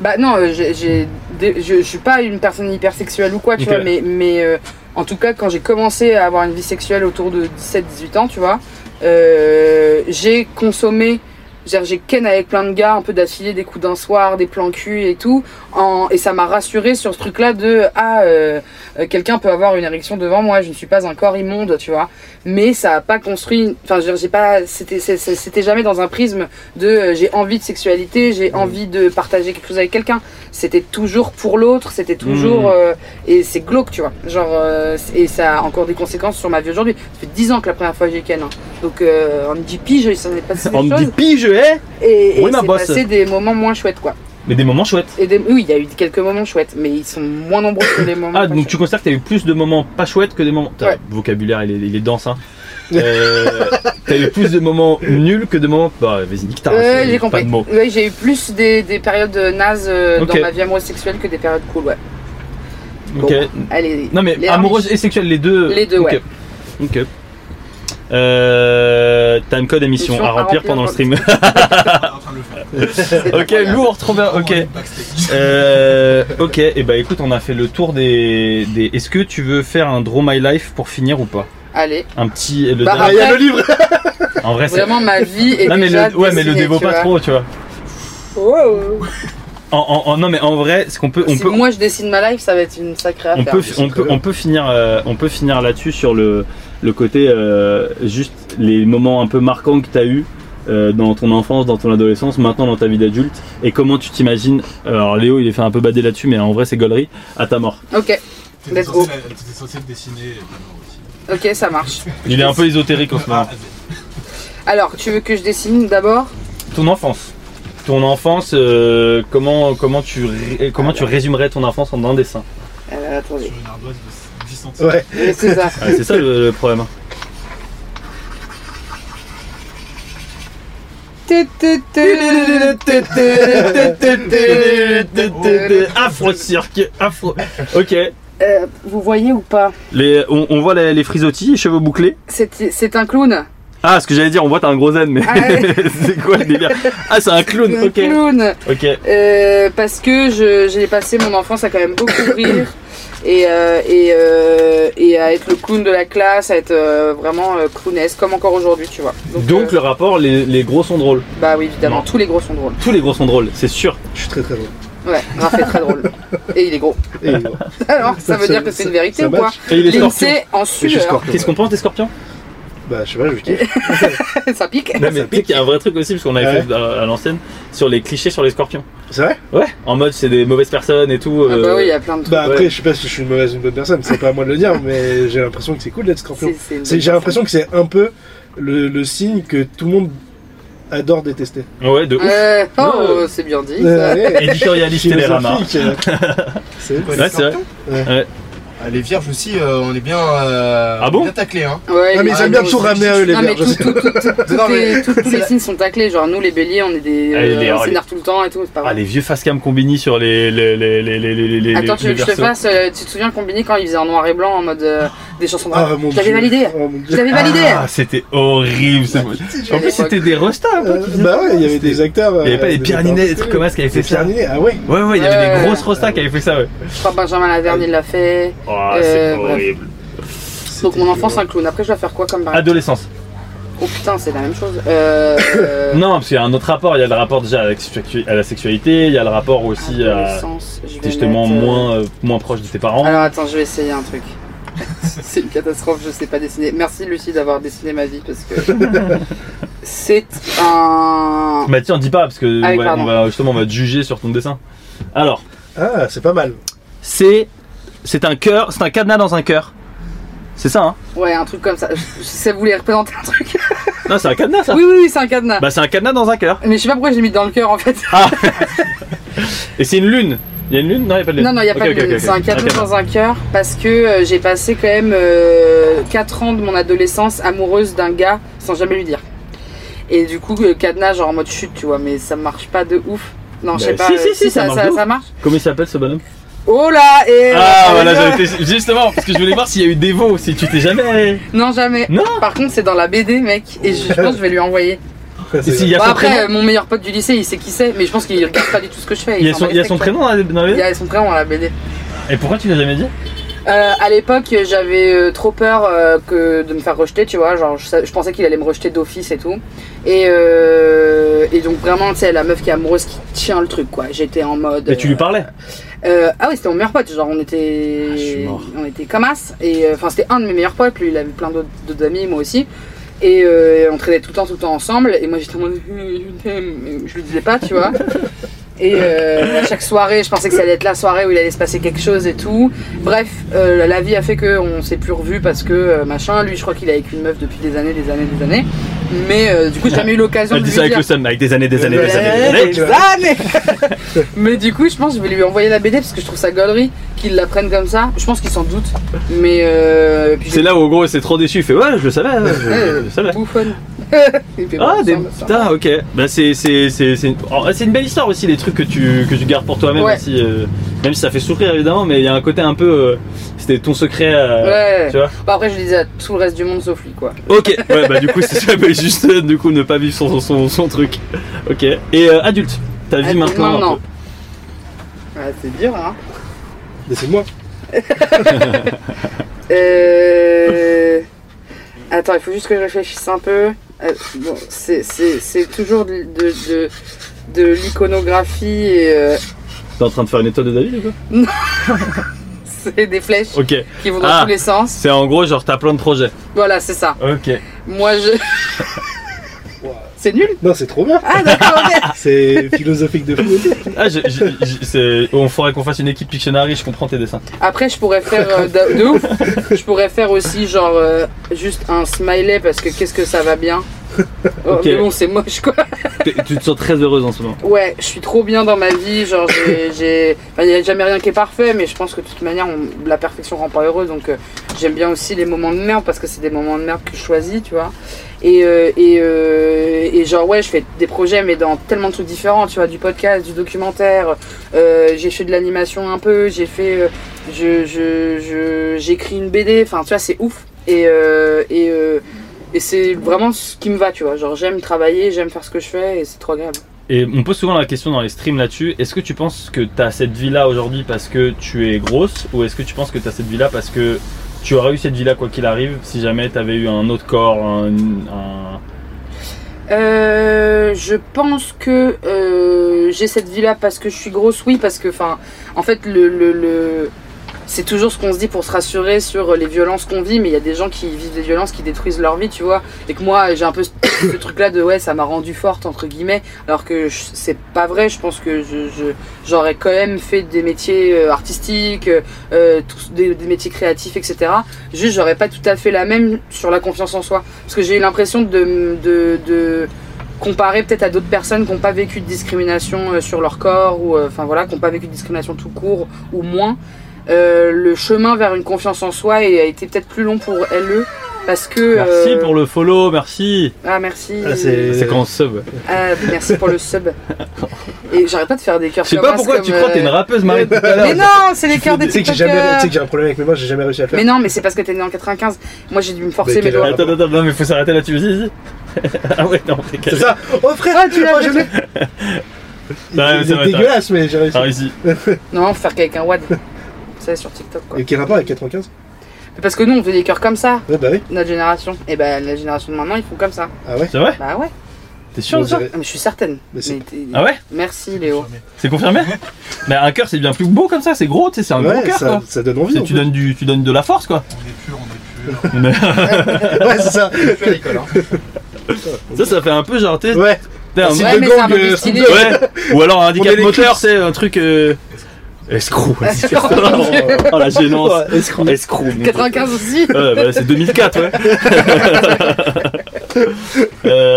Speaker 2: Bah non, euh, j'ai, je, je suis pas une personne hyper sexuelle ou quoi, tu
Speaker 1: Ok.
Speaker 2: vois, mais, mais euh, en tout cas, quand j'ai commencé à avoir une vie sexuelle autour de 17-18 ans, tu vois, euh, j'ai consommé, j'ai j'ai ken avec plein de gars, un peu d'affilée, des coups d'un soir, des plans cul et tout, en, et ça m'a rassuré sur ce truc-là de ah, euh, euh, quelqu'un peut avoir une érection devant moi, je ne suis pas un corps immonde, tu vois, mais ça a pas construit, enfin, j'ai pas, c'était, jamais dans un prisme de euh, j'ai envie de sexualité, j'ai envie de partager quelque chose avec quelqu'un. C'était toujours pour l'autre, c'était toujours.
Speaker 1: Mhm.
Speaker 2: euh, et c'est glauque, tu vois. Genre, euh, et ça a encore des conséquences sur ma vie aujourd'hui. Ça fait 10 ans que la première fois j'ai ken. hein. Donc euh, en 10 piges, ça n'est pas
Speaker 1: On me dit pige, eh
Speaker 2: Et, et
Speaker 1: Oui,
Speaker 2: c'est passé des moments moins chouettes, quoi.
Speaker 1: Mais des moments chouettes.
Speaker 2: Et des- oui, il y a eu quelques moments chouettes, mais ils sont moins nombreux que les moments.
Speaker 1: Ah, donc
Speaker 2: chouettes.
Speaker 1: tu considères que t'as eu plus de moments pas chouettes que des moments. Putain,
Speaker 2: Ouais.
Speaker 1: le vocabulaire, il est, il est dense, hein. <laughs> Euh, t'as eu plus de moments nuls que de moments. Bah, vas-y, nique ta a
Speaker 2: j'ai compris. Ouais, j'ai eu plus des, des périodes nazes euh, dans ma vie amoureuse sexuelle que des périodes cool, ouais.
Speaker 1: Ok.
Speaker 2: Allez.
Speaker 1: Non, mais amoureuse et sexuelle, les deux.
Speaker 2: Les deux, ouais.
Speaker 1: Ok. Euh, time code émission
Speaker 2: Mission
Speaker 1: à remplir pendant le stream. <laughs>
Speaker 4: en train de le faire.
Speaker 2: C'est <laughs>
Speaker 1: ok, lourd, trop bien. Ok. Euh, ok, et bah écoute, on a fait le tour des. des... Est-ce que tu veux faire un Draw My Life pour finir ou pas?
Speaker 2: Allez.
Speaker 1: Un petit. Le
Speaker 2: Bah,
Speaker 3: Ah, il y a le livre
Speaker 1: en vrai, c'est.
Speaker 2: Vraiment, ma vie est
Speaker 1: Non mais
Speaker 2: déjà
Speaker 1: le, ouais mais le
Speaker 2: dessinée,
Speaker 1: dévo
Speaker 2: tu
Speaker 1: pas
Speaker 2: vois.
Speaker 1: trop tu vois.
Speaker 2: Wow.
Speaker 1: En, en- en- non mais en vrai ce qu'on peut on
Speaker 2: si
Speaker 1: peut
Speaker 2: moi je dessine ma life, ça va être une sacrée
Speaker 1: on
Speaker 2: affaire.
Speaker 1: peut on peut on peut finir euh, on peut finir là-dessus sur le le côté euh, juste les moments un peu marquants que tu as eu euh, dans ton enfance, dans ton adolescence, maintenant dans ta vie d'adulte et comment tu t'imagines alors Léo il est fait un peu bader là-dessus mais en vrai c'est gaulerie à ta mort.
Speaker 2: Ok,
Speaker 4: T'étais
Speaker 2: Let's go.
Speaker 4: censé, censé le dessiner aussi.
Speaker 2: ok, ça marche.
Speaker 1: Il est un peu ésotérique en ce moment.
Speaker 4: Ah,
Speaker 2: Alors, tu veux que je dessine d'abord?
Speaker 1: Ton enfance. Ton enfance euh, comment comment tu ré- comment tu résumerais ton enfance en un dessin?
Speaker 2: Euh, Attendez.
Speaker 4: Sur une ardoise de 10 cm.
Speaker 3: Ouais.
Speaker 2: C'est ça.
Speaker 1: Ah, C'est ça le, le problème. Afro cirque, afro. Ok.
Speaker 2: Euh, vous voyez ou pas
Speaker 1: Les, on, on voit les, les frisottis, les cheveux bouclés.
Speaker 2: C'est un clown.
Speaker 1: Ah, ce que j'allais dire, on voit t'as un gros zen, mais
Speaker 2: Ah <laughs>
Speaker 1: c'est quoi le délire Ah, c'est un clown.
Speaker 2: Un
Speaker 1: Ok.
Speaker 2: clown.
Speaker 1: Ok.
Speaker 2: Euh, parce que j'ai passé mon enfance à quand même beaucoup rire et, euh, et, euh, et à être le clown de la classe, à être euh, vraiment euh, clownesque comme encore aujourd'hui, tu vois.
Speaker 1: Donc
Speaker 2: euh,
Speaker 1: le rapport, les, les gros sont drôles.
Speaker 2: bah oui, évidemment,
Speaker 1: Non.
Speaker 2: tous les gros sont drôles.
Speaker 1: Tous les gros sont drôles, c'est sûr.
Speaker 3: Je suis très très drôle.
Speaker 2: Ouais, Raph est très drôle. Et il est gros.
Speaker 3: Et bon, <laughs>
Speaker 2: Alors, ça veut dire que c'est une vérité
Speaker 3: ça
Speaker 2: ou quoi.
Speaker 1: Et il est scorpion.
Speaker 2: En sueur.
Speaker 3: scorpion.
Speaker 1: Qu'est-ce qu'on pense des scorpions?
Speaker 3: Bah, je sais pas, je kiffe. <laughs>
Speaker 2: ça pique.
Speaker 1: Non, mais tu sais qu'il y a un vrai truc aussi, parce qu'on avait
Speaker 3: Ouais.
Speaker 1: fait à, à l'ancienne, sur les clichés sur les scorpions.
Speaker 3: C'est vrai?
Speaker 1: Ouais, en mode c'est des mauvaises personnes et tout.
Speaker 2: Ah
Speaker 1: euh,
Speaker 2: bah oui, il y a plein de trucs.
Speaker 3: Bah, après,
Speaker 1: Ouais.
Speaker 3: je sais pas si je suis une mauvaise ou une bonne personne, c'est pas à moi de le dire, mais j'ai l'impression que c'est cool d'être scorpion. J'ai l'impression que c'est un peu le, le signe que tout le monde adore détester.
Speaker 1: Ouais, de ouf.
Speaker 2: Euh, oh,
Speaker 1: Ouais.
Speaker 2: c'est bien dit.
Speaker 3: Euh,
Speaker 2: ça.
Speaker 3: ouais.
Speaker 1: Éditorialiste Télérama.
Speaker 3: Euh. <laughs> C'est
Speaker 1: Ouais, vrai. Ouais.
Speaker 5: Ah, les vierges aussi, euh, on est bien, euh,
Speaker 1: Ah bon
Speaker 5: bien taclés. Hein.
Speaker 2: Ouais,
Speaker 3: Ah, mais ils aiment bien
Speaker 2: nous
Speaker 3: tout ramener à eux, les
Speaker 2: Non, mais
Speaker 3: vierges.
Speaker 2: tout, tout, tout, tout, tout
Speaker 5: Non, mais-
Speaker 2: tous <laughs> les signes sont taclés. Genre, nous, les béliers, on est des.
Speaker 1: Ah, les-
Speaker 2: euh,
Speaker 1: les-
Speaker 2: s'énerve tout le temps et tout, c'est pas
Speaker 1: Ah, les vieux facecam combini sur les. les, les, les, les, les, les
Speaker 2: Attends, tu veux que je te fasse. euh, tu te souviens Combini quand il faisait en noir et blanc en mode euh, des chansons de rap
Speaker 3: Ah, mon
Speaker 2: Je l'avais validé
Speaker 3: Oh.
Speaker 2: Je l'avais validé
Speaker 1: Ah, c'était horrible. En plus, c'était des restas un peu.
Speaker 3: Bah ouais, il y avait des acteurs.
Speaker 1: Il y avait pas des Pierre Ninet, des trucs comme ça qui avaient fait ça.
Speaker 3: Ah ouais.
Speaker 1: Ouais, ouais, il y avait des grosses restas qui avaient fait ça, ouais.
Speaker 2: Je crois que Benjamin Laverne, il l'a fait.
Speaker 1: Oh,
Speaker 2: Euh,
Speaker 1: c'est horrible.
Speaker 2: Donc, mon enfant, c'est un clown. Après, je dois faire quoi comme
Speaker 1: Adolescence.
Speaker 2: Oh putain, c'est la même chose. Euh. euh, <laughs>
Speaker 1: Non, parce qu'il y a un autre rapport. Il y a le rapport déjà à la, sexualité, il y a le rapport aussi à.
Speaker 2: adolescence, je vais
Speaker 1: T'es justement
Speaker 2: mettre, euh,
Speaker 1: moins, euh, moins proche de tes parents.
Speaker 2: Alors attends, je vais essayer un truc. <laughs> c'est une catastrophe, je sais pas dessiner. Merci Lucie d'avoir dessiné ma vie parce que <laughs> c'est un.
Speaker 1: Bah tiens, dis pas parce que
Speaker 2: Ah oui,
Speaker 1: ouais,
Speaker 2: pardon.
Speaker 1: on va, justement on va te juger sur ton dessin. Alors,
Speaker 3: Ah, c'est pas mal.
Speaker 1: c'est c'est un cœur, c'est un cadenas dans un cœur. C'est ça, hein
Speaker 2: Ouais, un truc comme ça. Ça voulait représenter un truc. <laughs>
Speaker 1: Non, c'est un cadenas ça.
Speaker 2: Oui, oui, oui, c'est un cadenas.
Speaker 1: Bah c'est un cadenas dans un cœur.
Speaker 2: Mais je sais pas pourquoi j'ai mis dans le cœur en fait.
Speaker 1: Ah. Et c'est une lune. Il y a une lune? Non, il y a pas de lune.
Speaker 2: Non, non, il n'y a pas de
Speaker 1: ok.
Speaker 2: C'est un cadenas dans un cœur parce que euh, j'ai passé quand même 4 ans de mon adolescence amoureuse d'un gars sans jamais lui dire. Et du coup, euh, cadenas genre en mode chute, tu vois, mais ça marche pas de ouf. Non, je sais
Speaker 1: Bah,
Speaker 2: pas.
Speaker 1: si, si,
Speaker 2: euh,
Speaker 1: si, ça marche de ouf.
Speaker 2: ça marche.
Speaker 1: Comment il s'appelle ce bonhomme?
Speaker 2: Oh là et
Speaker 1: Ah
Speaker 2: euh,
Speaker 1: voilà,
Speaker 2: ça veut
Speaker 1: j'avais été justement parce que je voulais voir s'il y a eu des veaux, si tu t'es jamais.
Speaker 2: Non, jamais.
Speaker 1: Non.
Speaker 2: Par contre, c'est dans la BD, mec. Et je, je pense que je vais lui envoyer.
Speaker 1: Et s'il y a
Speaker 2: Bon,
Speaker 1: son
Speaker 2: après,
Speaker 1: prénom,
Speaker 2: euh, mon meilleur pote du lycée, il sait qui c'est, mais je pense qu'il regarde pas du tout ce que je fais.
Speaker 1: il y a
Speaker 2: s'en
Speaker 1: son,
Speaker 2: bat
Speaker 1: il y a son prénom dans la, dans la.
Speaker 2: Il y a son prénom dans la BD.
Speaker 1: Et pourquoi tu l'as jamais dit
Speaker 2: Euh, à l'époque, j'avais euh, trop peur euh, que de me faire rejeter, tu vois. Genre, je, sa- je pensais qu'il allait me rejeter d'office et tout. Et, euh, et donc, vraiment, tu sais, la meuf qui est amoureuse qui tient le truc, quoi. J'étais en mode.
Speaker 1: Mais tu lui parlais
Speaker 2: Euh, ah oui, c'était mon meilleur pote. Genre, on était,
Speaker 1: Ah, je suis mort.
Speaker 2: on était comme as. Et euh, enfin, c'était un de mes meilleurs potes. Lui, il avait plein d'autres amis, moi aussi. Et euh, on traînait tout le temps, tout le temps ensemble. Et moi, j'étais en mode, <laughs> je t'aime. Je lui disais pas, tu vois. <laughs> Et euh, à chaque soirée, je pensais que ça allait être la soirée où il allait se passer quelque chose et tout. Bref, euh, la vie a fait qu'on s'est plus revus parce que euh, machin. Lui, je crois qu'il est avec une meuf depuis des années, des années, des années. Mais euh, du coup, j'ai jamais eu l'occasion de lui
Speaker 1: dit ça avec
Speaker 2: dire.
Speaker 1: le seum, avec des années, des années, des années, des années.
Speaker 2: Mais du coup, je pense que je vais lui envoyer la BD parce que je trouve ça gaulerie qu'il la prenne comme ça. Je pense qu'il s'en doute. Mais euh,
Speaker 1: C'est là où, en gros, c'est trop déçu. Il fait, ouais, je le savais, ouais, je, je le savais.
Speaker 2: bouffonne. <laughs>
Speaker 1: Ah,
Speaker 2: bon,
Speaker 1: des... putain, ok. Bah, c'est, c'est, c'est, c'est, une... oh, c'est une belle histoire aussi, les trucs que tu, que tu gardes pour toi-même
Speaker 2: Ouais.
Speaker 1: aussi. euh, Même si ça fait souffrir évidemment, mais il y a un côté un peu. euh, C'était ton secret. euh,
Speaker 2: Ouais.
Speaker 1: Tu vois
Speaker 2: Bah, après, je le disais à tout le reste du monde sauf lui, quoi.
Speaker 1: Ok, <laughs> ouais, bah du coup, c'est ça, mais juste du coup ne pas vivre son, son, son truc. Ok. Et euh, adulte, ta vie
Speaker 2: Ah,
Speaker 1: maintenant.
Speaker 2: non, non. Ouais, c'est dur, hein.
Speaker 3: Laissez-moi. <laughs>
Speaker 2: Euh... Attends, il faut juste que je réfléchisse un peu. Euh, bon, c'est- c'est c'est toujours de, de, de, de l'iconographie et euh,
Speaker 1: T'es en train de faire une étoile de David ou quoi <laughs>
Speaker 2: c'est des flèches
Speaker 1: Ok.
Speaker 2: qui vont dans
Speaker 1: Ah.
Speaker 2: tous les sens.
Speaker 1: C'est en gros genre t'as plein de projets.
Speaker 2: Voilà, c'est ça.
Speaker 1: Ok.
Speaker 2: Moi, je. <laughs> c'est nul
Speaker 3: Non, c'est trop bien.
Speaker 2: Ah, d'accord. <laughs>
Speaker 3: C'est philosophique de fou.
Speaker 1: Ah, je- je- je- c'est- on faudrait qu'on fasse une équipe Pictionary, je comprends tes dessins.
Speaker 2: Après, je pourrais faire euh, de, de ouf. Je pourrais faire aussi genre euh, juste un smiley parce que qu'est-ce que ça va bien. Oh,
Speaker 1: Ok.
Speaker 2: Mais bon, c'est moche quoi.
Speaker 1: Tu te sens très heureuse en ce moment.
Speaker 2: Ouais, je suis trop bien dans ma vie. Genre, j'ai. Il n'y a jamais rien qui est parfait, mais je pense que de toute manière, on- la perfection rend pas heureux. Donc, euh, j'aime bien aussi les moments de merde parce que c'est des moments de merde que je choisis, tu vois. Et, euh, euh, et genre, ouais, je fais des projets, mais dans tellement de trucs différents, tu vois, du podcast, du documentaire. euh, j'ai fait de l'animation un peu, j'ai fait. euh, je, je, je- j'écris une BD, enfin, tu vois, c'est ouf. Et, et, et c'est vraiment ce qui me va, tu vois. Genre, j'aime travailler, j'aime faire ce que je fais et c'est trop agréable.
Speaker 1: Et on pose souvent la question dans les streams là-dessus. Est-ce que tu penses que tu as cette vie-là aujourd'hui parce que tu es grosse ou est-ce que tu penses que tu as cette vie-là parce que tu aurais eu cette vie-là quoi qu'il arrive si jamais tu avais eu un autre corps, un,
Speaker 2: Euh, je pense que euh, j'ai cette vie-là parce que je suis grosse, oui, parce que, enfin, en fait, le, le- c'est toujours ce qu'on se dit pour se rassurer sur les violences qu'on vit, mais il y a des gens qui vivent des violences qui détruisent leur vie, tu vois. Et que moi, j'ai un peu ce, <coughs> truc-là de ouais, ça m'a rendu forte, entre guillemets, alors que c'est pas vrai. Je pense que je, je- j'aurais quand même fait des métiers euh, artistiques, euh, des, des métiers créatifs, etc. Juste, j'aurais pas tout à fait la même sur la confiance en soi. Parce que j'ai eu l'impression de, de, de comparer peut-être à d'autres personnes qui n'ont pas vécu de discrimination euh, sur leur corps, ou euh, enfin voilà, qui n'ont pas vécu de discrimination tout court, ou moins. Euh, le chemin vers une confiance en soi et a été peut-être plus long pour LE parce que
Speaker 1: Merci
Speaker 2: euh,
Speaker 1: pour le follow, merci.
Speaker 2: ah merci
Speaker 3: Ah, c'est-
Speaker 1: C'est quand on sub.
Speaker 2: Ah, merci pour le sub et j'arrête pas de faire des cœurs
Speaker 1: Je sais
Speaker 2: comme
Speaker 1: pas pourquoi
Speaker 2: comme,
Speaker 1: tu crois que t'es une
Speaker 2: euh,
Speaker 1: rappeuse Marie
Speaker 2: mais non c'est les cœurs des
Speaker 3: Tu sais que j'ai jamais, tu sais
Speaker 2: tiktokers
Speaker 3: que j'ai un problème avec mes mains, j'ai jamais réussi à le faire.
Speaker 2: mais non mais c'est parce que t'es né en 95 moi j'ai dû me forcer
Speaker 3: Mais
Speaker 2: mes doigts
Speaker 1: Attends, attends, non mais faut s'arrêter là-dessus, vas-y, vas-y. <laughs> ah ouais, non, c'est
Speaker 3: C'est ça Oh frère
Speaker 2: Ah, tu l'as
Speaker 1: Ouais,
Speaker 3: C'est
Speaker 1: vrai,
Speaker 3: dégueulasse, mais j'ai réussi.
Speaker 1: Ah ici.
Speaker 2: non faut faire qu'avec un wad sur TikTok quoi
Speaker 3: Et quel rapport avec 95
Speaker 2: parce que nous on fait des cœurs comme ça
Speaker 3: Ouais, bah oui.
Speaker 2: notre génération et ben la génération de maintenant ils font comme ça
Speaker 3: Ah ouais?
Speaker 1: C'est vrai?
Speaker 2: Bah ouais
Speaker 1: T'es sûr de ça?
Speaker 3: dirait-
Speaker 2: Ah, mais je suis certaine
Speaker 3: Mais c'est-
Speaker 2: Mais t'es-
Speaker 1: Ah ouais?
Speaker 2: Merci Léo
Speaker 1: C'est confirmé? <laughs> Mais un cœur c'est bien plus beau comme ça, c'est gros, tu sais, c'est un gros
Speaker 3: Ouais,
Speaker 1: cœur
Speaker 3: ça,
Speaker 1: quoi.
Speaker 3: ça donne envie.
Speaker 1: C'est-
Speaker 3: en
Speaker 1: Tu
Speaker 3: fait.
Speaker 1: donnes, du, tu donnes de la force quoi.
Speaker 4: On est pur, on est pur. <laughs>
Speaker 1: Mais <laughs>
Speaker 3: Ouais, c'est ça.
Speaker 5: À l'école, hein.
Speaker 1: ça, ça fait un peu genre, tu sais,
Speaker 3: Ouais.
Speaker 1: t'es un-
Speaker 3: Si
Speaker 2: Ouais,
Speaker 3: de
Speaker 2: mais c'est un
Speaker 3: gang,
Speaker 2: peu plus stylé.
Speaker 1: Ouais. Ou alors un handicap
Speaker 3: est les
Speaker 1: moteur, c'est un truc. Euh... Escroc. oh, <laughs> oh, la gênance.
Speaker 3: Ouais, escroc.
Speaker 1: Escroc. mon Dieu.
Speaker 2: 95 aussi
Speaker 1: Ouais, bah, c'est 2004, ouais. <laughs> Euh,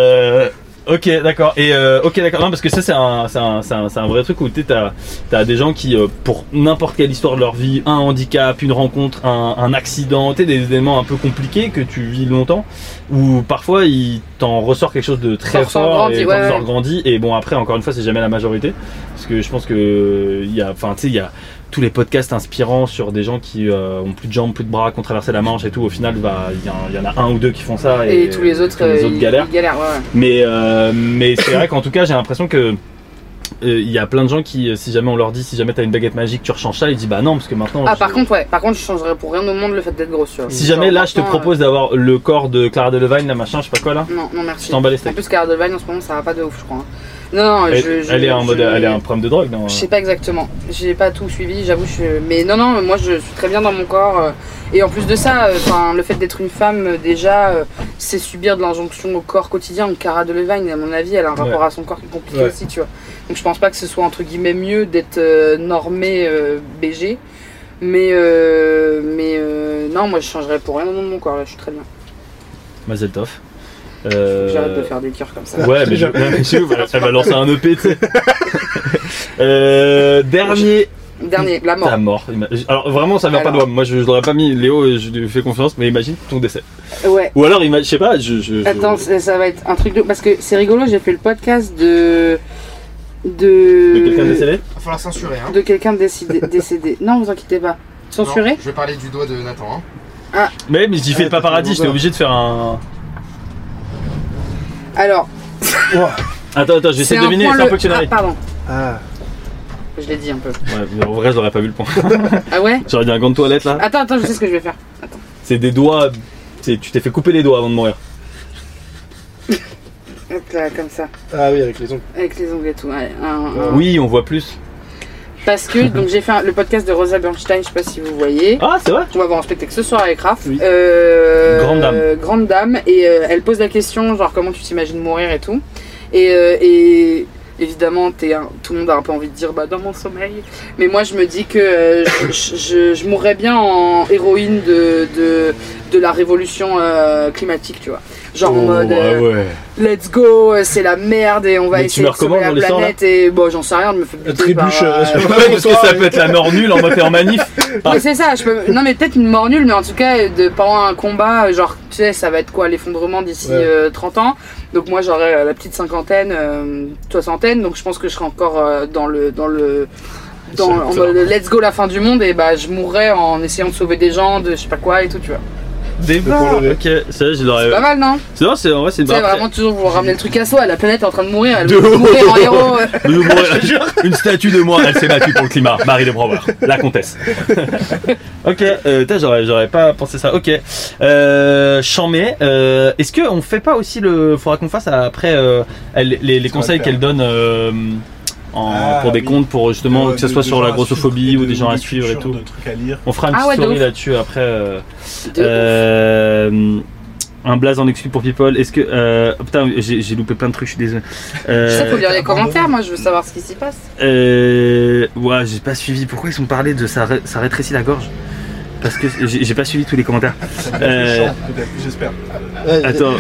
Speaker 1: ok, d'accord. Et euh, ok, d'accord. Non, parce que ça, c'est un, c'est un, c'est un, c'est un vrai truc où tu as, as des gens qui, euh, pour n'importe quelle histoire de leur vie, un handicap, une rencontre, un, un accident, tu des événements un peu compliqués que tu vis longtemps, où parfois il t'en ressort quelque chose de très fort
Speaker 2: grandi,
Speaker 1: et
Speaker 2: ouais,
Speaker 1: t'en ressors
Speaker 2: ouais.
Speaker 1: grandi. Et bon, après, encore une fois, c'est jamais la majorité. Parce que je pense que il y a, enfin, tu sais, il y a tous les podcasts inspirants sur des gens qui euh, ont plus de jambes, plus de bras, qui ont traversé la Manche et tout. Au final, bah, il y, en- il y en a un ou deux qui font ça et,
Speaker 2: Et tous les autres,
Speaker 1: les
Speaker 2: euh,
Speaker 1: autres galèrent.
Speaker 2: ils galèrent, ouais, ouais.
Speaker 1: Mais, euh, mais c'est vrai qu'en tout cas, j'ai l'impression que euh, il y a plein de gens qui, si jamais on leur dit, si jamais t'as une baguette magique, tu rechanges ça, ils disent bah non, parce que maintenant.
Speaker 2: Ah,
Speaker 1: je-
Speaker 2: par contre, ouais, par contre, je changerais pour rien au monde le fait d'être grosse.
Speaker 1: Si
Speaker 2: Genre,
Speaker 1: jamais là, je te propose d'avoir le corps de Clara Delevingne, la machin, je sais pas quoi là.
Speaker 2: Non, non,
Speaker 1: Je
Speaker 2: merci.
Speaker 1: t'en bats les
Speaker 2: En plus, Cara Delevingne, en ce moment, ça va pas de ouf, je crois. hein. Non, non,
Speaker 1: Elle,
Speaker 2: je, je-
Speaker 1: elle est en
Speaker 2: je-
Speaker 1: mode, elle est un problème de drogue, non
Speaker 2: Je sais pas exactement. J'ai pas tout suivi, j'avoue. Je... Mais non, non, moi je suis très bien dans mon corps. euh, Et en plus de ça, euh, 'fin, le fait d'être une femme, euh, déjà, euh, c'est subir de l'injonction au corps quotidien. Donc Cara Delevingne, à mon avis, elle a un
Speaker 1: Ouais.
Speaker 2: rapport à son corps qui est compliqué
Speaker 3: Ouais.
Speaker 2: aussi, tu vois. Donc je pense pas que ce soit entre guillemets mieux d'être euh, normé euh, BG. Mais, euh, mais euh, non, moi je changerais pour rien de mon corps, là, je suis très bien.
Speaker 1: Mazel tov. Euh,
Speaker 2: J'arrête de faire des cœurs comme ça.
Speaker 1: Ouais, mais <laughs> je, elle, <laughs> elle va lancer un EP, tu sais. <laughs> Euh, dernier.
Speaker 2: Dernier, la mort.
Speaker 1: Ta mort. Alors vraiment, ça vient pas de moi. Moi, je, je l'aurais pas mis. Léo, euh, je lui fais confiance, mais imagine ton décès.
Speaker 2: Ouais.
Speaker 1: Ou alors, je sais pas. Je, je- je-
Speaker 2: Attends, ça ça va être un truc de. Parce que c'est rigolo, j'ai fait le podcast de. De.
Speaker 1: de quelqu'un décédé.
Speaker 5: Il va falloir censurer. Hein.
Speaker 2: De quelqu'un décidé- décédé. Non, vous inquiétez pas. Censuré
Speaker 5: Non, Je vais parler du doigt de Nathan. Hein.
Speaker 1: Mais mais j'y fais
Speaker 3: Ah,
Speaker 1: paparazzi.
Speaker 3: le
Speaker 1: J'étais obligé de faire un.
Speaker 2: Alors,
Speaker 1: Attends, attends, j'essaie de deviner. C'est un peu que
Speaker 2: Ah, pardon.
Speaker 3: Ah,
Speaker 2: Je l'ai dit un peu.
Speaker 1: Ouais, mais en vrai, je l'aurais pas vu le point. <laughs>
Speaker 2: Ah ouais <laughs>
Speaker 1: J'aurais dit un gant de toilette là.
Speaker 2: Attends, attends, je sais ce que je vais faire.
Speaker 1: C'est des doigts. c'est- Tu t'es fait couper les doigts avant de mourir.
Speaker 2: Hop là, comme ça.
Speaker 3: ah oui, avec les ongles.
Speaker 2: Avec les ongles et tout. ouais, un- un-
Speaker 1: Oui, on voit plus.
Speaker 2: Parce que donc j'ai fait un- le podcast de Rosa Bernstein, je sais pas si vous voyez.
Speaker 1: Ah, c'est vrai.
Speaker 2: On va voir un spectacle ce soir avec Raph.
Speaker 3: Oui.
Speaker 2: Euh,
Speaker 1: Grande dame.
Speaker 2: euh, grande dame. Et euh, elle pose la question, genre comment tu t'imagines mourir et tout. Et, euh, et évidemment, t'es un- tout le monde a un peu envie de dire bah dans mon sommeil. Mais moi, je me dis que je, je- je mourrais bien en héroïne de, de, de la révolution euh, climatique, tu vois. Genre en
Speaker 1: Oh,
Speaker 2: mode
Speaker 1: ouais,
Speaker 2: euh,
Speaker 1: ouais.
Speaker 2: let's go, euh, c'est la merde et on va
Speaker 1: Mais
Speaker 2: essayer de sauver la planète. Et bon, j'en sais rien, je me fais
Speaker 3: La
Speaker 2: buter par,
Speaker 3: trébuche, euh, <laughs> sur-
Speaker 1: Ouais, parce que ça peut être la mort nulle en mode en manif. <laughs> Ah.
Speaker 2: oui, c'est ça. Je peux... Non, mais peut-être une mort nulle, mais en tout cas, de, pendant un combat, genre, tu sais, ça va être quoi l'effondrement d'ici
Speaker 3: Ouais.
Speaker 2: euh, 30 ans. Donc, moi, j'aurai la petite cinquantaine, euh, soixantaine. Donc, je pense que je serai encore euh, dans le. Dans le dans, en mode let's go la fin du monde et bah je mourrais en essayant de sauver des gens de je sais pas quoi et tout tu vois
Speaker 1: Des. Ok, ça, je l'aurais.
Speaker 2: pas mal non
Speaker 1: C'est vrai, c'est en vrai, c'est
Speaker 2: vraiment toujours vous ramener le truc à soi la planète est en train de mourir elle
Speaker 1: De
Speaker 2: veut mourir en héros. <laughs>
Speaker 1: De mourir. Une statue de moi, elle s'est battue pour le climat. Marie de Brouwer, la comtesse. <laughs> ok, euh, j'aurais, j'aurais pas pensé ça. Ok, euh, Chambé, euh, est-ce qu'on fait pas aussi le. Faudra qu'on fasse après euh, les, les conseils
Speaker 4: le
Speaker 1: qu'elle donne euh, en-
Speaker 4: Ah,
Speaker 1: pour des
Speaker 4: oui.
Speaker 1: comptes, pour justement
Speaker 4: De-
Speaker 1: que ce soit
Speaker 4: de
Speaker 1: sur la grossophobie ou des gens à suivre et tout.
Speaker 4: À lire.
Speaker 1: On fera une
Speaker 2: Ah
Speaker 1: petite
Speaker 2: ouais, de
Speaker 1: story là-dessus après. euh, euh, un blaze en exclu pour people. Est-ce que. euh, putain, j'ai, loupé plein de trucs, je suis désolé. Euh,
Speaker 2: ça faut lire les commentaires moi je veux savoir ce qui s'y passe
Speaker 1: Euh, ouais, j'ai pas suivi. Pourquoi ils ont parlé de ça, ré- ça rétrécit la gorge? Parce que j'ai pas suivi tous les commentaires. <laughs> Euh,
Speaker 4: j'espère.
Speaker 1: Attends,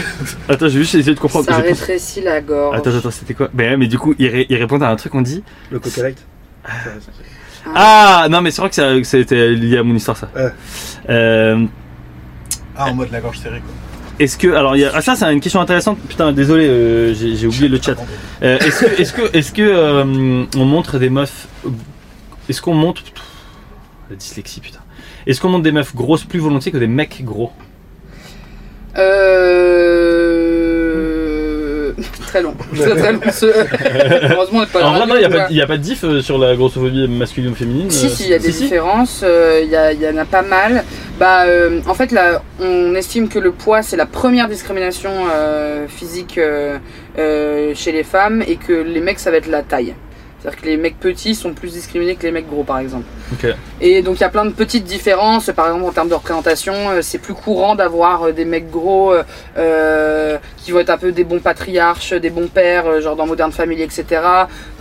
Speaker 1: attends, j'ai juste essayé de comprendre.
Speaker 2: ça rétrécit la gorge
Speaker 1: Attends, attends, c'était quoi? Mais, mais du coup, ils, ré- ils répondent à un truc, on dit?
Speaker 3: Le Coca Light.
Speaker 1: Ah, non, mais c'est vrai que ça, c'était lié à mon histoire, ça.
Speaker 3: Ouais.
Speaker 1: Euh,
Speaker 4: Ah, en mode la gorge serrée, quoi.
Speaker 1: est-ce que. Alors, il y a, ah, ça, c'est une question intéressante. Putain, désolé, euh, j'ai oublié le chat. Euh, est-ce que, est-ce que, est-ce que euh, on montre des meufs? Est-ce qu'on montre? La dyslexie, putain. Est-ce qu'on montre des meufs grosses plus volontiers que des mecs gros
Speaker 2: Euh... <laughs> Très long. <laughs> Très très long. Ce- Heureusement, on n'est pas
Speaker 1: En
Speaker 2: à la
Speaker 1: vrai, non, il n'y a, pas-
Speaker 2: quoi.
Speaker 1: il y a pas de diff euh, sur la grossophobie masculine ou féminine.
Speaker 2: Si,
Speaker 1: euh,
Speaker 2: si, il y a des
Speaker 1: si.
Speaker 2: différences, euh, il y, a- il y en a pas mal. Bah, euh, en fait, là, on estime que le poids, c'est la première discrimination euh, physique euh, euh, chez les femmes et que les mecs, ça va être la taille. C'est-à-dire que les mecs petits sont plus discriminés que les mecs gros, par exemple. Et donc il y a plein de petites différences. Par exemple, en termes de représentation, euh, c'est plus courant d'avoir euh, des mecs gros euh, qui vont être un peu des bons patriarches, des bons pères, genre dans Modern Family, etc.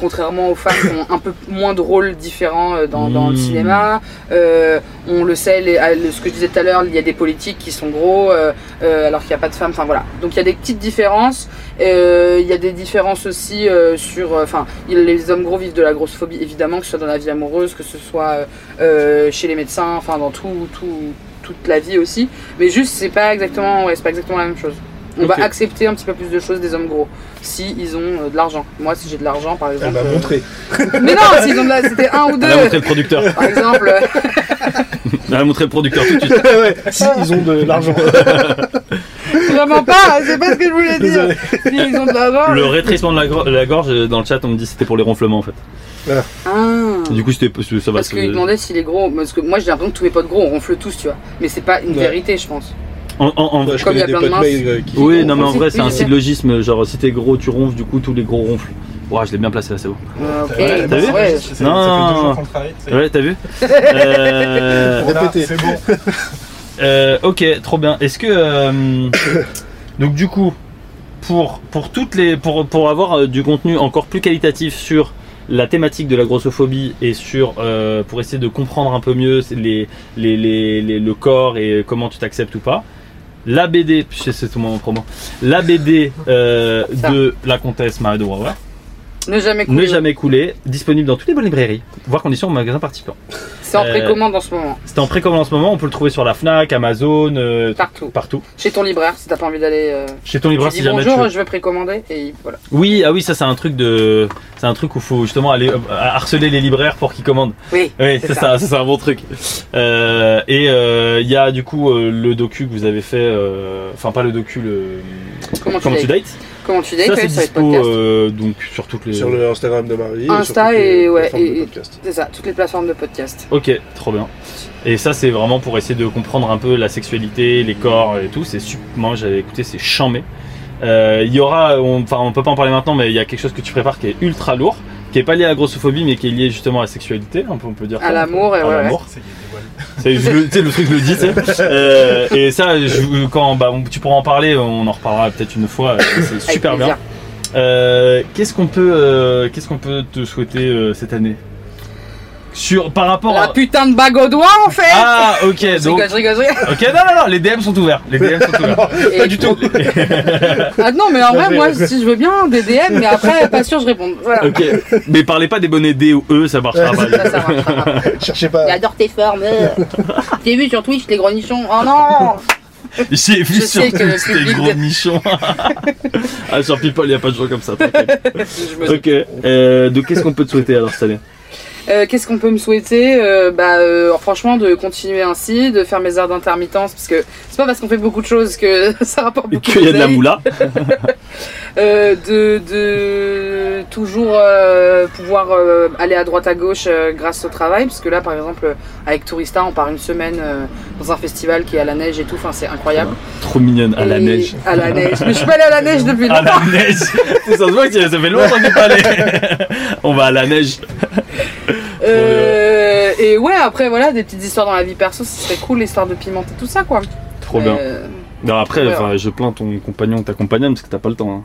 Speaker 2: Contrairement aux femmes qui ont un peu moins de rôles différents dans, le
Speaker 1: Mm.
Speaker 2: cinéma. Euh, on le sait, les- ce que je disais tout à l'heure, il y a des politiques qui sont gros, euh, alors qu'il n'y a pas de femmes. Enfin voilà. Donc il y a des petites différences. Il y a des différences aussi sur. Enfin, les hommes gros vivent de la grossophobie, évidemment, que ce soit dans la vie amoureuse, que ce soit euh, euh, chez les médecins, enfin dans tout, tout, toute la vie aussi. Mais juste, c'est pas exactement, ouais, c'est pas exactement la même chose. On va accepter un petit peu plus de choses des hommes gros si ils ont euh, de l'argent. Moi, si j'ai de l'argent, par
Speaker 3: Elle
Speaker 2: exemple.
Speaker 3: m'a montré. <laughs>
Speaker 2: Mais non, s'ils ont de la... c'était un ou
Speaker 1: Elle a montré
Speaker 2: deux.
Speaker 1: le producteur.
Speaker 2: Par exemple, <laughs>
Speaker 1: Elle a montré le producteur tout de suite. <laughs>
Speaker 3: ouais, si ils ont de l'argent.
Speaker 2: vraiment pas. C'est pas ce que je <laughs> voulais dire.
Speaker 3: Désolé.
Speaker 2: S'ils ont de l'argent.
Speaker 1: Le rétrécissement de la, gro- la gorge, euh, dans le chat, on me dit que c'était pour les ronflements en fait.
Speaker 2: Ah.
Speaker 1: Du coup, c'était ça va.
Speaker 2: Parce
Speaker 1: c'est-
Speaker 2: qu'il demandait s'il est gros. Parce que moi, j'ai l'impression que tous mes potes gros, on ronfle tous, tu vois. Mais c'est pas une
Speaker 3: Ouais.
Speaker 2: vérité, je pense.
Speaker 1: En, en- en-
Speaker 3: Ouais, je
Speaker 2: Comme il y
Speaker 3: connais
Speaker 2: a
Speaker 3: des
Speaker 2: plein de
Speaker 3: potes
Speaker 2: minces.
Speaker 3: qui.
Speaker 1: Oui, non, mais en vrai, c'est
Speaker 2: oui,
Speaker 1: un
Speaker 2: je sais.
Speaker 1: syllogisme. Genre, si t'es gros, tu ronfles, du coup, tous les gros ronflent. Ouah, je l'ai bien placé là, c'est bon.
Speaker 2: Euh, ok,
Speaker 4: Ouais,
Speaker 1: t'as vu
Speaker 2: ouais.
Speaker 4: Ça fait- deux jours qu'on travaille.
Speaker 1: Ouais, t'as vu <laughs> euh,
Speaker 3: Répétez.
Speaker 4: C'est bon.
Speaker 1: euh, Ok, trop bien. Est-ce que. euh, <coughs> donc, du coup, pour, pour, toutes les, pour, pour avoir euh, du contenu encore plus qualitatif sur la thématique de la grossophobie et sur euh, pour essayer de comprendre un peu mieux les, les, les- les- le corps et comment tu t'acceptes ou pas, la BD, c'est tout mon promo, la BD euh, de la comtesse Marie de
Speaker 2: Ne jamais couler.
Speaker 1: ne jamais couler, disponible dans toutes les bonnes librairies, voire conditions au magasin participant.
Speaker 2: C'est en
Speaker 1: Euh,
Speaker 2: précommande en ce moment.
Speaker 1: C'était en précommande en ce moment, on peut le trouver sur la Fnac, Amazon, euh,
Speaker 2: Partout.
Speaker 1: partout.
Speaker 2: Chez ton libraire, si t'as pas envie d'aller. euh,
Speaker 1: Chez ton
Speaker 2: Tu
Speaker 1: libraire si jamais tu
Speaker 2: bonjour,
Speaker 1: veux.
Speaker 2: je vais précommander et voilà.
Speaker 1: Oui, ah oui, ça c'est un truc de, c'est un truc où faut justement aller euh, harceler les libraires pour qu'ils commandent.
Speaker 2: Oui.
Speaker 1: Oui,
Speaker 2: C'est
Speaker 1: c'est
Speaker 2: ça.
Speaker 1: c'est un bon truc. Et il y a du coup le docu que vous avez fait, enfin pas le docu, le
Speaker 2: Comment tu
Speaker 1: Comment tu
Speaker 2: dates? Comment tu dates
Speaker 1: Ça
Speaker 2: ouais, les
Speaker 1: dispo euh, donc sur toutes les.
Speaker 3: Sur le Instagram de Marie.
Speaker 2: Insta et- ouais, et-
Speaker 3: podcast.
Speaker 2: C'est ça, toutes les plateformes de podcast.
Speaker 1: Ok, trop bien. Et ça c'est vraiment pour essayer de comprendre un peu la sexualité, les corps et tout. C'est super. Moi j'avais écouté, c'est chambé. Euh, Il y aura, on- enfin on, peut pas en parler maintenant, mais il y a quelque chose que tu prépares qui est ultra lourd, qui est pas lié à la grossophobie, mais qui est lié justement à la sexualité. Un peu, on peut dire.
Speaker 2: À
Speaker 1: ça.
Speaker 2: l'amour, et
Speaker 1: À
Speaker 2: ouais, ouais.
Speaker 1: l'amour.
Speaker 4: Dévoile.
Speaker 1: C'est le, le truc je le sais. Euh, et ça, je- quand bah, tu pourras en parler, on en reparlera peut-être une fois. C'est
Speaker 2: Avec
Speaker 1: super bien. Euh, qu'est-ce qu'on peut, euh, qu'est-ce qu'on peut te souhaiter euh, cette année? Sur par rapport
Speaker 2: La
Speaker 1: à.
Speaker 2: putain de bague au doigt en fait
Speaker 1: Ah, ok, donc.
Speaker 2: rigole, je rigole, je rigole.
Speaker 1: Ok, non, non, non, les DM sont ouverts. Les DM sont ouverts. <laughs>
Speaker 3: Pas du tout. <laughs>
Speaker 2: Ah non, mais en vrai, moi, <laughs> si je veux bien, des DM, mais après, pas sûr, je réponds. Voilà.
Speaker 1: ok, mais parlez pas des bonnets D ou E, ça marchera pas.
Speaker 2: Ça, ça marchera pas.
Speaker 3: Cherchez pas.
Speaker 2: J'adore tes formes. euh. T'as vu sur Twitch les gros nichons Oh non
Speaker 1: J'ai vu
Speaker 2: Je
Speaker 1: sur tes gros
Speaker 2: de-
Speaker 1: nichons. ah, sur People, il n'y a pas de gens comme ça. Ok, euh, donc qu'est-ce qu'on peut te souhaiter alors cette année?
Speaker 2: Euh, Qu'est-ce qu'on peut me souhaiter Euh, Bah, euh, franchement, de continuer ainsi, de faire mes heures d'intermittence, parce que c'est pas parce qu'on fait beaucoup de choses que <laughs> ça rapporte beaucoup
Speaker 1: qu'il y a de la moula. <laughs>
Speaker 2: De, de toujours pouvoir aller à droite à gauche grâce au travail parce que là par exemple avec Tourista on part une semaine dans un festival qui est à la neige et tout enfin c'est incroyable
Speaker 1: Trop mignonne, à la neige.
Speaker 2: à la neige mais je suis pas allée à la neige depuis
Speaker 1: À
Speaker 2: longtemps
Speaker 1: la neige <laughs> Ça se voit que ça fait longtemps qu'on n'est pas allé On va à la neige.
Speaker 2: Euh, et ouais après voilà des petites histoires dans la vie perso ce serait cool l'histoire de pimenter tout ça quoi
Speaker 1: Trop bien.
Speaker 2: Euh,
Speaker 1: Non, après,
Speaker 2: Ouais.
Speaker 1: je plains ton compagnon, ta compagnonne, parce que t'as pas le temps. hein.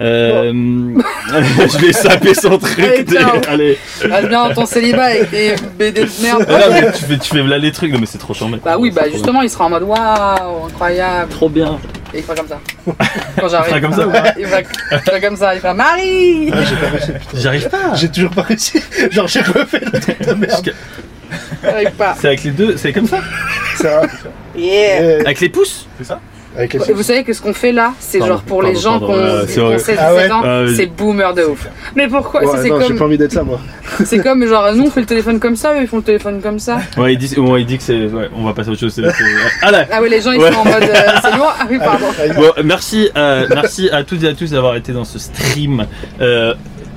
Speaker 1: Euh, <laughs> je vais saper son truc.
Speaker 2: Allez, ciao.
Speaker 1: Allez.
Speaker 2: reste bien dans ton célibat avec tes BD de merde
Speaker 1: Ah non, mais tu fais, tu fais là les trucs. Non, mais c'est trop charmé.
Speaker 2: bah oui bah justement il sera en mode waouh incroyable.
Speaker 1: Trop bien.
Speaker 2: et il fera comme ça quand j'arrive
Speaker 1: fera comme ça ou pas
Speaker 2: il fera, il fera comme ça il fera Marie
Speaker 3: Ah, j'ai pas réussi.
Speaker 1: J'arrive pas.
Speaker 3: J'ai toujours pas réussi. Genre, j'ai refait le truc de merde.
Speaker 2: J'arrive pas
Speaker 1: C'est avec les deux, c'est comme ça
Speaker 3: Ça va.
Speaker 2: yeah
Speaker 1: Avec les pouces
Speaker 4: C'est ça
Speaker 3: Avec les
Speaker 2: Et vous savez que ce qu'on fait là, c'est
Speaker 1: Pardon,
Speaker 2: genre pour les gens ont
Speaker 1: euh, c'est
Speaker 2: qui ont
Speaker 1: vrai.
Speaker 2: 16
Speaker 3: Ah ouais
Speaker 2: 17 ans,
Speaker 1: Ah, vas-y.
Speaker 2: c'est boomer de ouf. Mais pourquoi?
Speaker 3: Ouais,
Speaker 2: Ça, c'est
Speaker 3: non, j'ai pas
Speaker 2: comme,
Speaker 3: envie d'être ça, moi. <laughs>
Speaker 2: c'est comme genre nous on fait le téléphone comme ça, eux ils font le téléphone comme ça.
Speaker 1: Ouais, il dit, ouais, il dit que c'est. Ouais, on va passer à autre chose. c'est- c'est- Ah là
Speaker 2: Ah ouais, les gens ils
Speaker 1: Ouais.
Speaker 2: sont en mode euh, c'est loin. Ah oui, pardon.
Speaker 1: Bon, merci, euh, merci à toutes et à tous d'avoir été dans ce stream.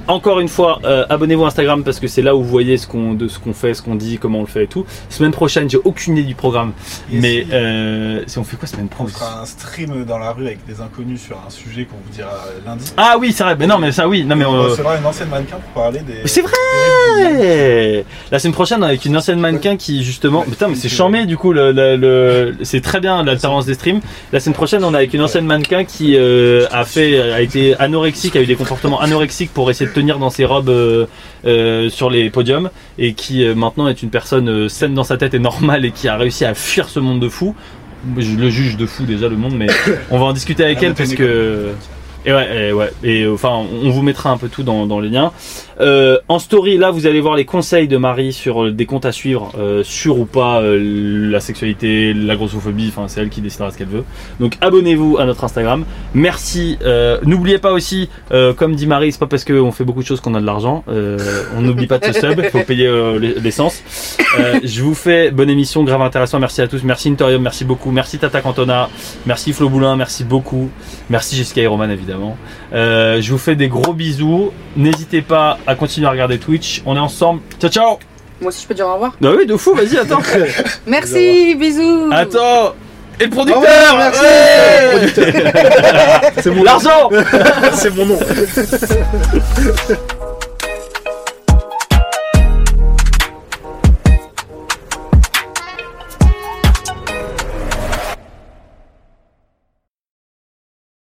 Speaker 1: Euh, encore une fois, euh, abonnez-vous à Instagram parce que c'est là où vous voyez ce qu'on de ce qu'on fait, ce qu'on dit, comment on le fait et tout. Semaine prochaine, j'ai aucune idée du programme,
Speaker 4: Et
Speaker 1: mais
Speaker 4: si-
Speaker 1: euh, si on fait quoi semaine
Speaker 4: On
Speaker 1: prochaine?
Speaker 4: fera un stream dans la rue avec des inconnus sur un sujet qu'on vous dira lundi.
Speaker 1: Ah oui, c'est vrai. Mais non, mais ça oui. Non mais
Speaker 4: on
Speaker 1: on,
Speaker 4: recevra une ancienne mannequin pour parler des.
Speaker 1: C'est vrai. La semaine prochaine avec une ancienne mannequin qui justement putain mais c'est charmé du coup le, le- le- c'est très bien l'alternance des streams. La semaine prochaine on est avec une ancienne mannequin qui euh, a fait a été anorexique, a eu des comportements anorexiques pour essayer de tenir dans ses robes euh, euh, sur les podiums et qui euh, maintenant est une personne saine dans sa tête et normale et qui a réussi à fuir ce monde de fou. Je le juge de fou déjà le monde mais <coughs> on va en discuter avec
Speaker 4: La
Speaker 1: elle parce que et ouais, et ouais, et euh, enfin, on vous mettra un peu tout dans, les liens. Euh, en story, là, vous allez voir les conseils de Marie sur euh, des comptes à suivre, sur ou pas la sexualité, la grossophobie. Enfin, c'est elle qui décidera ce qu'elle veut. Donc, abonnez-vous à notre Instagram. Merci. N'oubliez pas aussi, comme dit Marie, c'est pas parce qu'on fait beaucoup de choses qu'on a de l'argent. On n'oublie pas de se sub. Il faut payer l'essence. Je vous fais bonne émission, grave intéressant. Merci à tous. Merci Interium, merci beaucoup. Merci Tata Cantona. Merci Flo Boulin, merci beaucoup. Merci Jessica et Roman évidemment. Euh, je vous fais des gros bisous. N'hésitez pas à continuer à regarder Twitch. On est ensemble. Ciao ciao.
Speaker 2: Moi aussi je peux dire au revoir.
Speaker 1: Bah oui, de fou. Vas-y, attends. <laughs>
Speaker 2: Merci, bisous.
Speaker 1: attends. Et le producteur.
Speaker 3: Revoir, merci.
Speaker 1: Ouais
Speaker 3: C'est mon
Speaker 1: L'argent.
Speaker 3: C'est mon nom. <laughs> <laughs>